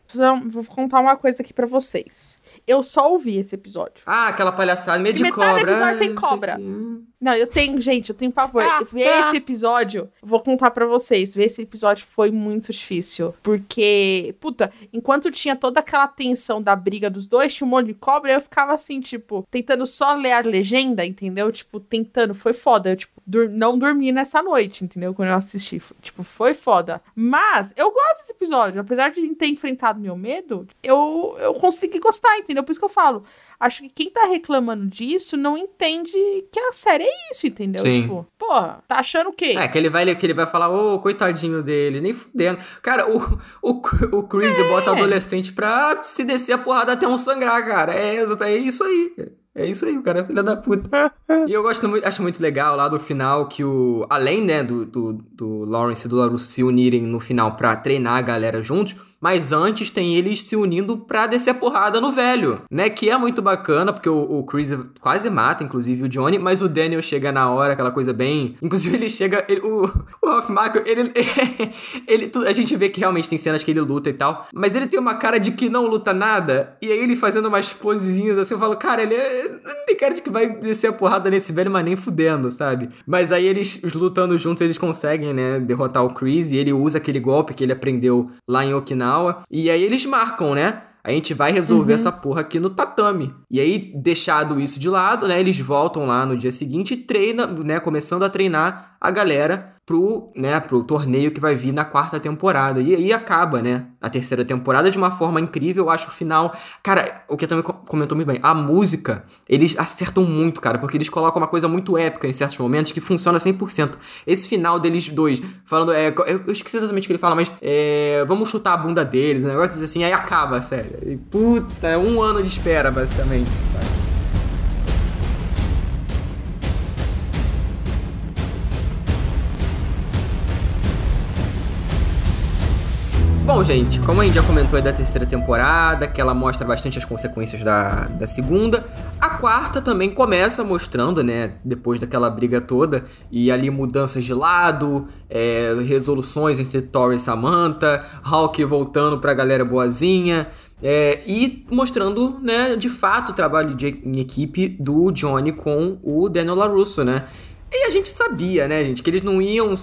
Vou- contar uma coisa aqui pra vocês. Eu só ouvi esse episódio. Ah, aquela palhaçada, meio de E metade do cobra. episódio ah, tem sei cobra. Não, eu tenho, gente, eu tenho pavor. Ah, Ver esse episódio, vou contar pra vocês. Ver esse episódio foi muito difícil. Porque, puta, enquanto tinha toda aquela tensão da briga dos dois, tinha um monte de cobra, eu ficava assim, tipo, tentando só ler a legenda, entendeu? Tipo, tentando. Foi foda. Eu, tipo, dur- não dormi nessa noite, entendeu? Quando eu assisti. Tipo, foi foda. Mas eu gosto desse episódio. Apesar de ter enfrentado meu medo, eu, eu consegui gostar, entendeu? Por isso que eu falo. Acho que quem tá reclamando disso não entende que a série é isso, entendeu? Sim. Tipo, porra, tá achando o quê? É, que ele vai, que ele vai falar, ô, coitadinho dele, nem fudendo. Cara, o, o, o Chris É. bota adolescente pra se descer a porrada até um sangrar, cara. É, é isso aí. É isso aí, o cara é filho da puta. e eu gosto muito, acho muito legal lá do final que o. Além, né, do, do, do Lawrence e do Larusso se unirem no final pra treinar a galera juntos. Mas antes tem eles se unindo pra descer a porrada no velho, né? Que é muito bacana, porque o, o Chris quase mata, inclusive, o Johnny, mas o Daniel chega na hora, aquela coisa bem. Inclusive, ele chega. ele- o o Hoffmacher, ele, ele. A gente vê que realmente tem cenas que ele luta e tal, mas ele tem uma cara de que não luta nada. E aí ele fazendo umas posezinhas assim, eu falo, cara, ele é, tem cara de que vai descer a porrada nesse velho, mas nem fudendo, sabe? Mas aí eles lutando juntos, eles conseguem, né, derrotar o Chris e ele usa aquele golpe que ele aprendeu lá em Okinawa. E aí eles marcam, né? A gente vai resolver essa porra aqui no tatame. E aí, deixado isso de lado, né? Eles voltam lá no dia seguinte e treinam, né? Começando a treinar a galera pro, né, pro torneio que vai vir na quarta temporada. E aí acaba, né, a terceira temporada de uma forma incrível. Eu acho o final. Cara, o que também comentou muito bem, a música, eles acertam muito, cara, porque eles colocam uma coisa muito épica em certos momentos que funciona 100%. Esse final deles dois, falando, é, eu esqueci exatamente o que ele fala, mas é, vamos chutar a bunda deles, um negócio assim, aí acaba, sério. E, puta, é um ano de espera, basicamente, sabe? Bom, gente, como a gente já comentou aí da terceira temporada, que ela mostra bastante as consequências da, da segunda, a quarta também começa mostrando, né, depois daquela briga toda, e ali mudanças de lado, é, resoluções entre Thor e Samantha, Hulk voltando pra galera boazinha, é, e mostrando, né, de fato o trabalho de, em equipe do Johnny com o Daniel LaRusso, né? E a gente sabia, né, gente, que eles não iam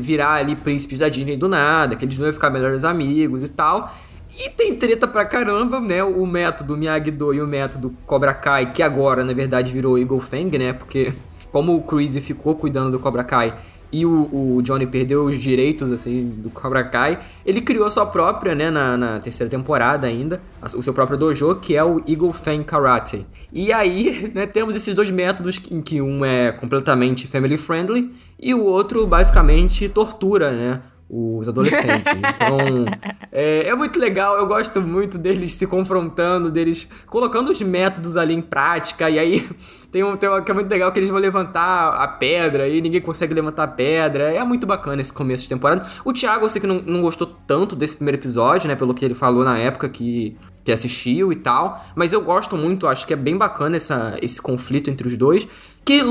virar ali príncipes da Disney do nada, que eles não iam ficar melhores amigos e tal. E tem treta pra caramba, né? O método Miyagi-Do e o método Cobra Kai, que agora, na verdade, virou Eagle Fang, né? Porque como o Chris ficou cuidando do Cobra Kai e o, o, Johnny perdeu os direitos assim do Cobra Kai, ele criou a sua própria, né, na, na, terceira temporada ainda, o seu próprio dojo, que é o Eagle Fang Karate. E aí, né, temos esses dois métodos em que um é completamente family friendly e o outro basicamente tortura, né? Os adolescentes. Então, é, é, muito legal, eu gosto muito deles se confrontando, deles colocando os métodos ali em prática, e aí tem um, tem um que é muito legal que eles vão levantar a pedra e ninguém consegue levantar a pedra. É muito bacana esse começo de temporada. O Thiago, eu sei que não, não gostou tanto desse primeiro episódio, né, pelo que ele falou na época que que assistiu e tal, mas eu gosto muito, acho que é bem bacana essa, esse conflito entre os dois, que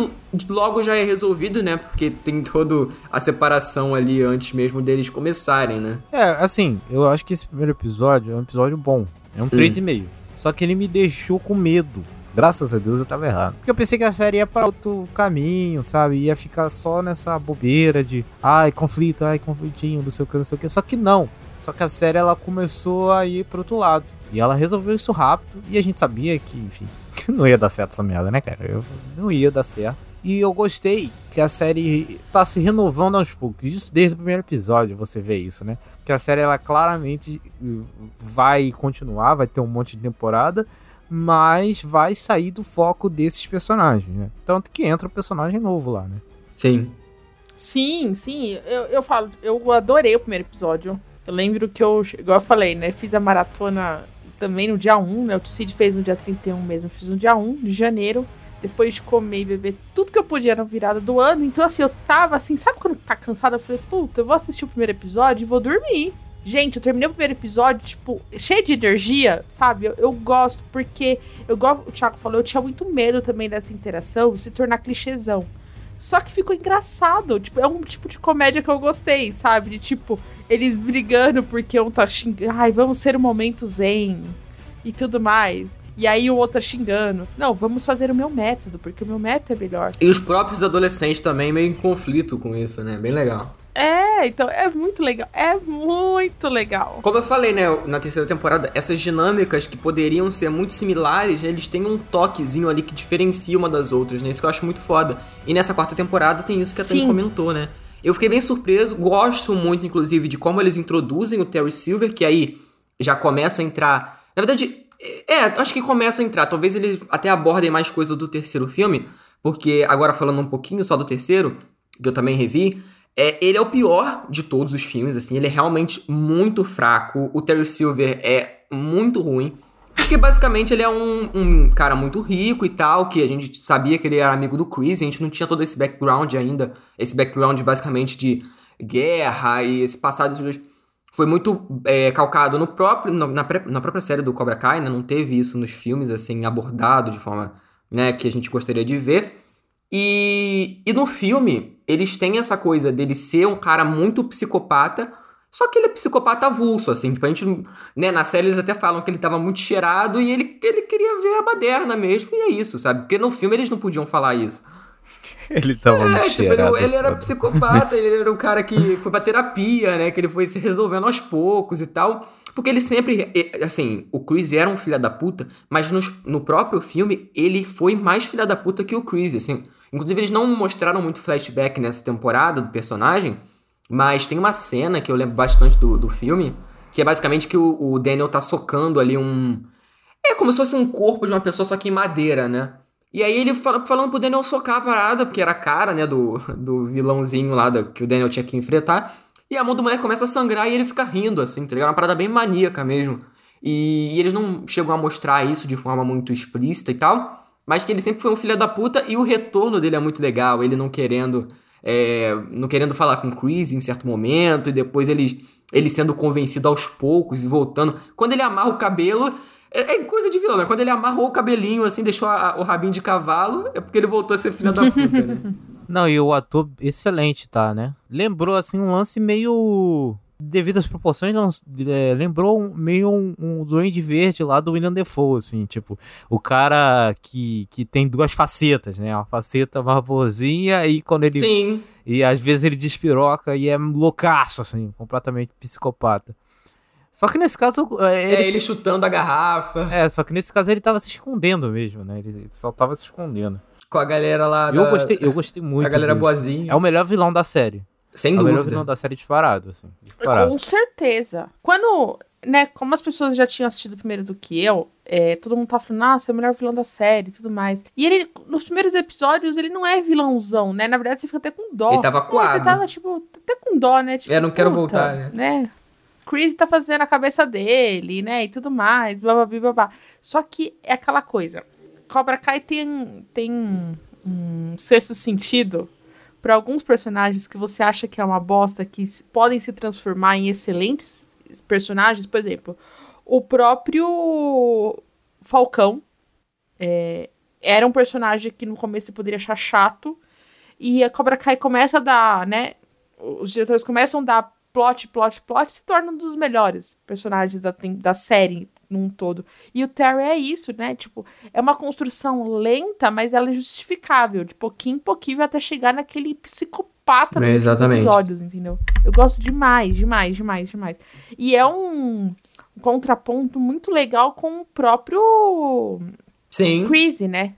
logo já é resolvido, né? Porque tem toda a separação ali antes mesmo deles começarem, né? É, assim, eu acho que esse primeiro episódio é um episódio bom, é um 3,5. Hum. Só que ele me deixou com medo. Graças a Deus eu tava errado. Porque eu pensei que a série ia pra outro caminho, sabe? Ia ficar só nessa bobeira de ai, conflito, ai, conflitinho, não sei o que, não sei o que. Só que não. Só que a série ela começou a ir pro outro lado. E ela resolveu isso rápido. E a gente sabia que, enfim, que não ia dar certo essa merda, né, cara? Eu, não ia dar certo. E eu gostei que a série tá se renovando aos poucos. Isso desde o primeiro episódio você vê isso, né? Que a série ela claramente vai continuar, vai ter um monte de temporada, mas vai sair do foco desses personagens, né? Tanto que entra um personagem novo lá, né? Sim. Sim, sim. Eu, eu falo, eu adorei o primeiro episódio. Eu lembro que eu, igual eu falei, né? Fiz a maratona também no dia 1, né? O Cid fez no dia 31 mesmo. Eu fiz no dia 1 de janeiro. Depois de comer e beber tudo que eu podia na virada do ano. Então, assim, eu tava assim, sabe quando tá cansada? Eu falei, puta, eu vou assistir o primeiro episódio e vou dormir. Gente, eu terminei o primeiro episódio, tipo, cheio de energia, sabe? Eu, eu gosto, porque, eu, igual o Thiago falou, eu tinha muito medo também dessa interação se tornar clichêzão. Só que ficou engraçado. Tipo, é um tipo de comédia que eu gostei, sabe? De tipo, eles brigando porque um tá xingando. Ai, vamos ser um momento zen. E tudo mais. E aí o outro tá xingando. Não, vamos fazer o meu método, porque o meu método é melhor. E os próprios adolescentes também meio em conflito com isso, né? Bem legal. É, então é muito legal. É muito legal. Como eu falei, né, na terceira temporada, essas dinâmicas que poderiam ser muito similares, né, eles têm um toquezinho ali que diferencia uma das outras, né? Isso que eu acho muito foda. E nessa quarta temporada tem isso que a comentou, né? Eu fiquei bem surpreso, gosto muito, inclusive, de como eles introduzem o Terry Silver, que aí já começa a entrar. Na verdade, é, acho que começa a entrar. Talvez eles até abordem mais coisa do terceiro filme, porque agora falando um pouquinho só do terceiro, que eu também revi, é, ele é o pior de todos os filmes, assim, ele é realmente muito fraco. O Terry Silver é muito ruim. Porque basicamente ele é um, um, cara muito rico e tal, que a gente sabia que ele era amigo do Chris, a gente não tinha todo esse background ainda, esse background basicamente de guerra e esse passado foi muito é, calcado no próprio, na, na, própria série do Cobra Kai, né? Não teve isso nos filmes, assim, abordado de forma né, que a gente gostaria de ver. E, e no filme, eles têm essa coisa dele ser um cara muito psicopata, só que ele é psicopata avulso, assim. Tipo, a gente, né, na série eles até falam que ele tava muito cheirado e ele, ele queria ver a baderna mesmo, e é isso, sabe? Porque no filme eles não podiam falar isso. Ele tava É, muito tipo, ele, cheirado. ele era foda. psicopata, ele era o cara que foi pra terapia, né? Que ele foi se resolvendo aos poucos e tal. Porque ele sempre. Assim, o Chris era um filho da puta, mas nos- no, próprio filme ele foi mais filha da puta que o Chris, assim. Inclusive, eles não mostraram muito flashback nessa temporada do personagem, mas tem uma cena que eu lembro bastante do, do filme, que é basicamente que o, o Daniel tá socando ali um. É como se fosse um corpo de uma pessoa, só que em madeira, né? E aí ele fala, falando pro Daniel socar a parada, porque era a cara, né, do, do vilãozinho lá da- que o Daniel tinha que enfrentar. E a mão do moleque começa a sangrar e ele fica rindo, assim, tá ligado? Uma parada bem maníaca mesmo. E, e eles não chegam a mostrar isso de forma muito explícita e tal, mas que ele sempre foi um filho da puta e o retorno dele é muito legal, ele não querendo. é, não querendo falar com o Chris em certo momento, e depois ele, ele sendo convencido aos poucos e voltando. Quando ele amarra o cabelo, é, é coisa de vilão, né? Quando ele amarrou o cabelinho, assim, deixou a- o rabinho de cavalo, é porque ele voltou a ser filho da puta, né? Não, e o ator excelente, tá, né? Lembrou, assim, um lance meio. Devido às proporções, é, lembrou um- meio um, um Duende Verde lá do William Defoe, assim, tipo, o cara que, que tem duas facetas, né? Uma faceta mais boazinha e quando ele. Sim. E às vezes ele despiroca e é loucaço, assim, completamente psicopata. Só que nesse caso. é, É Ele, ele chutando a garrafa é, só que nesse caso ele tava se escondendo mesmo, né? Ele ele só tava se escondendo. com a galera lá. Eu da- gostei, eu gostei muito. A galera disso. boazinha. É o melhor vilão da série. Sem é o melhor dúvida. vilão da série disparado, assim. Disparado. Com certeza. Quando, né, como as pessoas já tinham assistido primeiro do que eu, é, todo mundo tá falando, nossa, é o melhor vilão da série e tudo mais. E ele, nos primeiros episódios, ele não é vilãozão, né? Na verdade, você fica até com dó. Ele tava É, coado. Você tava, tipo, até com dó, né? Tipo, É, não quero puta, voltar, né? Chris tá fazendo a cabeça dele, né? E tudo mais, blá, blá, blá, blá. Só que é aquela coisa. Cobra Kai tem, tem um sexto sentido para alguns personagens que você acha que é uma bosta, que podem se transformar em excelentes personagens. Por exemplo, o próprio Falcão é, era um personagem que no começo você poderia achar chato. E a Cobra Kai começa a dar, né? Os diretores começam a dar plot, plot, plot, se torna um dos melhores personagens da, da série num todo. E o Terry é isso, né? Tipo, é uma construção lenta, mas ela é justificável. De pouquinho em pouquinho até chegar naquele psicopata nos É, exatamente. episódios, entendeu? Eu gosto demais, demais, demais, demais. E é um contraponto muito legal com o próprio Sim. Crazy, né?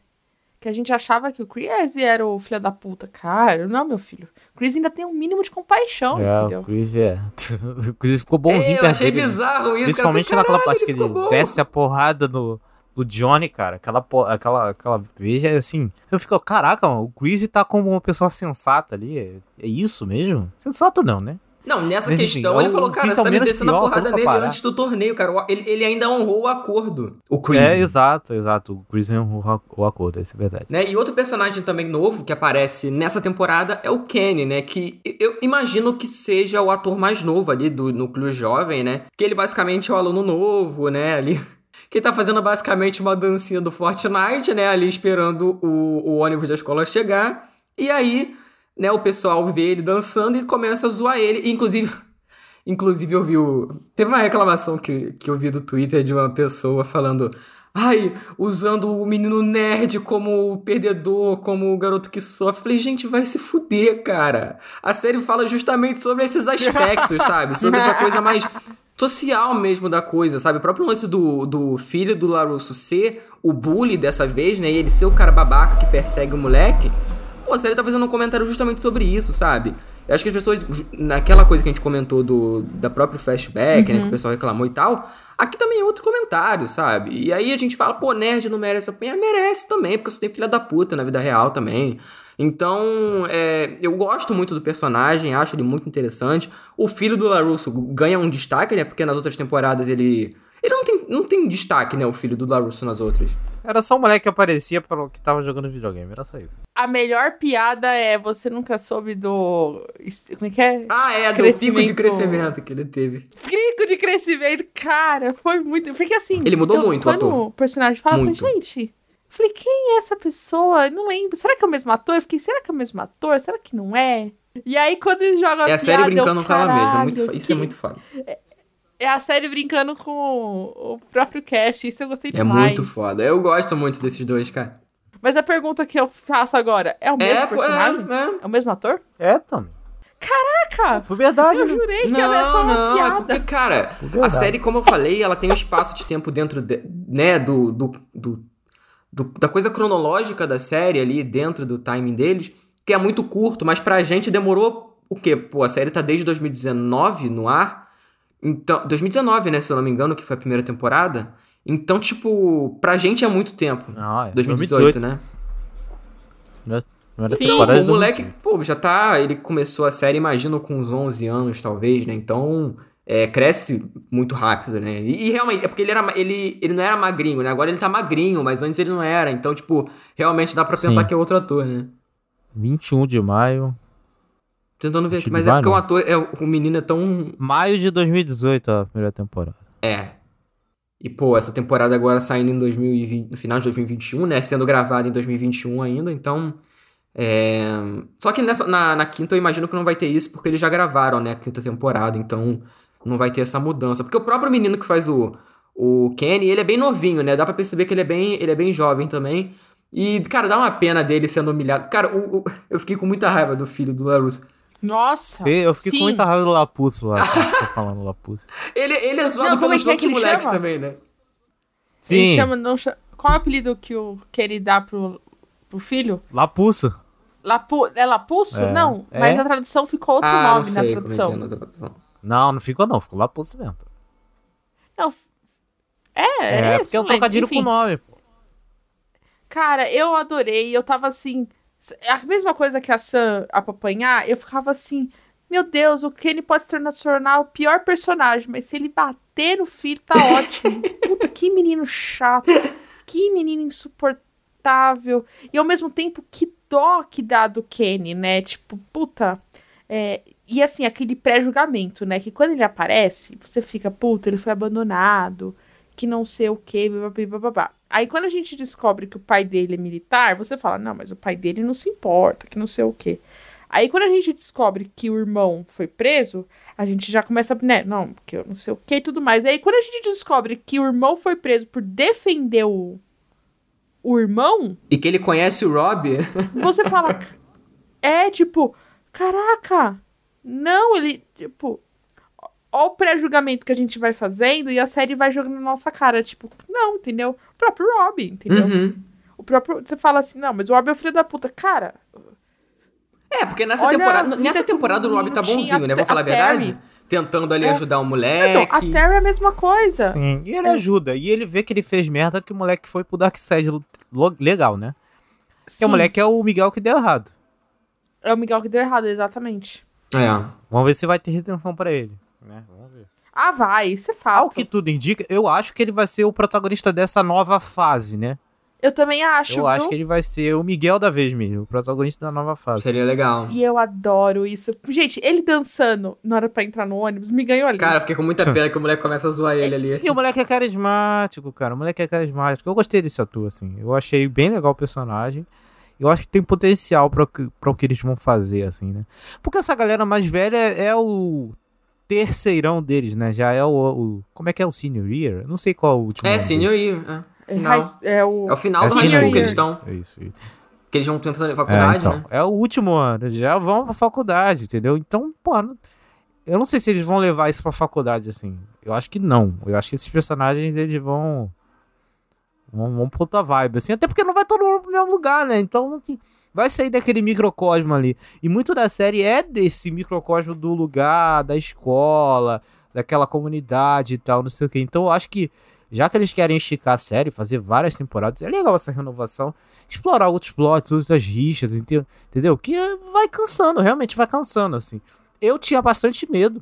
Que a gente achava que o Crazy era o filho da puta. Cara, não, meu filho. O Crazy ainda tem um mínimo de compaixão, É, entendeu? o Chris é. o Chris ficou bonzinho É, eu perto achei dele. bizarro isso. Principalmente cara. Naquela parte que "Caralho, ele ficou bom." desce a porrada no, no Johnny, cara. Aquela, aquela, aquela veja assim. Eu fico, caraca, mano, o Chris tá como uma pessoa sensata ali. É, é isso mesmo? Sensato não, né? Não, nessa Mas, enfim, questão é ele falou, cara, você é tá me descendo a pior, porrada como pra nele parar? antes do torneio, cara. Ele, ele ainda honrou o acordo. O Chris. É, exato, exato. O Chris é o, o acordo, isso é verdade. Né? E outro personagem também novo que aparece nessa temporada é o Kenny, né? Que eu imagino que seja o ator mais novo ali do núcleo jovem, né? Que ele basicamente é o aluno novo, né? Ali. Que tá fazendo basicamente uma dancinha do Fortnite, né? Ali esperando o, o ônibus da escola chegar. E aí, né, o pessoal vê ele dançando e começa a zoar ele. Inclusive, Inclusive, eu vi o... Teve uma reclamação que, que eu vi do Twitter de uma pessoa falando... Ai, usando o menino nerd como o perdedor, como o garoto que sofre. Falei, gente, vai se fuder, cara. A série fala justamente sobre esses aspectos, sabe? Sobre essa coisa mais social mesmo da coisa, sabe? O próprio lance do, do filho do Larusso ser o bully dessa vez, né? E ele ser o cara babaca que persegue o moleque. Pô, a série tá fazendo um comentário justamente sobre isso, sabe? Eu acho que as pessoas, naquela coisa que a gente comentou do da próprio flashback, né? Que o pessoal reclamou e tal. Aqui também é outro comentário, sabe? E aí a gente fala, pô, nerd não merece apanhar. Merece também, porque você tem filha da puta na vida real também. Então, é, eu gosto muito do personagem, acho ele muito interessante. O filho do LaRusso ganha um destaque, né? Porque nas outras temporadas ele... Ele não tem, não tem destaque, né? O filho do LaRusso nas outras. Era só um moleque que aparecia para que tava jogando videogame, era só isso. A melhor piada é você nunca soube do. Como é que é? Ah, é, do pico de Crescimento. crescimento que ele teve. Pico de crescimento. Cara, foi muito. Porque assim. Ele mudou eu- muito, o Quando ator. o personagem fala, Muito. falei, gente. Falei, quem é essa pessoa? Eu não lembro. Será que é o mesmo ator? Eu fiquei, será que é o mesmo ator? Será que não é? E aí, quando ele joga a É a série piada, eu, brincando com ela mesma. é muito "Caralho, fo- isso que- é muito foda. É a série brincando com o próprio cast. Isso eu gostei É demais. muito foda. Eu gosto muito desses dois, cara. Mas a pergunta que eu faço agora, é o mesmo É, personagem? é, é. É o mesmo ator? É, também. Caraca! Por verdade, Eu né? jurei que era só Não, uma não, é piada. porque, cara, Verdade. a série, como eu falei, ela tem um espaço de tempo dentro, de- né, do, do, do- do- da coisa cronológica da série ali, dentro do timing deles, que é muito curto, mas pra gente demorou o quê? Pô, a série tá desde 2019 no ar, então, 2019, né, se eu não me engano, que foi a primeira temporada, então, tipo, pra gente é muito tempo. Não, é 2018, né? Primeira Sim. o moleque, 2005. pô, já tá. Ele começou a série, imagino, com uns 11 anos, talvez, né? Então, é, cresce muito rápido, né? E, e realmente, é porque ele, era, ele, ele não era magrinho, né? Agora ele tá magrinho, mas antes ele não era. Então, tipo, realmente dá pra Sim. pensar que é outro ator, né? 21 de maio. Tentando ver aqui, mas é porque o não. ator, é, o menino é tão. Maio de 2018, a primeira temporada. É. E, pô, essa temporada agora saindo em 2020, no final de 2021, né? Sendo gravada em 2021 ainda, então. É... Só que nessa, na, na quinta eu imagino que não vai ter isso, porque eles já gravaram, né, a quinta temporada, então não vai ter essa mudança. Porque o próprio menino que faz o, o Kenny, ele é bem novinho, né? Dá pra perceber que ele é bem, ele é bem jovem também. E, cara, dá uma pena dele sendo humilhado. Cara, o- o- eu fiquei com muita raiva do filho do Larus. Nossa! Eu fiquei sim. com muita raiva do Lapulso lá. Tô falando Lapulso. Ele, ele é zoado Não, como é pelos que é outros ele moleques chama? também, né? Ele Sim, chama, não cha- Qual é o apelido que, o, que ele dá pro, pro filho? Lapulso. Lapu... É Lapulso? É. Não, É? mas na tradução ficou outro ah, não nome sei na como é tradução. que é na tradução. Não, não ficou não, ficou Lapulso mesmo. Não, é, é, É, esse, porque é um trocadilho Enfim, com o nome, pô. Cara, eu adorei, eu tava assim. A mesma coisa que a Sam apanhar, eu ficava assim. Meu Deus, o Kenny pode se tornar- se tornar o pior personagem, mas se ele bater no filho, tá ótimo. Puta, que menino chato. Que menino insuportável. E ao mesmo tempo, que dó que dá do Kenny, né? Tipo, puta. É, e assim, aquele pré-julgamento, né? Que quando ele aparece, você fica, puta, ele foi abandonado, que não sei o que, babá. Aí quando a gente descobre que o pai dele é militar, você fala, não, mas o pai dele não se importa, que não sei o que. Aí quando a gente descobre que o irmão foi preso, a gente já começa, né, não, porque eu não sei o que e tudo mais. Aí quando a gente descobre que o irmão foi preso por defender o, o irmão, E que ele conhece o Rob. você fala, é tipo, caraca, não, ele, tipo, o pré-julgamento que a gente vai fazendo e a série vai jogando na nossa cara, tipo, não, entendeu? O próprio Rob, entendeu? Uhum. O próprio, você fala assim, não, mas o Rob é o filho da puta. Cara, É, porque nessa Olha a temporada. Nessa temporada o Rob tá bonzinho, né? Vou a falar a Terry. verdade. Tentando ali É. ajudar o moleque. então, a Terry é a mesma coisa. Sim, e ele ajuda. E ele vê que ele fez merda que o moleque foi pro Dark Side legal, né? Sim, o moleque é o Miguel que deu errado. é o Miguel que deu errado, exatamente. É. Vamos ver se vai ter retenção pra ele. Né? Vamos ver. Ah, vai, isso é Ao fato. que tudo indica, eu acho que ele vai ser o protagonista dessa nova fase, né? Eu também acho, eu viu? acho que ele vai ser o Miguel da vez mesmo, o protagonista da nova fase. Seria legal. E eu adoro isso. Gente, ele dançando na hora pra entrar no ônibus me ganhou ali. Cara, fiquei com muita pena que o moleque começa a zoar ele ali. E o moleque é carismático, cara. O moleque é carismático. Eu gostei desse ator, assim. Eu achei bem legal o personagem. Eu acho que tem potencial pra, o que- pra o que eles vão fazer, assim, né? Porque essa galera mais velha é o terceirão deles, né? Já é o, o- Como é que é o senior year? Eu não sei qual é o último. É, nome senior year. É. é, Final. é o... É o final É do high school que eles estão. É isso. isso. Que eles vão tentando ir pra É, faculdade, então, né? é o último ano, já vão pra faculdade, entendeu? Então, pô, eu não sei se eles vão levar isso pra faculdade, assim. Eu acho que não. Eu acho que esses personagens, eles vão. Vão, vão pra outra vibe, assim. Até porque não vai todo mundo pro mesmo lugar, né? Então, não tem- vai sair daquele microcosmo ali. E muito da série é desse microcosmo do lugar, da escola, daquela comunidade e tal, não sei o quê. Então, eu acho que. Já que eles querem esticar a série, fazer várias temporadas, é legal essa renovação explorar outros plots, outras rixas, ente- entendeu? Que vai cansando, realmente vai cansando, assim. Eu tinha bastante medo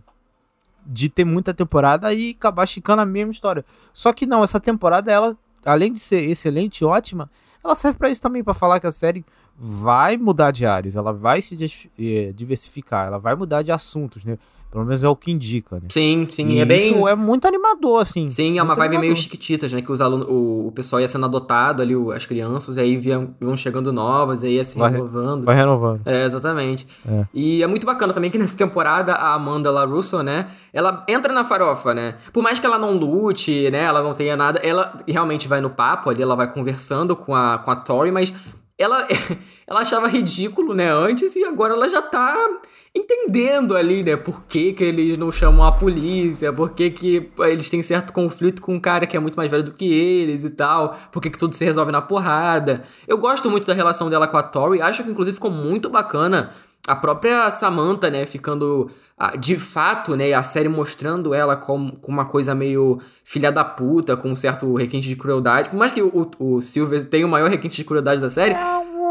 de ter muita temporada e acabar esticando a mesma história. Só que não, essa temporada, ela, além de ser excelente ótima, ela serve pra isso também, pra falar que a série vai mudar de áreas, ela vai se eh, diversificar, ela vai mudar de assuntos, né? Pelo menos é o que indica, né? Sim, sim, E é bem... Isso é muito animador, assim. Sim, é uma vibe meio animador. chiquititas, né? Que os alunos, o, o pessoal ia sendo adotado ali, o- as crianças, e aí iam, iam chegando novas, aí ia se Vai- renovando. Vai renovando. É, exatamente. É. E é muito bacana também que nessa temporada a Amanda LaRusso, né? Ela entra na farofa, né? Por mais que ela não lute, né? Ela não tenha nada, ela realmente vai no papo ali, ela vai conversando com a, com a Tori, mas ela, ela achava ridículo, né? Antes e agora ela já tá entendendo ali, né? Por que, que eles não chamam a polícia, por que, que eles têm certo conflito com um cara que é muito mais velho do que eles e tal, por que, que tudo se resolve na porrada. Eu gosto muito da relação dela com a Tori, acho que inclusive ficou muito bacana a própria Samantha, né, ficando ah, de fato, né, a série mostrando ela como, como uma coisa meio filha da puta, com um certo requinte de crueldade. Por mais que o, o Silver tenha o maior requinte de crueldade da série,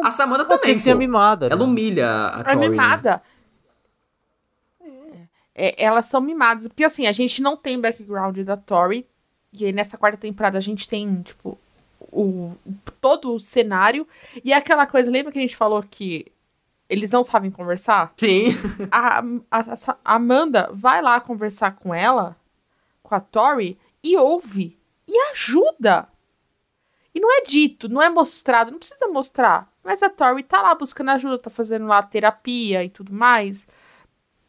a Samantha também, pô. mimada. Ela né? humilha a É Tori. né? mimada. É, elas são mimadas. Porque assim, a gente não tem background da Tori. E aí nessa quarta temporada a gente tem, tipo, o, todo o cenário. E é aquela coisa, lembra que a gente falou que eles não sabem conversar? Sim. A, a- a- Amanda vai lá conversar com ela, com a Tori, e ouve. E ajuda. E não é dito, não é mostrado, não precisa mostrar. Mas a Tori tá lá buscando ajuda, tá fazendo lá terapia e tudo mais.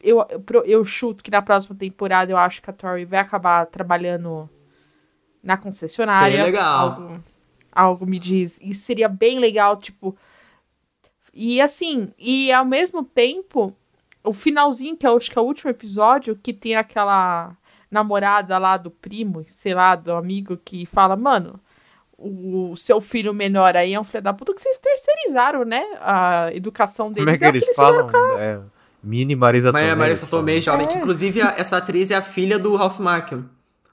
Eu, eu, eu chuto que na próxima temporada eu acho que a Tori vai acabar trabalhando na concessionária. Seria legal. Algo, algo me diz. Isso seria bem legal, tipo. E assim, e ao mesmo tempo, o finalzinho, que eu acho que é o último episódio, que tem aquela namorada lá do primo, sei lá, do amigo, que fala, mano, o seu filho menor aí é um filho da puta que vocês terceirizaram, né? A educação deles. Como é que o eles fizeram falam? É, mini Marisa Mas Tomei. a Marissa eles falam. Tomei, jovem, que inclusive a- essa atriz é a filha do Ralph Macchio. Não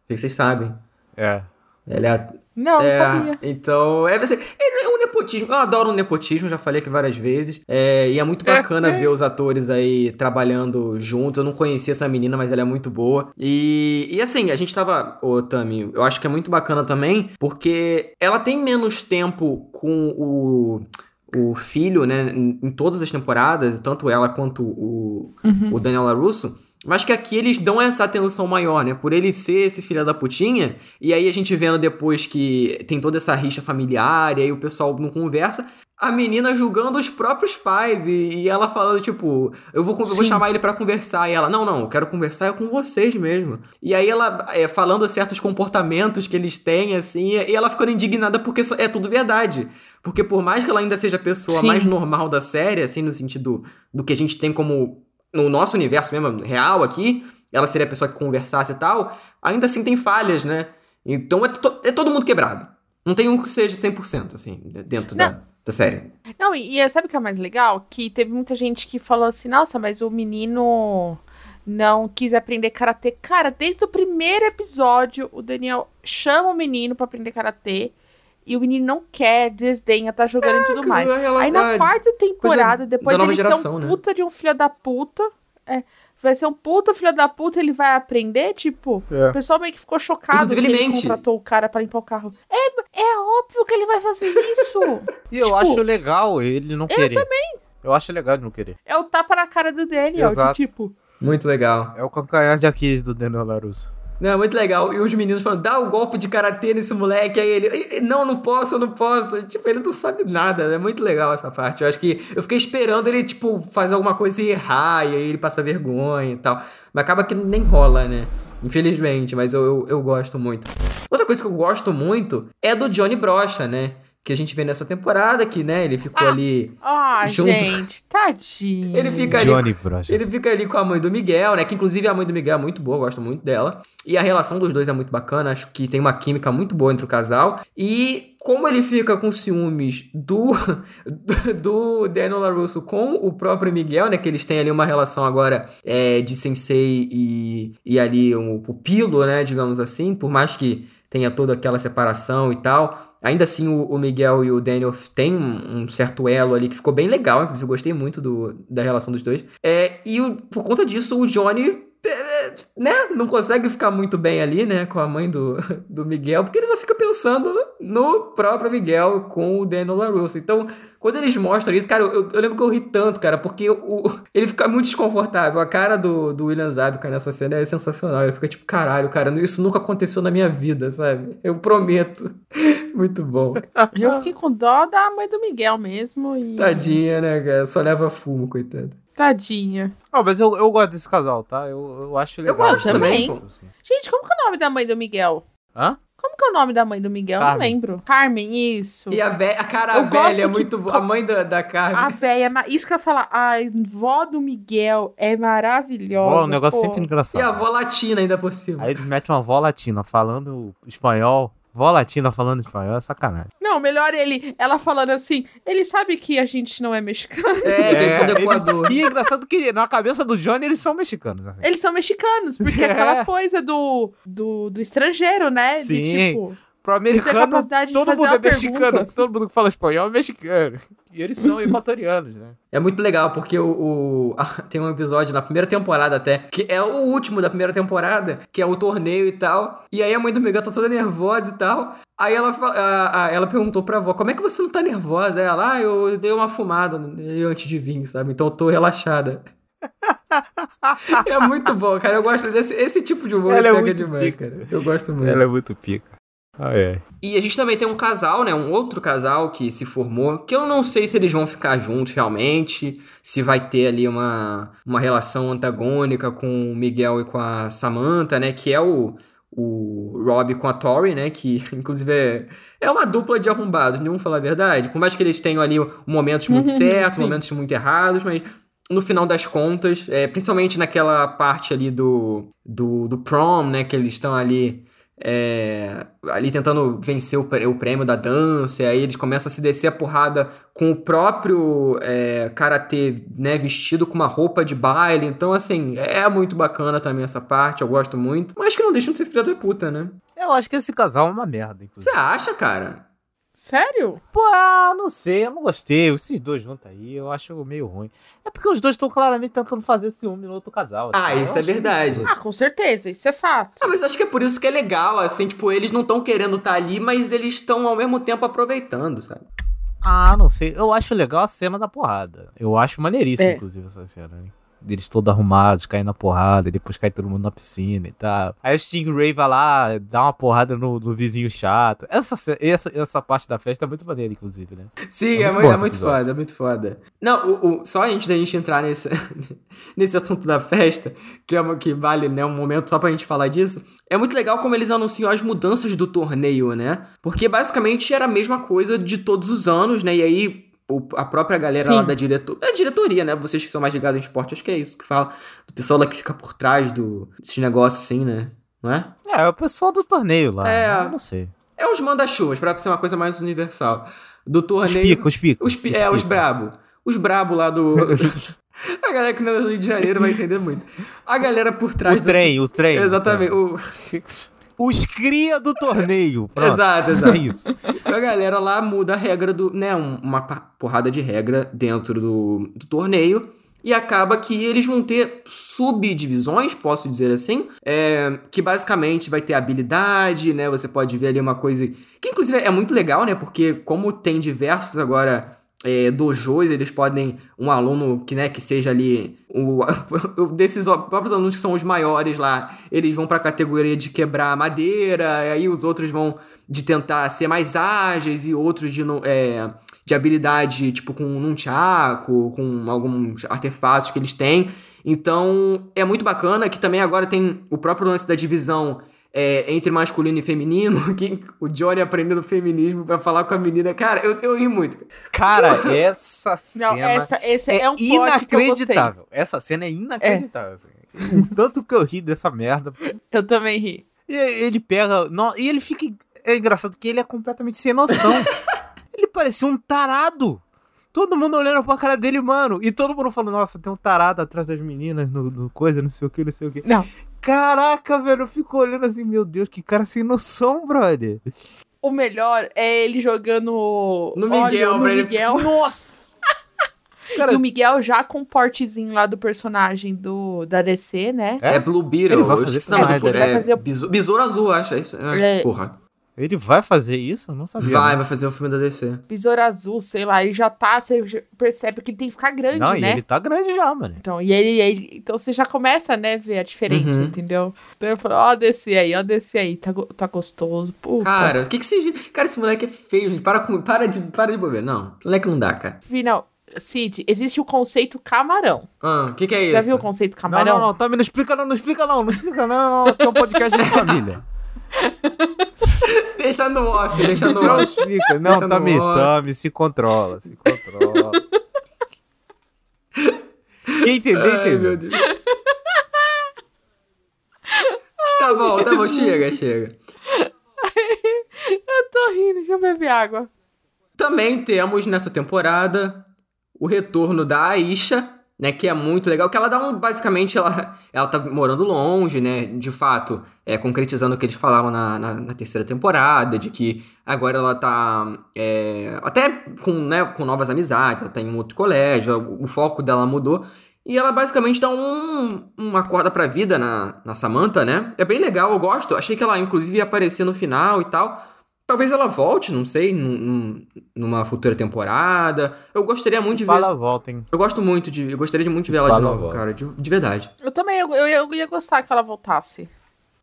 sei se vocês sabem. É. Ela é a Não, não É, sabia. então, é, você, é um nepotismo. Eu adoro um nepotismo, já falei aqui várias vezes. É, e é muito bacana ver os atores aí trabalhando juntos. Eu não conhecia essa menina, mas ela é muito boa. E, e assim, a gente tava. Ô, Tami, eu acho que é muito bacana também, porque ela tem menos tempo com o. O filho, né, em, todas as temporadas, tanto ela quanto o, o Daniel LaRusso, mas que aqui eles dão essa atenção maior, né? Por ele ser esse filho da putinha, e aí a gente vendo depois que tem toda essa rixa familiar, e aí o pessoal não conversa, a menina julgando os próprios pais, e, e ela falando, tipo, eu vou, eu vou chamar ele pra conversar, e ela, não, não, eu quero conversar é com vocês mesmo. E aí ela é, falando certos comportamentos que eles têm, assim, e ela ficando indignada porque é tudo verdade. Porque por mais que ela ainda seja a pessoa Sim. mais normal da série, assim, no sentido do que a gente tem como no nosso universo mesmo, real aqui, ela seria a pessoa que conversasse e tal, ainda assim tem falhas, né? Então é, to- é todo mundo quebrado. Não tem um que seja 100%, assim, dentro da, da série. Não, e, e sabe o que é mais legal? Que teve muita gente que falou assim, nossa, mas o menino não quis aprender karatê. Cara, desde o primeiro episódio, o Daniel chama o menino pra aprender karatê. E o menino não quer, desdenha, tá jogando e tudo mais. ela- Aí na quarta temporada, coisa depois dele ser geração, um né? puta de um filho da puta, é, vai ser um puta filho da puta, ele vai aprender, tipo, É. o pessoal meio que ficou chocado Inclusive, que ele mente. contratou o cara pra limpar o carro. É, é óbvio que ele vai fazer isso. E eu Tipo, acho legal ele não querer. Eu também. Eu acho legal ele não querer. é o tapa na cara do Daniel, Exato. que tipo, Muito legal. É o calcanhar de Aquiles do Daniel Larusso. Não, muito legal. E os meninos falando, dá o golpe de karatê nesse moleque. Aí ele, "Ih, não, não posso, eu não posso. Tipo, ele não sabe nada. É muito legal essa parte. Eu acho que eu fiquei esperando ele, tipo, fazer alguma coisa e errar. E aí ele passa vergonha e tal. Mas acaba que nem rola, né? Infelizmente, mas eu, eu, eu gosto muito. Outra coisa que eu gosto muito é do Johnny Brocha, né? Que a gente vê nessa temporada que, né, ele ficou ali. ah, Junto. gente, tadinho. Ele fica ali. Johnny. Ele fica ali com a mãe do Miguel, né? Que inclusive a mãe do Miguel é muito boa, eu gosto muito dela. E a relação dos dois é muito bacana, acho que tem uma química muito boa entre o casal. E como ele fica com ciúmes do, do Daniel LaRusso com o próprio Miguel, né? Que eles têm ali uma relação agora é, de sensei e, e ali um pupilo, né? Digamos assim, por mais que tenha toda aquela separação e tal. Ainda assim, o, o Miguel e o Daniel têm um, certo elo ali que ficou bem legal. Inclusive, eu gostei muito do, da relação dos dois. É, e o- por conta disso, o Johnny é, né, não consegue ficar muito bem ali, né, com a mãe do, do Miguel, porque ele só fica pensando no próprio Miguel com o Daniel LaRusso. Então, quando eles mostram isso, cara, eu, eu lembro que eu ri tanto, cara, porque o, ele fica muito desconfortável. A cara do, do William Zabka nessa cena é sensacional. Ele fica tipo, caralho, cara, isso nunca aconteceu na minha vida, sabe? Eu prometo. Muito bom. Eu fiquei com dó da mãe do Miguel mesmo. E... Tadinha, né, cara? Só leva fumo, coitado. Tadinha. Ah, mas eu, eu gosto desse casal, tá? Eu, eu acho legal. gosto também, pô. Gente, como que é o nome da mãe do Miguel? Hã? Como que é o nome da mãe do Miguel? Eu não Carmen. lembro. Carmen, isso. E a, ve a cara Eu velha é que- muito boa. A mãe da, da Carmen. A véia, é isso que eu ia falar, a vó do Miguel é maravilhosa. Ó, um negócio pô. sempre E engraçado. a avó latina ainda por cima. Aí eles metem uma vó latina falando espanhol. Vó latina falando espanhol é sacanagem. Não, melhor ele, ela falando assim, ele sabe que a gente não é mexicano. É, que eles são do ele- Equador. E é engraçado que na cabeça do Johnny eles são mexicanos. né? Eles são mexicanos, porque É. aquela coisa do, do, do estrangeiro, né? De Sim. tipo, Pro americano, todo mundo é mexicano. pergunta. Todo mundo que fala espanhol é mexicano. E eles são equatorianos, né? É muito legal, porque o, o- tem um episódio na primeira temporada até, que é o último da primeira temporada, que é o torneio e tal. E aí a mãe do Miguel tá toda nervosa e tal. Aí ela, a- a- ela perguntou pra avó, como é que você não tá nervosa? Aí ela, ah, eu dei uma fumada antes de vir, sabe? Então eu tô relaxada. é muito bom, cara. Eu gosto desse esse tipo de humor. Ela é pega muito demais, pica. cara. Eu gosto muito. Ela é muito pica. Ah, é. E a gente também tem um casal, né? Um outro casal que se formou, que eu não sei se eles vão ficar juntos realmente, se vai ter ali uma, uma relação antagônica com o Miguel e com a Samantha, né? Que é o, o Rob com a Tori, né? Que inclusive é, é uma dupla de arrombados, vamos falar a verdade. Por mais que eles tenham ali momentos muito certos, momentos muito errados, mas no final das contas, é, principalmente naquela parte ali do, do, do prom, né? Que eles estão ali é, ali tentando vencer o, prê- o prêmio da dança, e aí eles começam a se descer a porrada com o próprio é, karatê, né, vestido com uma roupa de baile. Então, assim, é muito bacana também essa parte, eu gosto muito. Mas que não deixam de ser filha da puta, né? Eu acho que esse casal é uma merda, Você inclusive. acha, cara? Sério? Pô, ah, não sei, eu não gostei. Esses dois juntos aí, eu acho meio ruim. É porque os dois estão claramente tentando fazer ciúme no outro casal. Ah, assim. Eu isso é acho- verdade. Ah, com certeza, isso é fato. Ah, mas eu acho que é por isso que é legal, assim, tipo, eles não estão querendo estar ali, mas eles estão ao mesmo tempo aproveitando, sabe? Ah, não sei. Eu acho legal a cena da porrada. Eu acho maneiríssima, É. inclusive, essa cena. né? Deles todos arrumados, caindo na porrada, e depois cai todo mundo na piscina e tal. Aí o Stingray vai lá, dá uma porrada no, no vizinho chato. Essa, essa, essa parte da festa é muito maneira, inclusive, né? Sim, É é, muito é muito foda, é muito foda. Não, o, o- só antes da gente entrar nesse, nesse assunto da festa, que é uma, que vale né, um momento só pra gente falar disso, é muito legal como eles anunciam as mudanças do torneio, né? Porque basicamente era a mesma coisa de todos os anos, né? E aí a própria galera Sim. lá da diretoria, é diretoria, né? Vocês que são mais ligados em esporte, acho que é isso que fala. Do pessoal lá que fica por trás do, desses negócios assim, né? Não é? É, é o pessoal do torneio lá. É. Eu não sei. É os manda-chuvas, pra ser uma coisa mais universal. Do Os torneio. pica, os pica. Os, pi- é, os brabo. Os brabo lá do. a galera que não é do Rio de Janeiro vai entender muito. A galera por trás O trem, o trem. Exatamente. O... Os cria do torneio. Pronto. Exato, exato. É isso. A galera lá muda a regra do. né? um- uma porrada de regra dentro do, do torneio. E acaba que eles vão ter subdivisões, posso dizer assim, é, que basicamente vai ter habilidade, né? Você pode ver ali uma coisa que inclusive é muito legal, né? Porque como tem diversos agora é, dojos, eles podem um aluno que né que seja ali o, desses próprios alunos que são os maiores lá, eles vão para a categoria de quebrar madeira, aí os outros vão de tentar ser mais ágeis e outros de é, de habilidade, tipo, com um nunchaku, com alguns artefatos que eles têm. Então, é muito bacana que também agora tem o próprio lance da divisão é, entre masculino e feminino, que o Johnny aprendendo feminismo pra falar com a menina. Cara, eu, eu ri muito. Cara, essa cena. Não, essa, esse é, é, um inacreditável. Essa cena é inacreditável. assim. O Tanto que eu ri dessa merda. Eu também ri. E ele pega. no- e ele fica. É engraçado que ele é completamente sem noção. ele parecia um tarado. Todo mundo olhando pra cara dele, mano. E todo mundo falando, nossa, tem um tarado atrás das meninas no, no coisa, não sei o que, não sei o que. Não. Caraca, velho, eu fico olhando assim, meu Deus, que cara sem noção, brother. O melhor é ele jogando No óleo Miguel, no pra ele- Miguel. Nossa! Cara, E o Miguel já com o portezinho lá do personagem do, da DC, né? É, Blue Beetle. Ele vai eu fazer isso vai é, fazer o- besouro, besouro azul, acho. É isso. É, É. Porra. Ele vai fazer isso? Eu não sabia. Vai, não. vai fazer o filme da DC. Besouro azul, sei lá, ele já tá, você percebe que ele tem que ficar grande, Não, né? ele tá grande já, mano. Então, e ele, ele- então você já começa, né, ver a diferença, Uhum. entendeu? Então eu falo, ó, desce aí, ó, desce aí, tá, tá gostoso. Puta. Cara, o que que você... Cara, esse moleque é feio, gente. Para, com... para, de, para de bobeira. Não, esse moleque não dá, cara. Final, Cid, existe o conceito camarão. Ah, o que que é isso? Já viu o conceito Não, camarão? não, não, Tami, não explica não, não explica não, não explica não, aqui é um podcast de família. Deixa no off, deixa no Não off. explica, não, Deixa Tami. Tami, se controla, se controla. Quem entender, Ai, meu entendeu. Deus. Tá bom, tá bom, chega, chega. Eu tô rindo, deixa eu beber água. Também temos nessa temporada o retorno da Aisha, né, que é muito legal, que ela dá um, basicamente, ela, ela tá morando longe, né, de fato, é, concretizando o que eles falaram na, na, na terceira temporada, de que agora ela tá, é, até com, né, com novas amizades, ela tá em um outro colégio, o, o foco dela mudou, e ela basicamente dá um, uma corda pra vida na, na Samantha, né, é bem legal, eu gosto, achei que ela, inclusive, ia aparecer no final e tal, Talvez ela volte, não sei, num- num- numa futura temporada. Eu gostaria muito de ver. Fala volta, hein. Eu gosto muito de. Eu gostaria de muito de ver ela de Fala, novo, volta. cara. De, de verdade. Eu também, eu, eu, eu ia gostar que ela voltasse.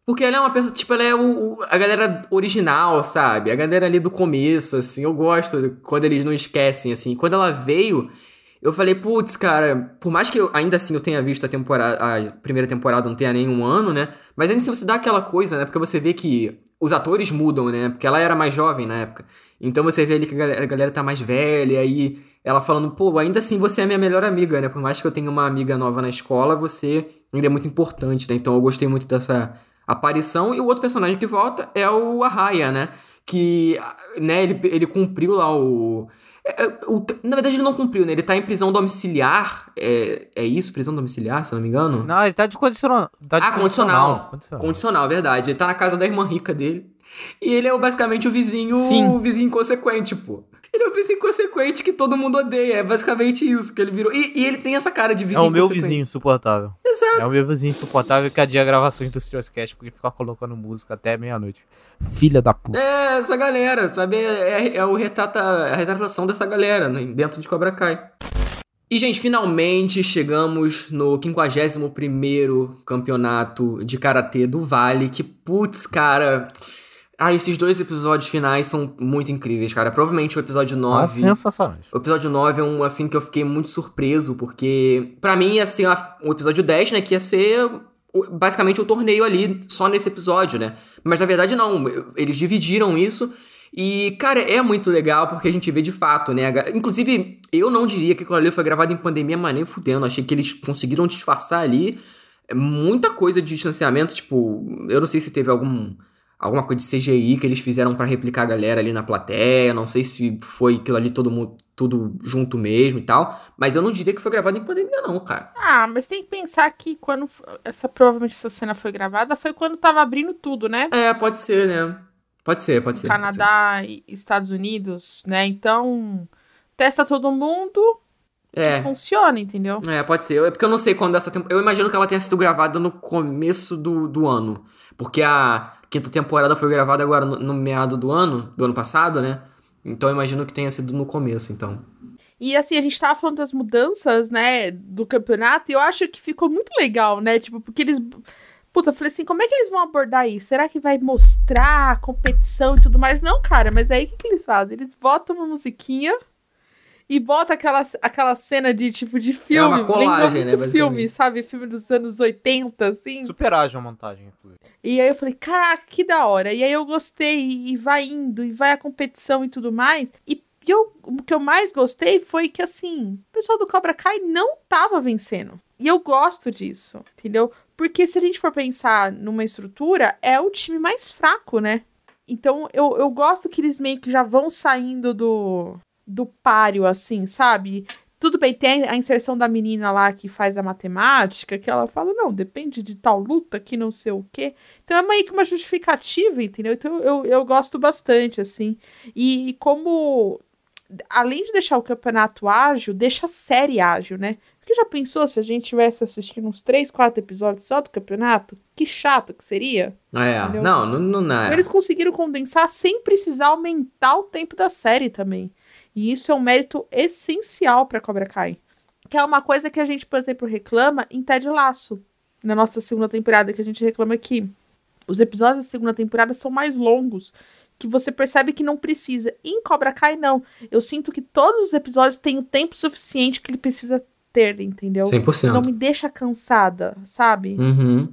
Porque ela é uma pessoa, tipo, ela é o, o- a galera original, sabe? A galera ali do começo, assim. Eu gosto quando eles não esquecem, assim. Quando ela veio, eu falei, putz, cara, por mais que eu, ainda assim eu tenha visto a temporada, a primeira temporada não tenha nenhum ano, né? Mas ainda assim você dá aquela coisa, né? Porque você vê que os atores mudam, né? Porque ela era mais jovem na época. Então você vê ali que a galera, a galera tá mais velha e ela falando, pô, ainda assim você é minha melhor amiga, né? Por mais que eu tenha uma amiga nova na escola, você ainda é muito importante, né? Então eu gostei muito dessa aparição. E o outro personagem que volta é o Arraia, né? Que, né, ele, ele cumpriu lá o... é, é, o- Na verdade, ele não cumpriu, né? Ele tá em prisão domiciliar. É, é isso? Prisão domiciliar, se eu não me engano? Não, ele tá de condicional. Tá de ah, condicional. condicional. Condicional, verdade. Ele tá na casa da irmã rica dele. E ele é basicamente o vizinho, Sim. o vizinho inconsequente, pô. Ele é o vizinho inconsequente que todo mundo odeia. É basicamente isso que ele virou. E, e ele tem essa cara de É vizinho o meu vizinho insuportável. Exato. É o meu vizinho insuportável que adia a gravação do Steelcast porque fica colocando música até meia-noite. Filha da puta. É, essa galera, sabe? É, é- é o retrata, a retratação dessa galera né, dentro de Cobra Kai. E, gente, finalmente chegamos no 51º campeonato de Karatê do Vale, que, putz, cara... Ah, esses dois episódios finais são muito incríveis, cara. Provavelmente o episódio São 9... sensacionais. O episódio 9 é um, assim, que eu fiquei muito surpreso, porque pra mim ia ser a- o episódio 10, né, que ia ser basicamente o torneio ali, só nesse episódio, né? Mas na verdade não, eles dividiram isso e, cara, é muito legal porque a gente vê de fato, né? Inclusive, eu não diria que aquilo ali foi gravado em pandemia, mas nem fudendo. Achei que eles conseguiram disfarçar ali muita coisa de distanciamento, tipo, eu não sei se teve algum alguma coisa de CGI que eles fizeram pra replicar a galera ali na plateia, não sei se foi aquilo ali todo mundo tudo junto mesmo e tal, mas eu não diria que foi gravado em pandemia não, cara. Ah, mas tem que pensar que quando essa provavelmente essa cena foi gravada foi quando tava abrindo tudo, né? É, pode ser, né? Pode ser, pode ser. pode Canadá e Estados Unidos, né? Então, testa todo mundo ser. É. que funciona, entendeu? É, pode ser. É porque eu não sei quando essa temporada. Eu imagino que ela tenha sido gravada no começo do, do ano. Porque a quinta temporada foi gravada agora no, no meado do ano, do ano passado, né? Então imagino que tenha sido no começo, então. E assim, a gente tava falando das mudanças, né, do campeonato, e eu acho que ficou muito legal, né? Tipo, porque eles. Puta, eu falei assim, como é que eles vão abordar isso? Será que vai mostrar competição e tudo mais? Não, cara, mas aí o que, que eles fazem? Eles botam uma musiquinha e botam aquela, aquela cena de tipo de filme. uma colagem, Lembra né, muito filme, sabe? Filme dos anos 80, assim. Super ágil a montagem, inclusive. E aí eu falei, caraca, que da hora. E aí eu gostei, e vai indo, e vai a competição e tudo mais. E eu, o que eu mais gostei foi que, assim, o pessoal do Cobra Kai não tava vencendo. E eu gosto disso, entendeu? Porque se a gente for pensar numa estrutura, é o time mais fraco, né? Então eu, eu gosto que eles meio que já vão saindo do, do páreo, assim, sabe? Tudo bem, tem a inserção da menina lá que faz a matemática, que ela fala, não, depende de tal luta que não sei o quê. Então é meio que uma justificativa, entendeu? Então eu, eu gosto bastante, assim. E como além de deixar o campeonato ágil, deixa a série ágil, né? Porque já pensou se a gente tivesse assistindo uns 3, 4 episódios só do campeonato? Que chato que seria. É, Entendeu? não, não, não, não é. Eles conseguiram condensar sem precisar aumentar o tempo da série também. E isso é um mérito essencial pra Cobra Kai. Que é uma coisa que a gente, por exemplo, reclama em Ted Laço. Na nossa segunda temporada, que a gente reclama aqui. Os episódios da segunda temporada são mais longos. Que você percebe que não precisa. Em Cobra Kai, não. Eu sinto que todos os episódios têm o tempo suficiente que ele precisa ter, entendeu? 100%. Não me deixa cansada, sabe? Uhum.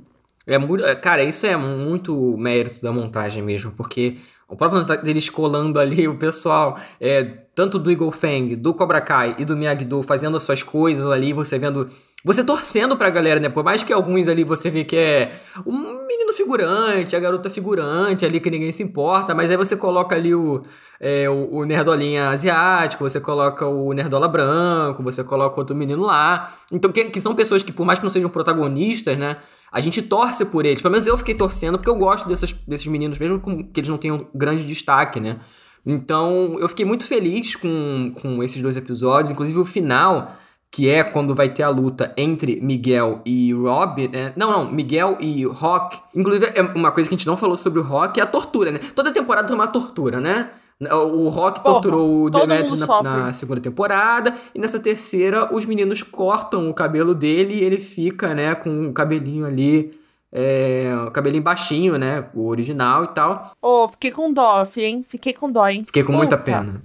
É muito, cara, isso é muito mérito da montagem mesmo, porque o próprio lance deles colando ali o pessoal, é, tanto do Eagle Fang, do Cobra Kai e do Miyagi-Do fazendo as suas coisas ali, você vendo, você torcendo pra galera, né? Por mais que alguns ali você vê que é um menino figurante, a garota figurante ali que ninguém se importa, mas aí você coloca ali o, é, o, o nerdolinha asiático, você coloca o nerdola branco, você coloca outro menino lá. Então, que, que são pessoas que, por mais que não sejam protagonistas, né? A gente torce por eles. Pelo menos eu fiquei torcendo, porque eu gosto dessas, desses meninos, mesmo que eles não tenham grande destaque, né? Então, eu fiquei muito feliz com, com esses dois episódios. Inclusive, o final, que é quando vai ter a luta entre Miguel e Rob, né? Não, não, Miguel e Rock. Inclusive, é uma coisa que a gente não falou sobre o Rock é a tortura, né? Toda temporada tem uma tortura, né? O Rock Porra, torturou o mundo na, na segunda temporada. E nessa terceira, os meninos cortam o cabelo dele e ele fica, né, com o cabelinho ali. É, o cabelinho baixinho, né? O original e tal. Ô, fiquei com dó, hein? Fiquei com dó, hein? Fiquei com muita Puta. pena.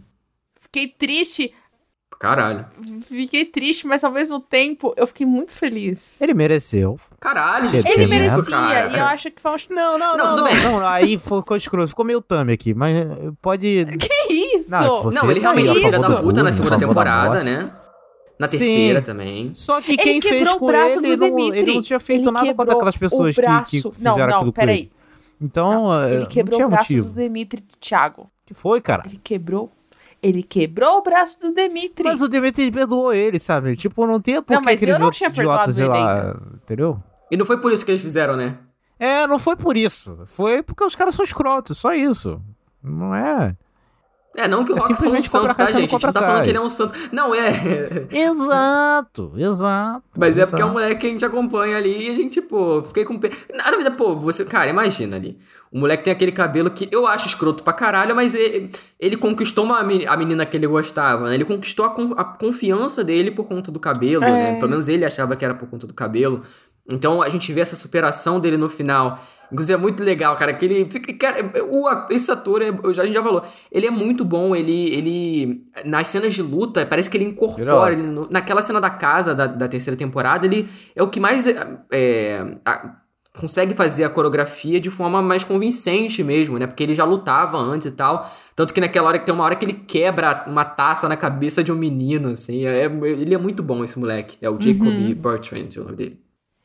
Fiquei triste, Caralho. fiquei triste, mas ao mesmo tempo eu fiquei muito feliz. Ele mereceu. Caralho, gente. Ele Ele isso, merecia, cara? e eu acho que foi um. Não, não, Não, não, tudo não, bem. não, aí ficou escroto, ficou meio thumb aqui, mas eh, pode... Que isso? Não, você Não, ele tá realmente a é filho favor da puta na segunda temporada, né? Na Sim. terceira também. Só que Ele quem fez quebrou o com braço ele, do não, ele não tinha feito Ele nada contra aquelas pessoas que, que fizeram não, não, aquilo peraí. ele. Então, eh, Ele não quebrou tinha o braço motivo. do Demitri Thiago. que foi, cara? Ele quebrou. Ele quebrou o braço do Demitri. Mas o Demetri perdoou ele, sabe? Tipo, não tem por Não, que mas aqueles eu não outros tinha idiotas perdoado ir ele lá, entendeu? E não foi por isso que eles fizeram, né? É, não foi por isso. Foi porque os caras são escrotos, só isso. Não é? É, não que o É Rock foi um santo, tá, gente? A gente não tá falando que ele é um santo. Não, é. Exato, exato. Mas é porque é um moleque que a gente acompanha ali e a gente, pô, fiquei com pena. Na verdade, pô, você, cara, imagina ali. O moleque tem aquele cabelo que eu acho escroto pra caralho, mas ele, ele conquistou uma, a menina que ele gostava, né? Ele conquistou a, con- a confiança dele por conta do cabelo, É. né? Pelo menos ele achava que era por conta do cabelo. Então a gente vê essa superação dele no final. Inclusive é muito legal, cara, que ele fica, cara, o, esse ator, é- a gente já falou, ele é muito bom, ele, ele nas cenas de luta, parece que ele incorpora, ele naquela cena da casa da, da terceira temporada, ele é o que mais é, é, a- consegue fazer a coreografia de forma mais convincente mesmo, né? Porque ele já lutava antes e tal. Tanto que naquela hora que tem uma hora que ele quebra uma taça na cabeça de um menino, assim. É, ele é muito bom, esse moleque. É o Jacob Uhum. Bertrand, é o nome dele.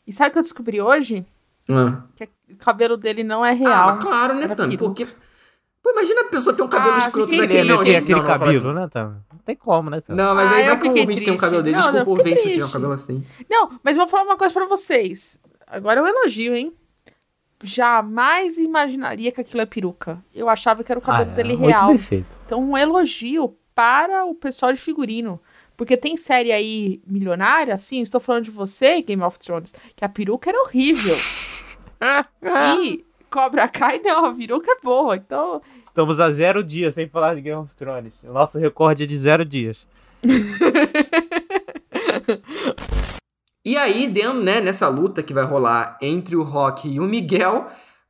E sabe o que eu descobri hoje? Ah, Que o cabelo dele não é ah real. mas claro, né, Tami? Porque. Pô, imagina a pessoa ter um cabelo Ah, escroto daquele. Não, aquele não, não, cabelo, assim. né? Tá? Não tem como, né? Tá? Não, mas Ah, aí vai que o ouvinte tem um cabelo dele. Não, Desculpa o ouvinte se tiver um cabelo assim. Não, mas vou falar uma coisa pra vocês. Agora é um elogio, hein? Jamais imaginaria que aquilo é peruca. Eu achava que era o cabelo Ah, é, dele muito real. bem feito. Então, um elogio para o pessoal de figurino. Porque tem série aí milionária, assim, estou falando de você, Game of Thrones, que a peruca era horrível. e Cobra Kai, não, a peruca é boa. Então, Estamos a zero dias sem falar de Game of Thrones. O nosso recorde é de zero dias. E aí, dentro, né, nessa luta que vai rolar entre o Rock e o Miguel,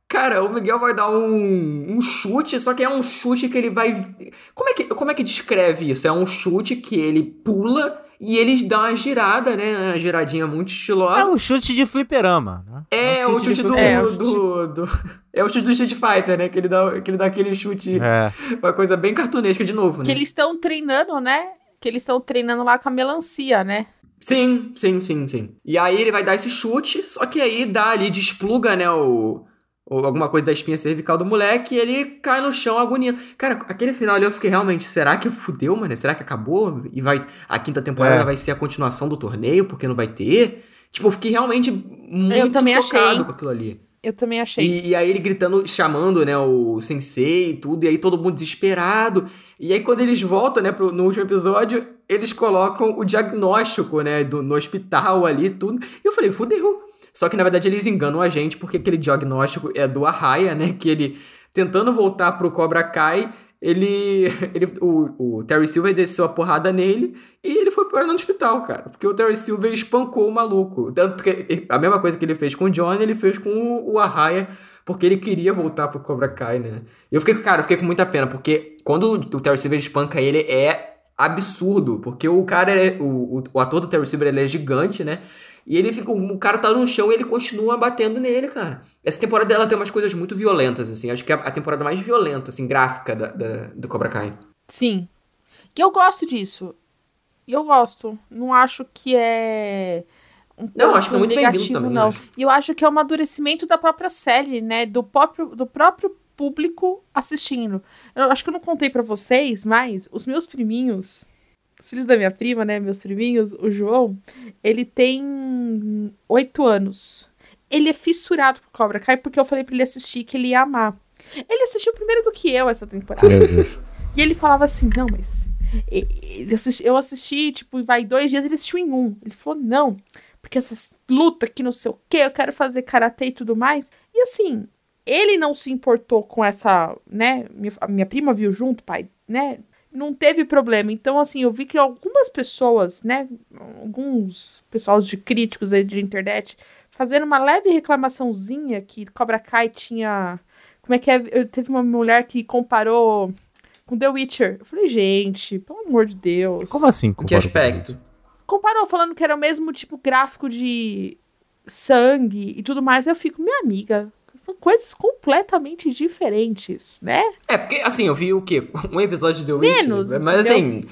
cara, o Miguel vai dar um, um chute, só que é um chute que ele vai. Como é que, como é que descreve isso? É um chute que ele pula e eles dão uma girada, né? Uma giradinha muito É estilosa. um chute de fliperama. Né? É, o chute de do, É, o do, do- É o chute do Street Fighter, né? Que ele dá, que ele dá aquele chute. É. Uma coisa bem cartunesca de novo, que né? eles estão treinando, né? Que eles estão treinando lá com a melancia, né? Sim, sim, sim, sim. E aí ele vai dar esse chute, só que aí dá ali, despluga, né, o, o- alguma coisa da espinha cervical do moleque e ele cai no chão agoniando. Cara, aquele final ali eu fiquei realmente, será que fudeu, mano? Será que acabou? E vai a quinta temporada É. vai ser a continuação do torneio, porque não vai ter? Tipo, eu fiquei realmente muito Eu também chocado achei. com aquilo ali. Eu também achei. E, e aí ele gritando, chamando, né, o sensei e tudo, e aí todo mundo desesperado. E aí quando eles voltam, né, pro, no último episódio, eles colocam o diagnóstico, né, do, no hospital ali e tudo. E eu falei, fudeu. Só que na verdade eles enganam a gente, porque aquele diagnóstico é do Arraia, né, que ele tentando voltar pro Cobra Kai, ele, ele o, o Terry Silver desceu a porrada nele e ele foi parar no hospital, cara. Porque o Terry Silver espancou o maluco. Tanto que a mesma coisa que ele fez com o Johnny, ele fez com o, o Arraia, porque ele queria voltar pro Cobra Kai, né? Eu fiquei, cara, eu fiquei com muita pena, porque quando o Terry Silver espanca ele, é absurdo. Porque o cara é. O, o ator do Terry Silver ele é gigante, né? E ele fica. O cara tá no chão e ele continua batendo nele, cara. Essa temporada dela tem umas coisas muito violentas, assim. Acho que é a temporada mais violenta, assim, gráfica da, da, do Cobra Kai. Sim. E eu gosto disso. E eu gosto. Não acho que é. Um não, acho que é muito negativo, também, não. E eu acho que é um amadurecimento da própria série, né? Do próprio, do próprio público assistindo. Eu acho que eu não contei para vocês, mas os meus priminhos os filhos da minha prima, né, meus priminhos, o João, ele tem oito anos. Ele é fissurado por Cobra Kai porque eu falei pra ele assistir que ele ia amar. Ele assistiu primeiro do que eu essa temporada. e ele falava assim, não, mas... Assisti, eu assisti, tipo, vai dois dias, ele assistiu em um. Ele falou, não, porque essas lutas que não sei o que, eu quero fazer karatê e tudo mais. E assim, ele não se importou com essa, né? Minha, minha prima viu junto, pai, né? Não teve problema. Então, assim, eu vi que algumas pessoas, né, alguns pessoal de críticos aí de internet, fazendo uma leve reclamaçãozinha que Cobra Kai tinha. Como é que é? Eu, teve uma mulher que comparou com The Witcher. Eu falei, gente, pelo amor de Deus. Como assim? Que aspecto? Comparou, falando que era o mesmo tipo gráfico de sangue e tudo mais. Eu fico, minha amiga, são coisas completamente diferentes, né? É, porque, assim, eu vi o quê? Um episódio de The Witcher. Menos, Mas, assim...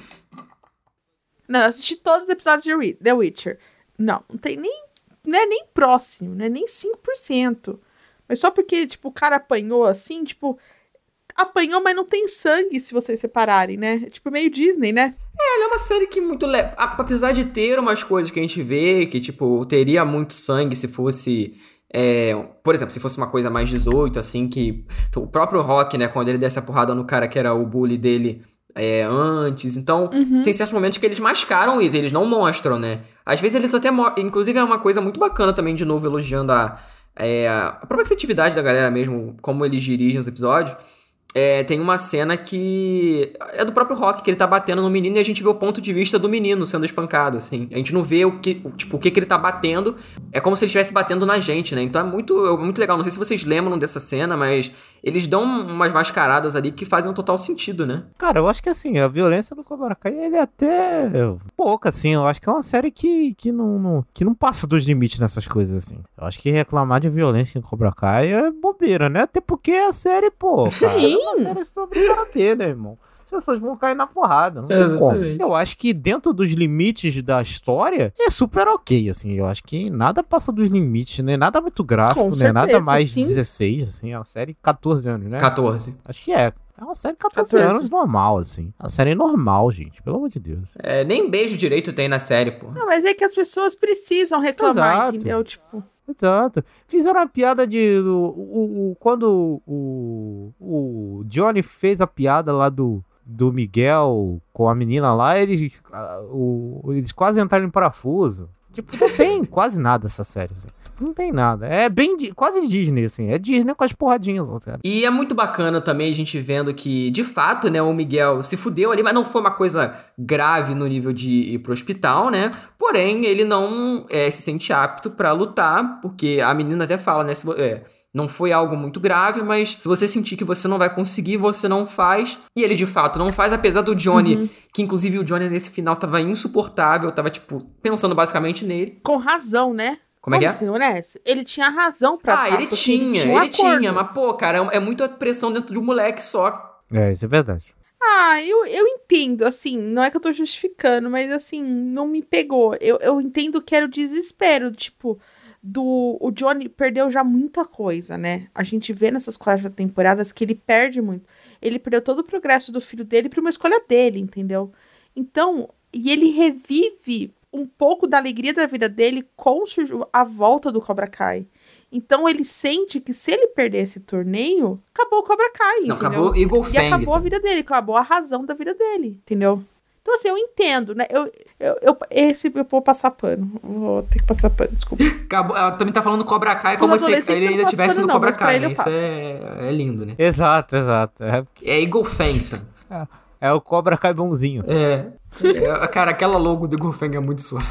Não, eu assisti todos os episódios de The Witcher. Não, não tem nem... Não é nem próximo, né? Nem 5%. Mas só porque, tipo, o cara apanhou assim, tipo... Apanhou, mas não tem sangue se vocês separarem, né? É tipo meio Disney, né? É, ela é uma série que muito leve. Apesar de ter umas coisas que a gente vê, que, tipo, teria muito sangue se fosse é, por exemplo, se fosse uma coisa mais 18, assim, que o próprio Rock, né, quando ele desse a porrada no cara que era o bully dele é, antes, então uhum. tem certos momentos que eles mascaram isso, eles não mostram, né? Às vezes eles até mostram, inclusive é uma coisa muito bacana também, de novo, elogiando a, é, a própria criatividade da galera mesmo, como eles dirigem os episódios, é, tem uma cena que é do próprio Rock, que ele tá batendo no menino e a gente vê o ponto de vista do menino sendo espancado, assim. A gente não vê o que, tipo, o que, que ele tá batendo. É como se ele estivesse batendo na gente, né? Então é muito, é muito legal. Não sei se vocês lembram dessa cena, mas eles dão umas mascaradas ali que fazem um total sentido, né? Cara, eu acho que assim, a violência do Cobra Kai, ele é até pouca, assim. Eu acho que é uma série que, que, não, não, que não passa dos limites nessas coisas, assim. Eu acho que reclamar de violência em Cobra Kai é bobeira, né? Até porque a série, pô, cara, Sim. É uma série sobre karatê, né, irmão? as pessoas vão cair na porrada. Não tem como. Eu acho que dentro dos limites da história é super ok, assim. Eu acho que nada passa dos limites, né? Nada muito gráfico, né? Nada mais sim. 16, assim. É uma série 14 anos, né? 14. Acho que é. É uma série 14, 14 anos normal, assim. Uma série normal, gente. Pelo amor de Deus. É, nem beijo direito tem na série, pô. Não, mas é que as pessoas precisam reclamar, Exato. entendeu? Tipo. Exato. Fizeram a piada de. O, o, o, quando o, o Johnny fez a piada lá do, do Miguel com a menina lá, eles, o, eles quase entraram em parafuso. Tipo, não tem quase nada essa série. Assim. Não tem nada. É bem quase Disney, assim. É Disney com as porradinhas, assim. E é muito bacana também a gente vendo que, de fato, né, o Miguel se fudeu ali, mas não foi uma coisa grave no nível de ir pro hospital, né? Porém, ele não é, se sente apto para lutar, porque a menina até fala, né? Se, é, não foi algo muito grave, mas se você sentir que você não vai conseguir, você não faz. E ele de fato não faz, apesar do Johnny, uhum. que inclusive o Johnny nesse final tava insuportável, tava tipo pensando basicamente nele. Com razão, né? Como é que é? Ser honesto. Ele tinha razão pra Ah, ele tinha, ele, ele tinha, mas pô, cara, é, é muita pressão dentro de um moleque só. É, isso é verdade. Ah, eu, eu entendo, assim, não é que eu tô justificando, mas assim, não me pegou. Eu, eu entendo que era o desespero, tipo, do o Johnny perdeu já muita coisa, né? A gente vê nessas quatro temporadas que ele perde muito. Ele perdeu todo o progresso do filho dele para uma escolha dele, entendeu? Então, e ele revive um pouco da alegria da vida dele com a volta do Cobra Kai. Então ele sente que se ele perder esse torneio, acabou o Cobra Kai, Não, entendeu? acabou Eagle E Fang. acabou a vida dele, acabou a razão da vida dele, entendeu? Então, assim, eu entendo, né? Eu, eu, eu- esse eu vou passar pano. Vou ter que passar pano, desculpa. Acabou- ela também tá falando Cobra Kai Como se ele ainda passa tivesse pano no não, Cobra mas pra Kai, ele eu né? Isso é, é lindo, né? Exato, exato. É, É Eagle Fang, tá? É o Cobra Kai bonzinho. É. É, Cara, aquela logo do Fang é muito suave.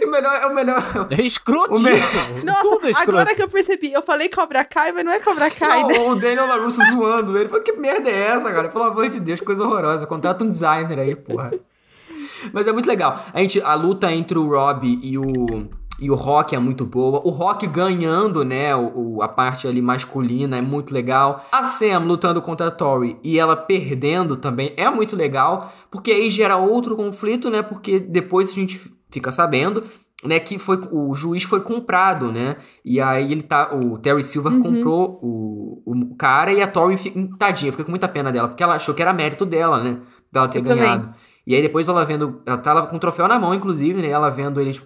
E o melhor, é o melhor... É escrotíssimo. Nossa, Tudo é escroto. agora que eu percebi, eu falei Cobra Kai, mas não é Cobra Kai, Não, né? o Daniel LaRusso zoando ele. Falei, que merda é essa, cara? Pelo amor de Deus, coisa horrorosa. Contrata um designer aí, porra. Mas é muito legal. A, gente, a luta entre o Rob e o, e o Rock é muito boa. O Rock ganhando, né, o, o- a parte ali masculina é muito legal. A Sam lutando contra a Tori e ela perdendo também é muito legal. Porque aí gera outro conflito, né? Porque depois a gente fica sabendo né, que foi o juiz foi comprado, né? E aí ele tá, o Terry Silver Uhum. comprou o, o cara e a Tori fica, tadinha, fica com muita pena dela, porque ela achou que era mérito dela, né? Dela ter Eu também. ganhado. E aí depois ela vendo, ela tá com o troféu na mão, inclusive, né? Ela vendo ele, dan-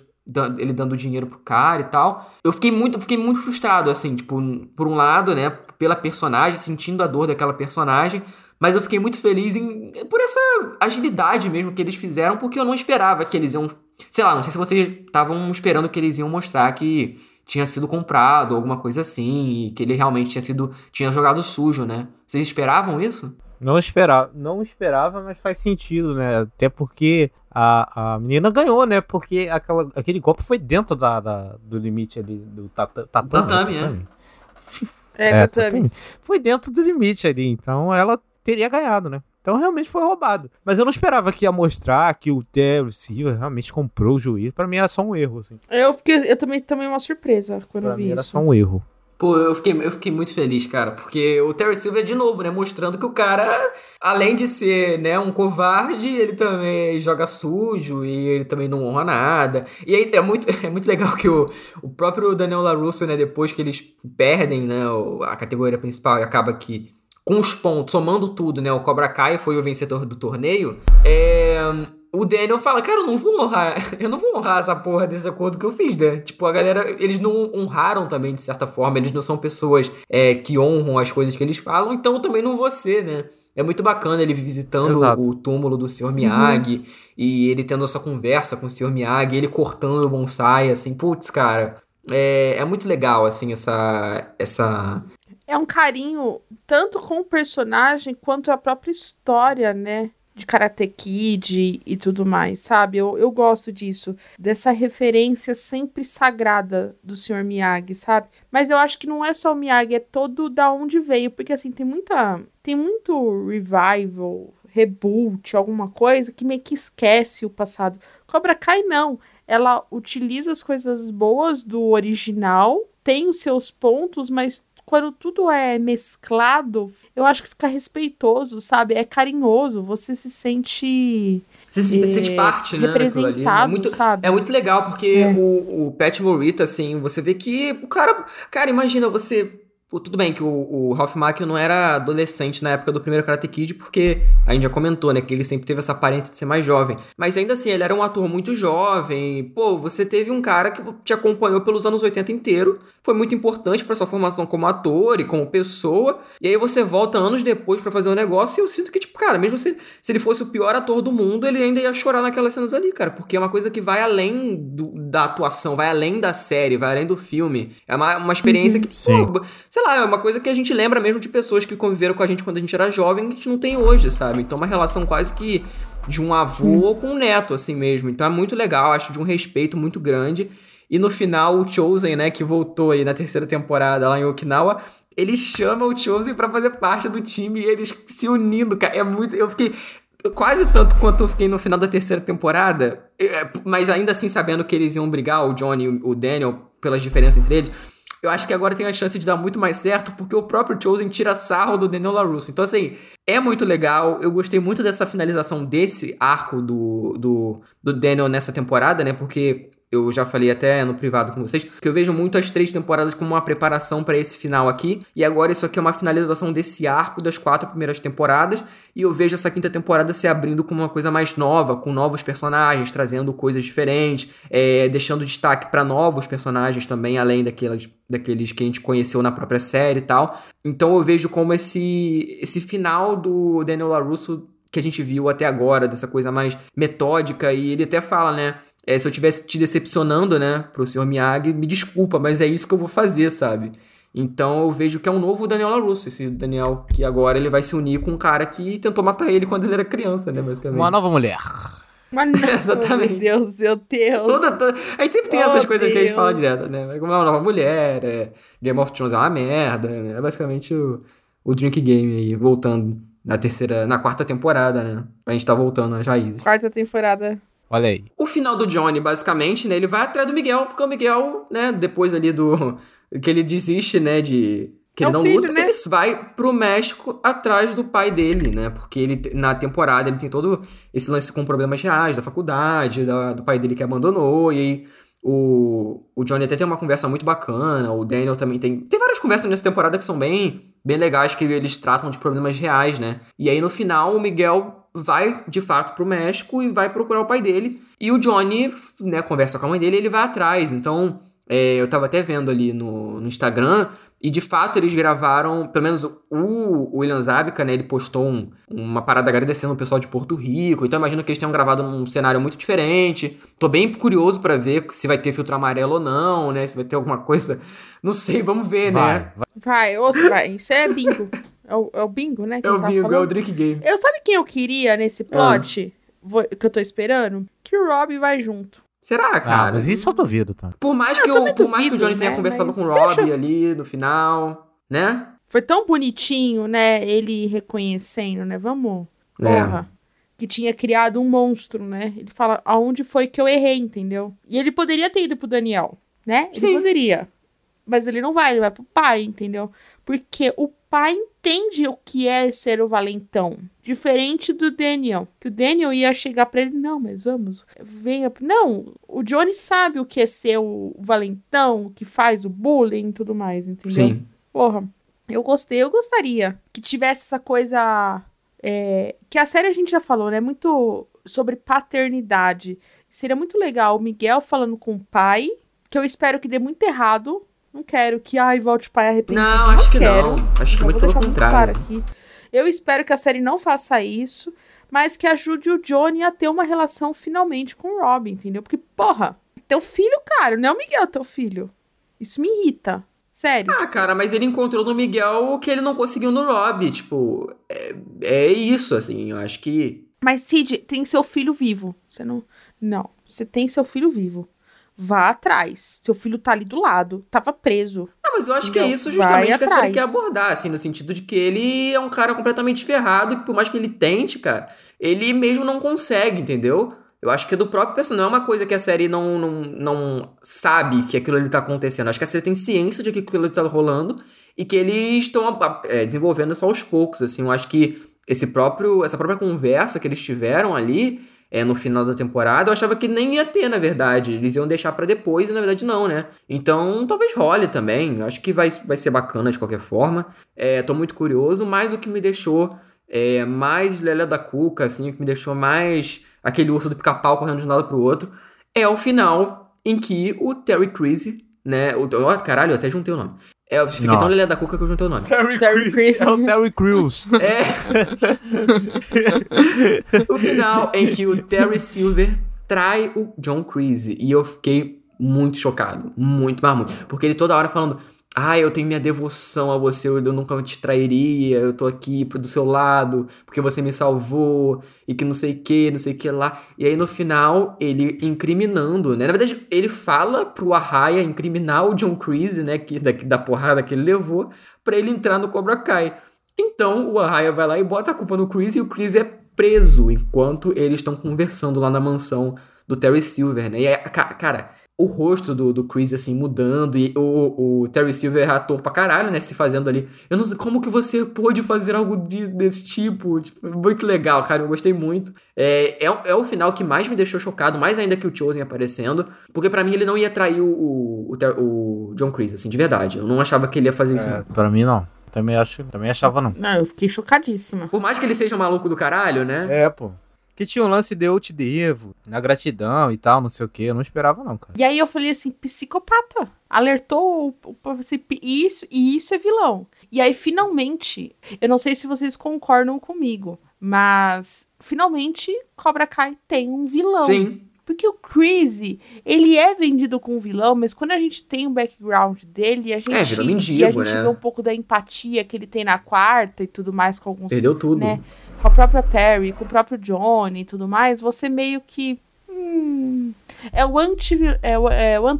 ele dando dinheiro pro cara e tal. Eu fiquei muito, fiquei muito frustrado, assim, tipo, por um lado, né? Pela personagem, sentindo a dor daquela personagem. Mas eu fiquei muito feliz em, por essa agilidade mesmo que eles fizeram, porque eu não esperava que eles iam. Sei lá, não sei se vocês estavam esperando que eles iam mostrar que tinha sido comprado, alguma coisa assim, e que ele realmente tinha sido. tinha jogado sujo, né? Vocês esperavam isso? Não esperava, não esperava, mas faz sentido, né? Até porque a, a menina ganhou, né? Porque aquela, aquele golpe foi dentro da, da- do limite ali do tata- tatame. Tatame, né? É, É, Tatame. tatame. Foi dentro do limite ali, então ela teria ganhado, né? Então realmente foi roubado. Mas eu não esperava que ia mostrar que o Terry realmente comprou o juiz. Pra mim era só um erro, assim. Eu, fiquei, eu também tomei uma surpresa quando Pra eu mim vi era isso. só um erro. Pô, eu fiquei, eu fiquei muito feliz, cara, porque o Terry Silver, de novo, né, mostrando que o cara, além de ser, né, um covarde, ele também joga sujo e ele também não honra nada. E aí é muito, é muito legal que o, o próprio Daniel LaRusso, né, depois que eles perdem, né, a categoria principal e acaba que com os pontos, somando tudo, né, o Cobra Kai foi o vencedor do torneio, é... O Daniel fala, cara, eu não vou honrar, eu não vou honrar essa porra desse acordo que eu fiz, né? Tipo, a galera, eles não honraram também, de certa forma, eles não são pessoas é, que honram as coisas que eles falam, então eu também não vou ser, né? É muito bacana ele visitando Exato. o túmulo do Sr. Miyagi e ele tendo essa conversa com o Sr. Miyagi, ele cortando o bonsai, assim, putz, cara. É, é muito legal, assim, essa. essa É um carinho tanto com o personagem quanto a própria história, né? De Karate Kid e tudo mais, sabe? Eu, eu gosto disso. Dessa referência sempre sagrada do Sr. Miyagi, sabe? Mas eu acho que não é só o Miyagi, é todo da onde veio. Porque, assim, tem muita... Tem muito revival, reboot, alguma coisa que meio que esquece o passado. Cobra Kai, não. Ela utiliza as coisas boas do original, tem os seus pontos, mas quando tudo é mesclado, eu acho que fica respeitoso, sabe? É carinhoso, você se sente Você se É, sente parte, né? É representado, muito, sabe? é muito legal, porque É. o, o Pat Morita, assim, você vê que o cara. Cara, imagina você. Tudo bem que o, o Ralph Macchio não era adolescente na época do primeiro Karate Kid, porque a gente já comentou, né? Que ele sempre teve essa aparência de ser mais jovem. Mas ainda assim, ele era um ator muito jovem. Pô, você teve um cara que te acompanhou pelos anos 80 inteiro. Foi muito importante pra sua formação como ator e como pessoa. E aí você volta anos depois pra fazer um negócio e eu sinto que, tipo, cara, mesmo se, se ele fosse o pior ator do mundo, ele ainda ia chorar naquelas cenas ali, cara. Porque é uma coisa que vai além do- da atuação, vai além da série, vai além do filme. É uma, uma experiência que, Sim. pô, sei lá, é uma coisa que a gente lembra mesmo de pessoas que conviveram com a gente quando a gente era jovem que a gente não tem hoje, sabe? Então uma relação quase que de um avô com um neto, assim mesmo. Então é muito legal, acho de um respeito muito grande. E no final, o Chosen, né, que voltou aí na terceira temporada lá em Okinawa, ele chama o Chosen pra fazer parte do time e eles se unindo, cara. É muito. Eu fiquei. Quase tanto quanto eu fiquei no final da terceira temporada, é, mas ainda assim sabendo que eles iam brigar, o Johnny e o Daniel, pelas diferenças entre eles, eu acho que agora tem a chance de dar muito mais certo, porque o próprio Chosen tira sarro do Daniel LaRusso. Então, assim, é muito legal. Eu gostei muito dessa finalização desse arco do, do, do Daniel nessa temporada, né? Porque eu já falei até no privado com vocês, que eu vejo muito as três temporadas como uma preparação para esse final aqui, e agora isso aqui é uma finalização desse arco das quatro primeiras temporadas, e eu vejo essa quinta temporada se abrindo como uma coisa mais nova, com novos personagens, trazendo coisas diferentes, é, deixando destaque para novos personagens também, além daquelas, daqueles que a gente conheceu na própria série e tal. Então eu vejo como esse, esse final do Daniel LaRusso que a gente viu até agora, dessa coisa mais metódica, e ele até fala, né? É, se eu tivesse te decepcionando, né, pro Sr. Miyagi, me desculpa, mas é isso que eu vou fazer, sabe? Então eu vejo que é um novo Daniel LaRusso, esse Daniel que agora ele vai se unir com um cara que tentou matar ele quando ele era criança, né, basicamente. Uma nova mulher. Mas não, Exatamente. meu Deus, meu Deus. Toda, toda- A gente sempre tem Oh, essas coisas que a gente Deus. fala direto, né? Como é uma nova mulher, é... Game of Thrones é uma merda, né? É basicamente o, o Drink Game aí, voltando na terceira, na quarta temporada, né? A gente tá voltando às raízes. Quarta temporada. Olha aí. O final do Johnny, basicamente, né? Ele vai atrás do Miguel, porque o Miguel, né, depois ali do. que ele desiste, né, de. Que É ele não filho, luta, né? ele vai pro México atrás do pai dele, né? Porque ele, na temporada, ele tem todo esse lance com problemas reais da faculdade, da- do pai dele que abandonou, e aí o, o Johnny até tem uma conversa muito bacana, o Daniel também tem. Tem várias conversas nessa temporada que são bem, bem legais, que eles tratam de problemas reais, né? E aí no final o Miguel vai de fato pro México e vai procurar o pai dele. E o Johnny, né, conversa com a mãe dele e ele vai atrás. Então, é, eu tava até vendo ali no, no Instagram. E de fato eles gravaram, pelo menos o, o William Zabka, né? Ele postou um- uma parada agradecendo o pessoal de Porto Rico. Então eu imagino que eles tenham gravado num cenário muito diferente. Tô bem curioso pra ver se vai ter filtro amarelo ou não, né? Se vai ter alguma coisa. Não sei, vamos ver, Vai, né? vai. Vai, ouça, vai. Isso é bingo. É o, é o bingo, né? que É a o bingo, é o falando. Drink Game. Eu sabe quem eu queria nesse plot? Vou- que eu tô esperando? Que o Rob vai junto. Será, Ah, cara? mas isso eu duvido, tá? Por mais Eu que, o, também por mais que o duvido, Johnny tenha né? conversado Mas com o Rob acha- ali no final, né? Foi tão bonitinho, né? Ele reconhecendo, né? Vamos. É. Porra. Que tinha criado um monstro, né? Ele fala aonde foi que eu errei, entendeu? E ele poderia ter ido pro Daniel, né? Ele Sim. poderia. Mas ele não vai, ele vai pro pai, entendeu? Porque o pai entende o que é ser o valentão. Diferente do Daniel. Que o Daniel ia chegar pra ele, não, mas vamos, venha. Não, o Johnny sabe o que é ser o valentão, o que faz o bullying e tudo mais, entendeu? Sim. Porra, eu gostei, eu gostaria que tivesse essa coisa. é, que a série a gente já falou, né? Muito sobre paternidade. Seria muito legal o Miguel falando com o pai, que eu espero que dê muito errado. Não quero que, ai, volte o pai arrependido. Não, acho que quero. não. Acho que Já muito pelo contrário. claro aqui. Eu espero que a série não faça isso, mas que ajude o Johnny a ter uma relação finalmente com o Robin, entendeu? Porque, porra, teu filho, cara, não é o Miguel teu filho. Isso me irrita. Sério. Ah, cara, mas ele encontrou no Miguel o que ele não conseguiu no Rob. Tipo, é, é isso, assim. Eu acho que. Mas, Cid, tem seu filho vivo. Você não. Não. Você tem seu filho vivo. Vá atrás. Seu filho tá ali do lado. Tava preso. Ah, mas eu acho que é isso justamente que a série quer abordar, assim, no sentido de que ele é um cara completamente ferrado, que por mais que ele tente, cara, ele mesmo não consegue, entendeu? Eu acho que é do próprio personagem, não é uma coisa que a série não, não, não sabe que aquilo ali tá acontecendo. Acho que a série tem ciência de que aquilo ali tá rolando e que eles estão é, desenvolvendo isso aos poucos, assim. Eu acho que esse próprio, essa própria conversa que eles tiveram ali é, no final da temporada, eu achava que nem ia ter, na verdade. Eles iam deixar pra depois e na verdade não, né? Então talvez role também. Eu acho que vai, vai ser bacana de qualquer forma. É, tô muito curioso, mas o que me deixou é, mais Lélia da Cuca, assim, o que me deixou mais aquele urso do pica-pau correndo de um lado pro outro, é o final em que o Terry Creasy, né? O, oh, caralho, eu até juntei o nome. É, eu fiquei tão Nossa. Lélia da Cuca que eu juntei o nome. Terry, Terry Crews. É o Terry Crews. É. o final em que o Terry Silver trai o John Creasy. E eu fiquei muito chocado. Muito, mas muito. Porque ele toda hora falando. Ah, eu tenho minha devoção a você, eu nunca te trairia, eu tô aqui do seu lado, porque você me salvou, e que não sei o que, não sei o que lá. E aí no final, ele incriminando, né? Na verdade, ele fala pro Arraia incriminar o John Creasy, né? Que, da, da porrada que ele levou, pra ele entrar no Cobra Kai. Então o Arraia vai lá e bota a culpa no Chris e o Chris é preso enquanto eles estão conversando lá na mansão do Terry Silver, né? E aí, ca- cara, o rosto do, do Chris, assim, mudando, e o, o Terry Silver é ator pra caralho, né, se fazendo ali. Eu não sei como que você pôde fazer algo de, desse tipo, tipo, muito legal, cara, eu gostei muito. É, é, é, o final que mais me deixou chocado, mais ainda que o Chosen aparecendo, porque para mim ele não ia trair o, o, o, John Chris, assim, de verdade. Eu não achava que ele ia fazer isso. É, para mim não. Também, acho, também achava não. Não, eu fiquei chocadíssima. Por mais que ele seja um maluco do caralho, né? É, pô. Que tinha um lance de eu te devo, na gratidão e tal, não sei o que. Eu não esperava, não, cara. E aí eu falei assim, psicopata. Alertou assim, isso, e isso é vilão. E aí, finalmente, eu não sei se vocês concordam comigo, mas finalmente Cobra Kai tem um vilão. Sim. Porque o Crazy, ele é vendido como vilão, mas quando a gente tem o background dele, a gente, é, virou mendigo, e a gente né? vê um pouco da empatia que ele tem na quarta e tudo mais com alguns. Perdeu tudo. Né, com a própria Terry, com o próprio Johnny e tudo mais, você meio que. Hum, é o anti. É o, é o. É,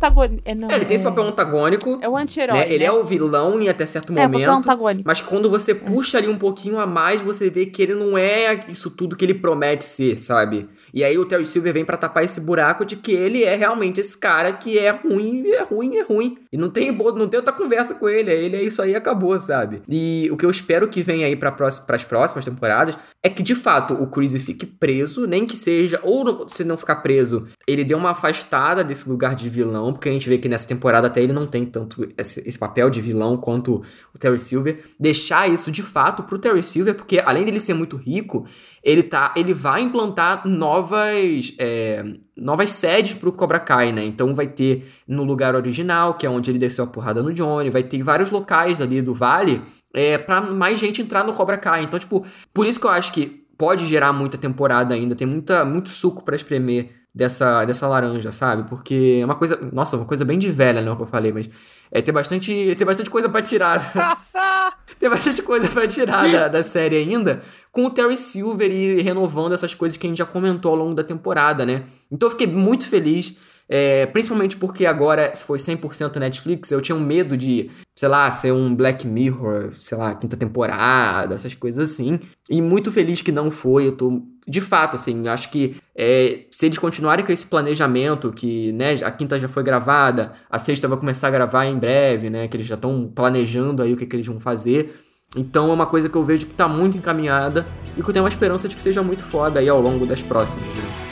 é, ele tem esse papel antagônico. É o anti-herói. Né? Ele né? é o vilão em até certo é, momento. É o antagônico. Mas quando você puxa ali um pouquinho a mais, você vê que ele não é isso tudo que ele promete ser, sabe? E aí o Terry Silver vem para tapar esse buraco de que ele é realmente esse cara que é ruim, é ruim, é ruim. E não tem, não tem outra conversa com ele. Ele é isso aí acabou, sabe? E o que eu espero que venha aí para as próximas temporadas é que de fato o Chris fique preso, nem que seja, ou se não ficar preso, ele dê uma afastada desse lugar de vilão, porque a gente vê que nessa temporada até ele não tem tanto esse, esse papel de vilão quanto o Terry Silver. Deixar isso de fato pro Terry Silver, porque além dele ser muito rico, ele tá ele vai implantar novas é, novas sedes pro Cobra Kai, né? Então vai ter no lugar original, que é onde ele desceu a porrada no Johnny, vai ter vários locais ali do vale é, para mais gente entrar no Cobra Kai. Então, tipo, por isso que eu acho que pode gerar muita temporada ainda, tem muita muito suco para espremer dessa, dessa laranja, sabe? Porque é uma coisa, nossa, uma coisa bem de velha, né, o que eu falei, mas é ter bastante, ter bastante coisa para tirar. tem bastante coisa para tirar da, da, série ainda, com o Terry Silver e renovando essas coisas que a gente já comentou ao longo da temporada, né? Então eu fiquei muito feliz é, principalmente porque agora foi 100% Netflix, eu tinha um medo de, sei lá, ser um Black Mirror, sei lá, quinta temporada, essas coisas assim. E muito feliz que não foi. Eu tô, de fato, assim, acho que é, se eles continuarem com esse planejamento, que né, a quinta já foi gravada, a sexta vai começar a gravar em breve, né? Que eles já estão planejando aí o que, que eles vão fazer. Então é uma coisa que eu vejo que tá muito encaminhada e que eu tenho uma esperança de que seja muito foda aí ao longo das próximas. Né?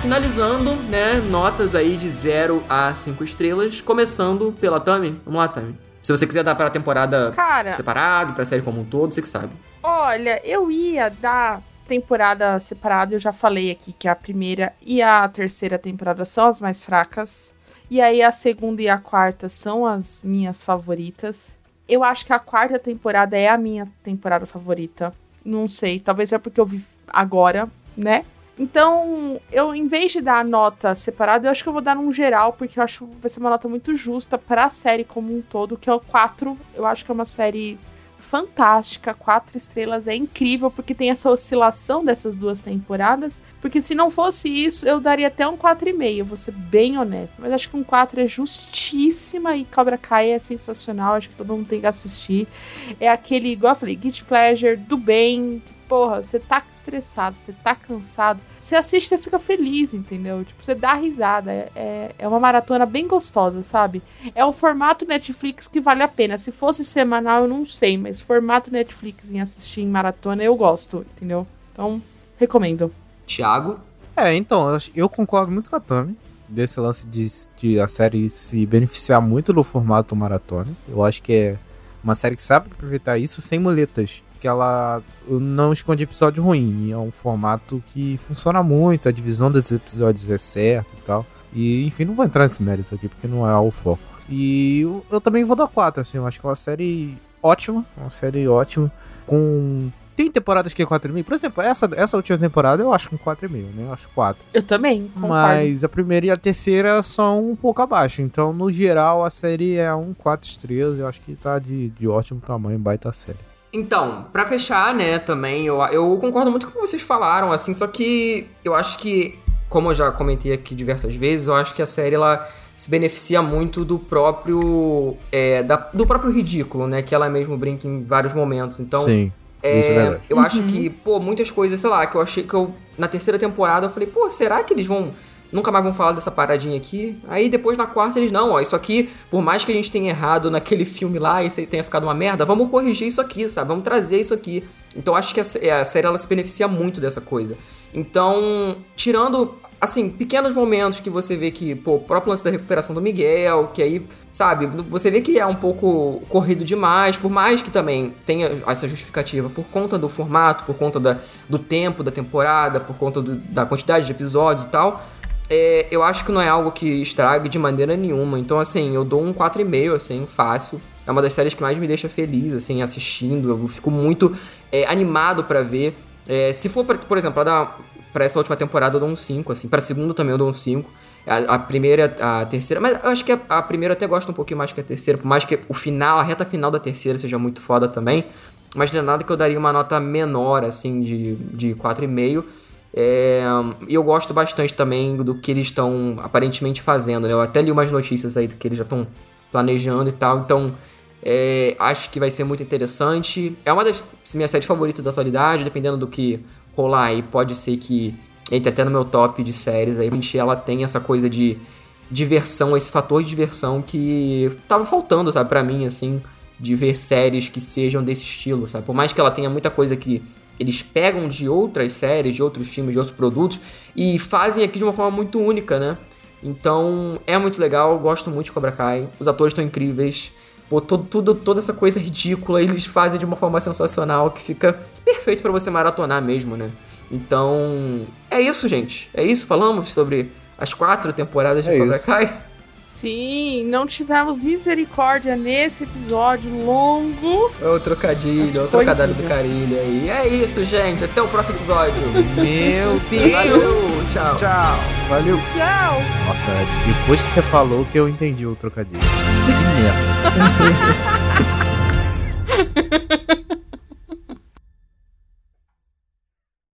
Finalizando, né, notas aí de 0 a 5 estrelas, começando pela Tami. Vamos lá, Tami. Se você quiser dar para a temporada Cara, separado, para a série como um todo, você que sabe. Olha, eu ia dar temporada separada, eu já falei aqui que a primeira e a terceira temporada são as mais fracas. E aí a segunda e a quarta são as minhas favoritas. Eu acho que a quarta temporada é a minha temporada favorita. Não sei, talvez é porque eu vi agora, né? Então, eu, em vez de dar a nota separada, eu acho que eu vou dar num geral, porque eu acho que vai ser uma nota muito justa para a série como um todo, que é o 4. Eu acho que é uma série fantástica, quatro estrelas, é incrível, porque tem essa oscilação dessas duas temporadas. Porque se não fosse isso, eu daria até um 4,5, vou ser bem honesta. Mas acho que um 4 é justíssima e Cobra Kai é sensacional, acho que todo mundo tem que assistir. É aquele, igual eu falei, Guilty Pleasure do bem, porra, você tá estressado, você tá cansado, você assiste, você fica feliz, entendeu? Tipo, você dá risada. É, é, é uma maratona bem gostosa, sabe? É o formato Netflix que vale a pena. Se fosse semanal, eu não sei, mas formato Netflix em assistir em maratona eu gosto, entendeu? Então, recomendo. Thiago? É, então, eu concordo muito com a Tami desse lance de, de, a série se beneficiar muito do formato maratona. Eu acho que é uma série que sabe aproveitar isso sem muletas que ela não esconde episódio ruim. É um formato que funciona muito, a divisão dos episódios é certa e tal. E, enfim, não vou entrar nesse mérito aqui, porque não é o foco. E eu, eu também vou dar 4, assim, eu acho que é uma série ótima, uma série ótima, com... Tem temporadas que é 4,5. Por exemplo, essa, essa última temporada eu acho um 4,5, né? Eu acho 4. Eu também, concordo. Mas a primeira e a terceira são um pouco abaixo. Então, no geral, a série é um 4 estrelas. Eu acho que tá de, de ótimo tamanho, baita série. Então, para fechar, né, também, eu, eu concordo muito com o que vocês falaram, assim, só que eu acho que, como eu já comentei aqui diversas vezes, eu acho que a série, ela se beneficia muito do próprio é, da- do próprio ridículo, né? Que ela mesmo brinca em vários momentos. Então, Sim. é, isso é verdade. eu acho que, pô, muitas coisas, sei lá, que eu achei que eu. Na terceira temporada eu falei, pô, será que eles vão. Nunca mais vão falar dessa paradinha aqui? Aí depois na quarta eles, não, ó, isso aqui, por mais que a gente tenha errado naquele filme lá e tenha ficado uma merda, vamos corrigir isso aqui, sabe? Vamos trazer isso aqui. Então acho que a, a série ela se beneficia muito dessa coisa. Então, tirando, assim, pequenos momentos que você vê que, pô, o próprio lance da recuperação do Miguel, que aí, sabe, você vê que é um pouco corrido demais, por mais que também tenha essa justificativa por conta do formato, por conta da, do tempo da temporada, por conta do- da quantidade de episódios e tal. É, eu acho que não é algo que estrague de maneira nenhuma. Então, assim, eu dou um 4,5, assim, fácil. É uma das séries que mais me deixa feliz, assim, assistindo. Eu fico muito é, animado pra ver. É, se for, pra, por exemplo, pra, dar, pra essa última temporada eu dou um 5, assim. Pra segunda também eu dou um 5. A, a primeira, a terceira... Mas eu acho que a, a primeira até gosto um pouquinho mais que a terceira. Por mais que o final, a reta final da terceira seja muito foda também. Mas não é nada que eu daria uma nota menor, assim, de, de 4,5. É, e eu gosto bastante também do que eles estão aparentemente fazendo, né? Eu até li umas notícias aí do que eles já estão planejando e tal, então é, acho que vai ser muito interessante. É uma das minhas séries favoritas da atualidade, dependendo do que rolar aí, pode ser que entre até no meu top de séries aí. Ela tem essa coisa de diversão, esse fator de diversão que tava faltando, sabe, pra mim, assim, de ver séries que sejam desse estilo, sabe? Por mais que ela tenha muita coisa que eles pegam de outras séries, de outros filmes, de outros produtos e fazem aqui de uma forma muito única, né? Então é muito legal, gosto muito de Cobra Kai, os atores estão incríveis. Pô, todo, tudo, toda essa coisa ridícula eles fazem de uma forma sensacional que fica perfeito pra você maratonar mesmo, né? Então é isso, gente. É isso. Falamos sobre as quatro temporadas de É Cobra. Kai. Sim, não tivemos misericórdia nesse episódio longo. É ô, trocadilho, ô, é trocadilho do carilho aí. É isso, gente. Até o próximo episódio. Meu Deus. Valeu, tchau. Tchau. Valeu. Tchau. Nossa, depois que você falou que eu entendi o trocadilho. Que merda.